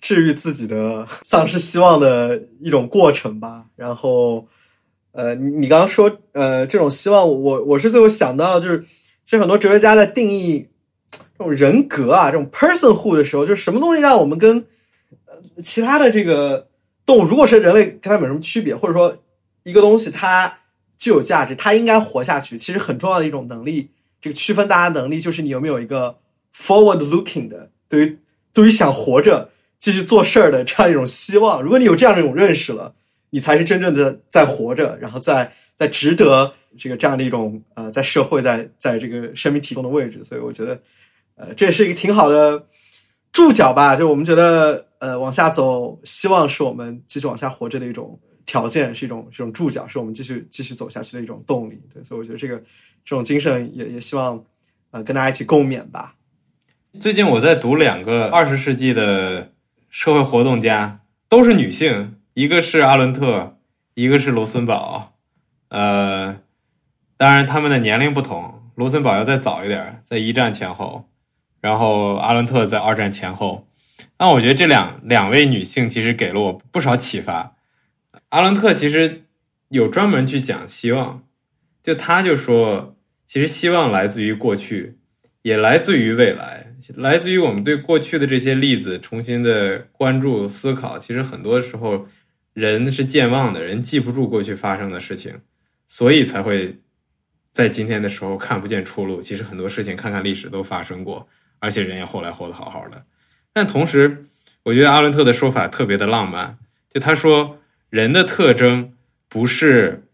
[SPEAKER 1] 治愈自己的丧失希望的一种过程吧。然后，呃，你你刚刚说，呃，这种希望，我我是最后想到就是，其实很多哲学家在定义这种人格啊，这种 personhood 的时候，就是什么东西让我们跟呃其他的这个动物，如果是人类跟它们有什么区别，或者说一个东西它具有价值，它应该活下去，其实很重要的一种能力，这个区分大家能力就是你有没有一个 forward looking 的，对于对于想活着继续做事儿的这样一种希望。如果你有这样的一种认识了，你才是真正的在活着，然后在在值得这个这样的一种呃，在社会在在这个生命提供的位置。所以我觉得，呃，这也是一个挺好的注脚吧。就我们觉得，呃，往下走，希望是我们继续往下活着的一种条件，是一种这种注脚，是我们继续继续走下去的一种动力。对，所以我觉得这个这种精神也也希望呃跟大家一起共勉吧。
[SPEAKER 2] 最近我在读两个二十世纪的社会活动家，都是女性，一个是阿伦特，一个是卢森堡。呃，当然他们的年龄不同，卢森堡要再早一点，在一战前后，然后阿伦特在二战前后。那我觉得这两两位女性其实给了我不少启发。阿伦特其实有专门去讲希望，就他就说，其实希望来自于过去，也来自于未来，来自于我们对过去的这些例子重新的关注思考。其实很多时候人是健忘的，人记不住过去发生的事情，所以才会在今天的时候看不见出路。其实很多事情看看历史都发生过，而且人也后来活得好好的。但同时，我觉得阿伦特的说法特别的浪漫，就他说。人的特征不是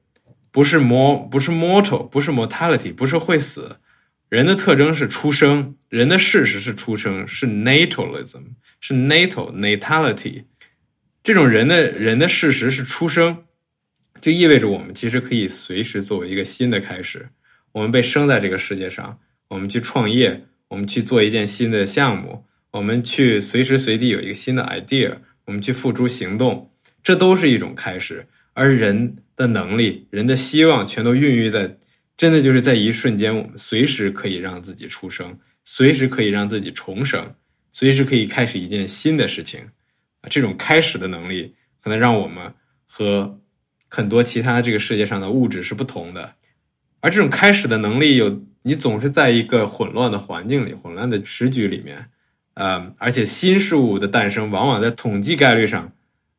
[SPEAKER 2] 不是 m 不是 mortal 不是 mortality 不是会死，人的特征是出生，人的事实是出生，是 natalism 是 natal natality，这种人的人的事实是出生，就意味着我们其实可以随时作为一个新的开始，我们被生在这个世界上，我们去创业，我们去做一件新的项目，我们去随时随地有一个新的 idea，我们去付诸行动。这都是一种开始，而人的能力、人的希望，全都孕育在，真的就是在一瞬间，我们随时可以让自己出生，随时可以让自己重生，随时可以开始一件新的事情，这种开始的能力，可能让我们和很多其他这个世界上的物质是不同的，而这种开始的能力，有你总是在一个混乱的环境里、混乱的时局里面，呃，而且新事物的诞生，往往在统计概率上。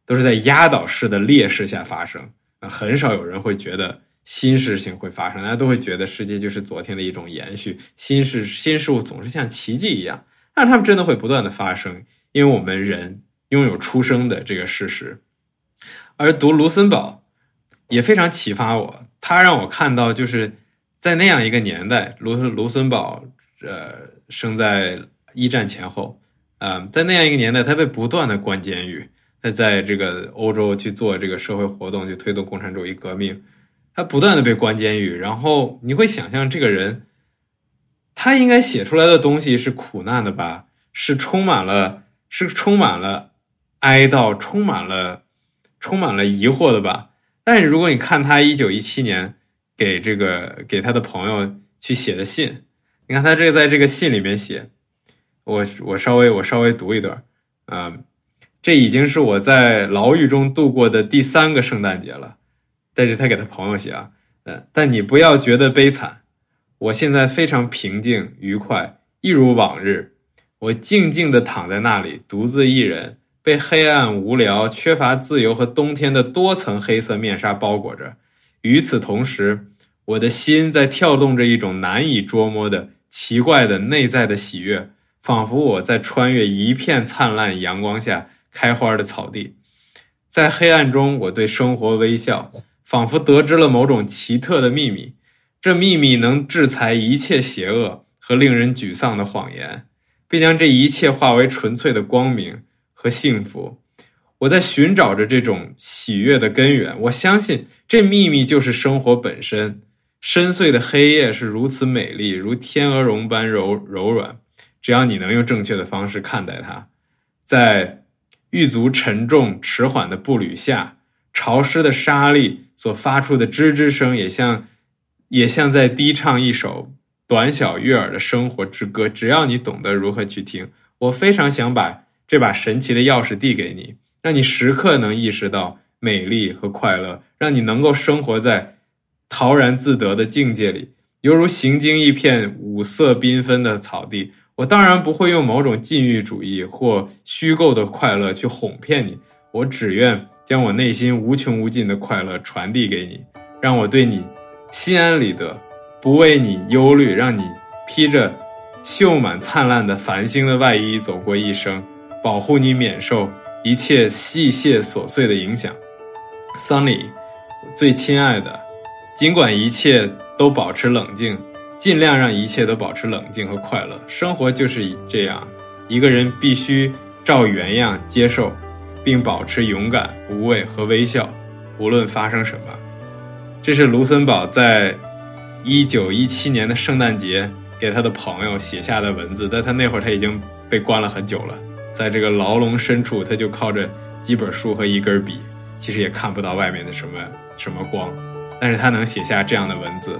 [SPEAKER 2] 都是在压倒式的劣势下发生，很少有人会觉得新事情会发生，大家都会觉得世界就是昨天的一种延续，新事新事物总是像奇迹一样，但是他们真的会不断的发生，因为我们人拥有出生的这个事实。而读卢森堡也非常启发我，他让我看到就是在那样一个年代，卢卢森堡呃生在一战前后，啊，在那样一个年代，他被不断的关监狱。他在这个欧洲去做这个社会活动，去推动共产主义革命，他不断的被关监狱，然后你会想象这个人，他应该写出来的东西是苦难的吧？是充满了，是充满了哀悼，充满了，充满了疑惑的吧？但是如果你看他一九一七年给这个给他的朋友去写的信，你看他这个在这个信里面写，我我稍微我稍微读一段，啊。这已经是我在牢狱中度过的第三个圣诞节了，但是他给他朋友写啊，嗯，但你不要觉得悲惨，我现在非常平静愉快，一如往日，我静静的躺在那里，独自一人，被黑暗、无聊、缺乏自由和冬天的多层黑色面纱包裹着。与此同时，我的心在跳动着一种难以捉摸的奇怪的内在的喜悦，仿佛我在穿越一片灿烂阳光下。开花的草地，在黑暗中，我对生活微笑，仿佛得知了某种奇特的秘密。这秘密能制裁一切邪恶和令人沮丧的谎言，并将这一切化为纯粹的光明和幸福。我在寻找着这种喜悦的根源。我相信这秘密就是生活本身。深邃的黑夜是如此美丽，如天鹅绒般柔柔软。只要你能用正确的方式看待它。在狱卒沉重迟缓的步履下，潮湿的沙砾所发出的吱吱声，也像也像在低唱一首短小悦耳的生活之歌。只要你懂得如何去听，我非常想把这把神奇的钥匙递给你，让你时刻能意识到美丽和快乐，让你能够生活在陶然自得的境界里，犹如行经一片五色缤纷的草地。我当然不会用某种禁欲主义或虚构的快乐去哄骗你，我只愿将我内心无穷无尽的快乐传递给你，让我对你心安理得，不为你忧虑，让你披着绣满灿烂的繁星的外衣走过一生，保护你免受一切细屑琐碎的影响。Sunny，最亲爱的，尽管一切都保持冷静。尽量让一切都保持冷静和快乐。生活就是这样，一个人必须照原样接受，并保持勇敢、无畏和微笑，无论发生什么。这是卢森堡在一九一七年的圣诞节给他的朋友写下的文字。但他那会儿他已经被关了很久了，在这个牢笼深处，他就靠着几本书和一根笔，其实也看不到外面的什么什么光，但是他能写下这样的文字。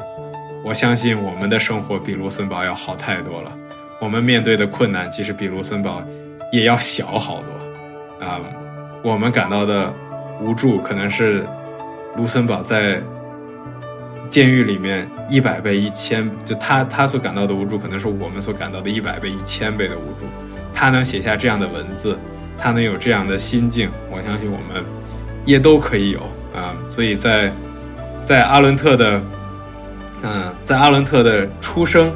[SPEAKER 2] 我相信我们的生活比卢森堡要好太多了，我们面对的困难其实比卢森堡也要小好多，啊，我们感到的无助可能是卢森堡在监狱里面一百倍、一千，就他他所感到的无助，可能是我们所感到的一百倍、一千倍的无助。他能写下这样的文字，他能有这样的心境，我相信我们也都可以有啊。所以在在阿伦特的。嗯，在阿伦特的出生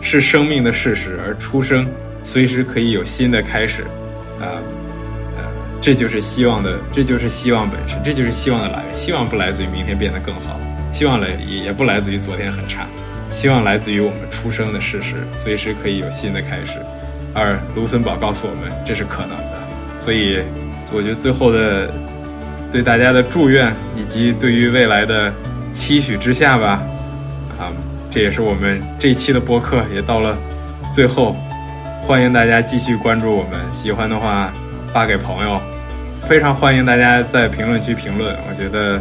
[SPEAKER 2] 是生命的事实，而出生随时可以有新的开始，啊，呃，这就是希望的，这就是希望本身，这就是希望的来源。希望不来自于明天变得更好，希望来也也不来自于昨天很差，希望来自于我们出生的事实，随时可以有新的开始。而卢森堡告诉我们这是可能的，所以我觉得最后的对大家的祝愿以及对于未来的期许之下吧。啊，这也是我们这一期的播客也到了最后，欢迎大家继续关注我们，喜欢的话发给朋友，非常欢迎大家在评论区评论。我觉得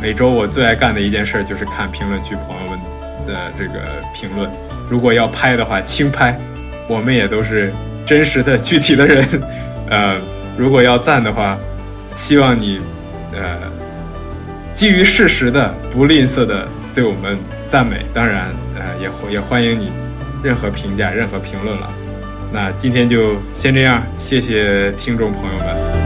[SPEAKER 2] 每周我最爱干的一件事就是看评论区朋友们的这个评论。如果要拍的话，轻拍，我们也都是真实的具体的人。呃，如果要赞的话，希望你呃基于事实的，不吝啬的。对我们赞美，当然，呃，也也欢迎你任何评价、任何评论了。那今天就先这样，谢谢听众朋友们。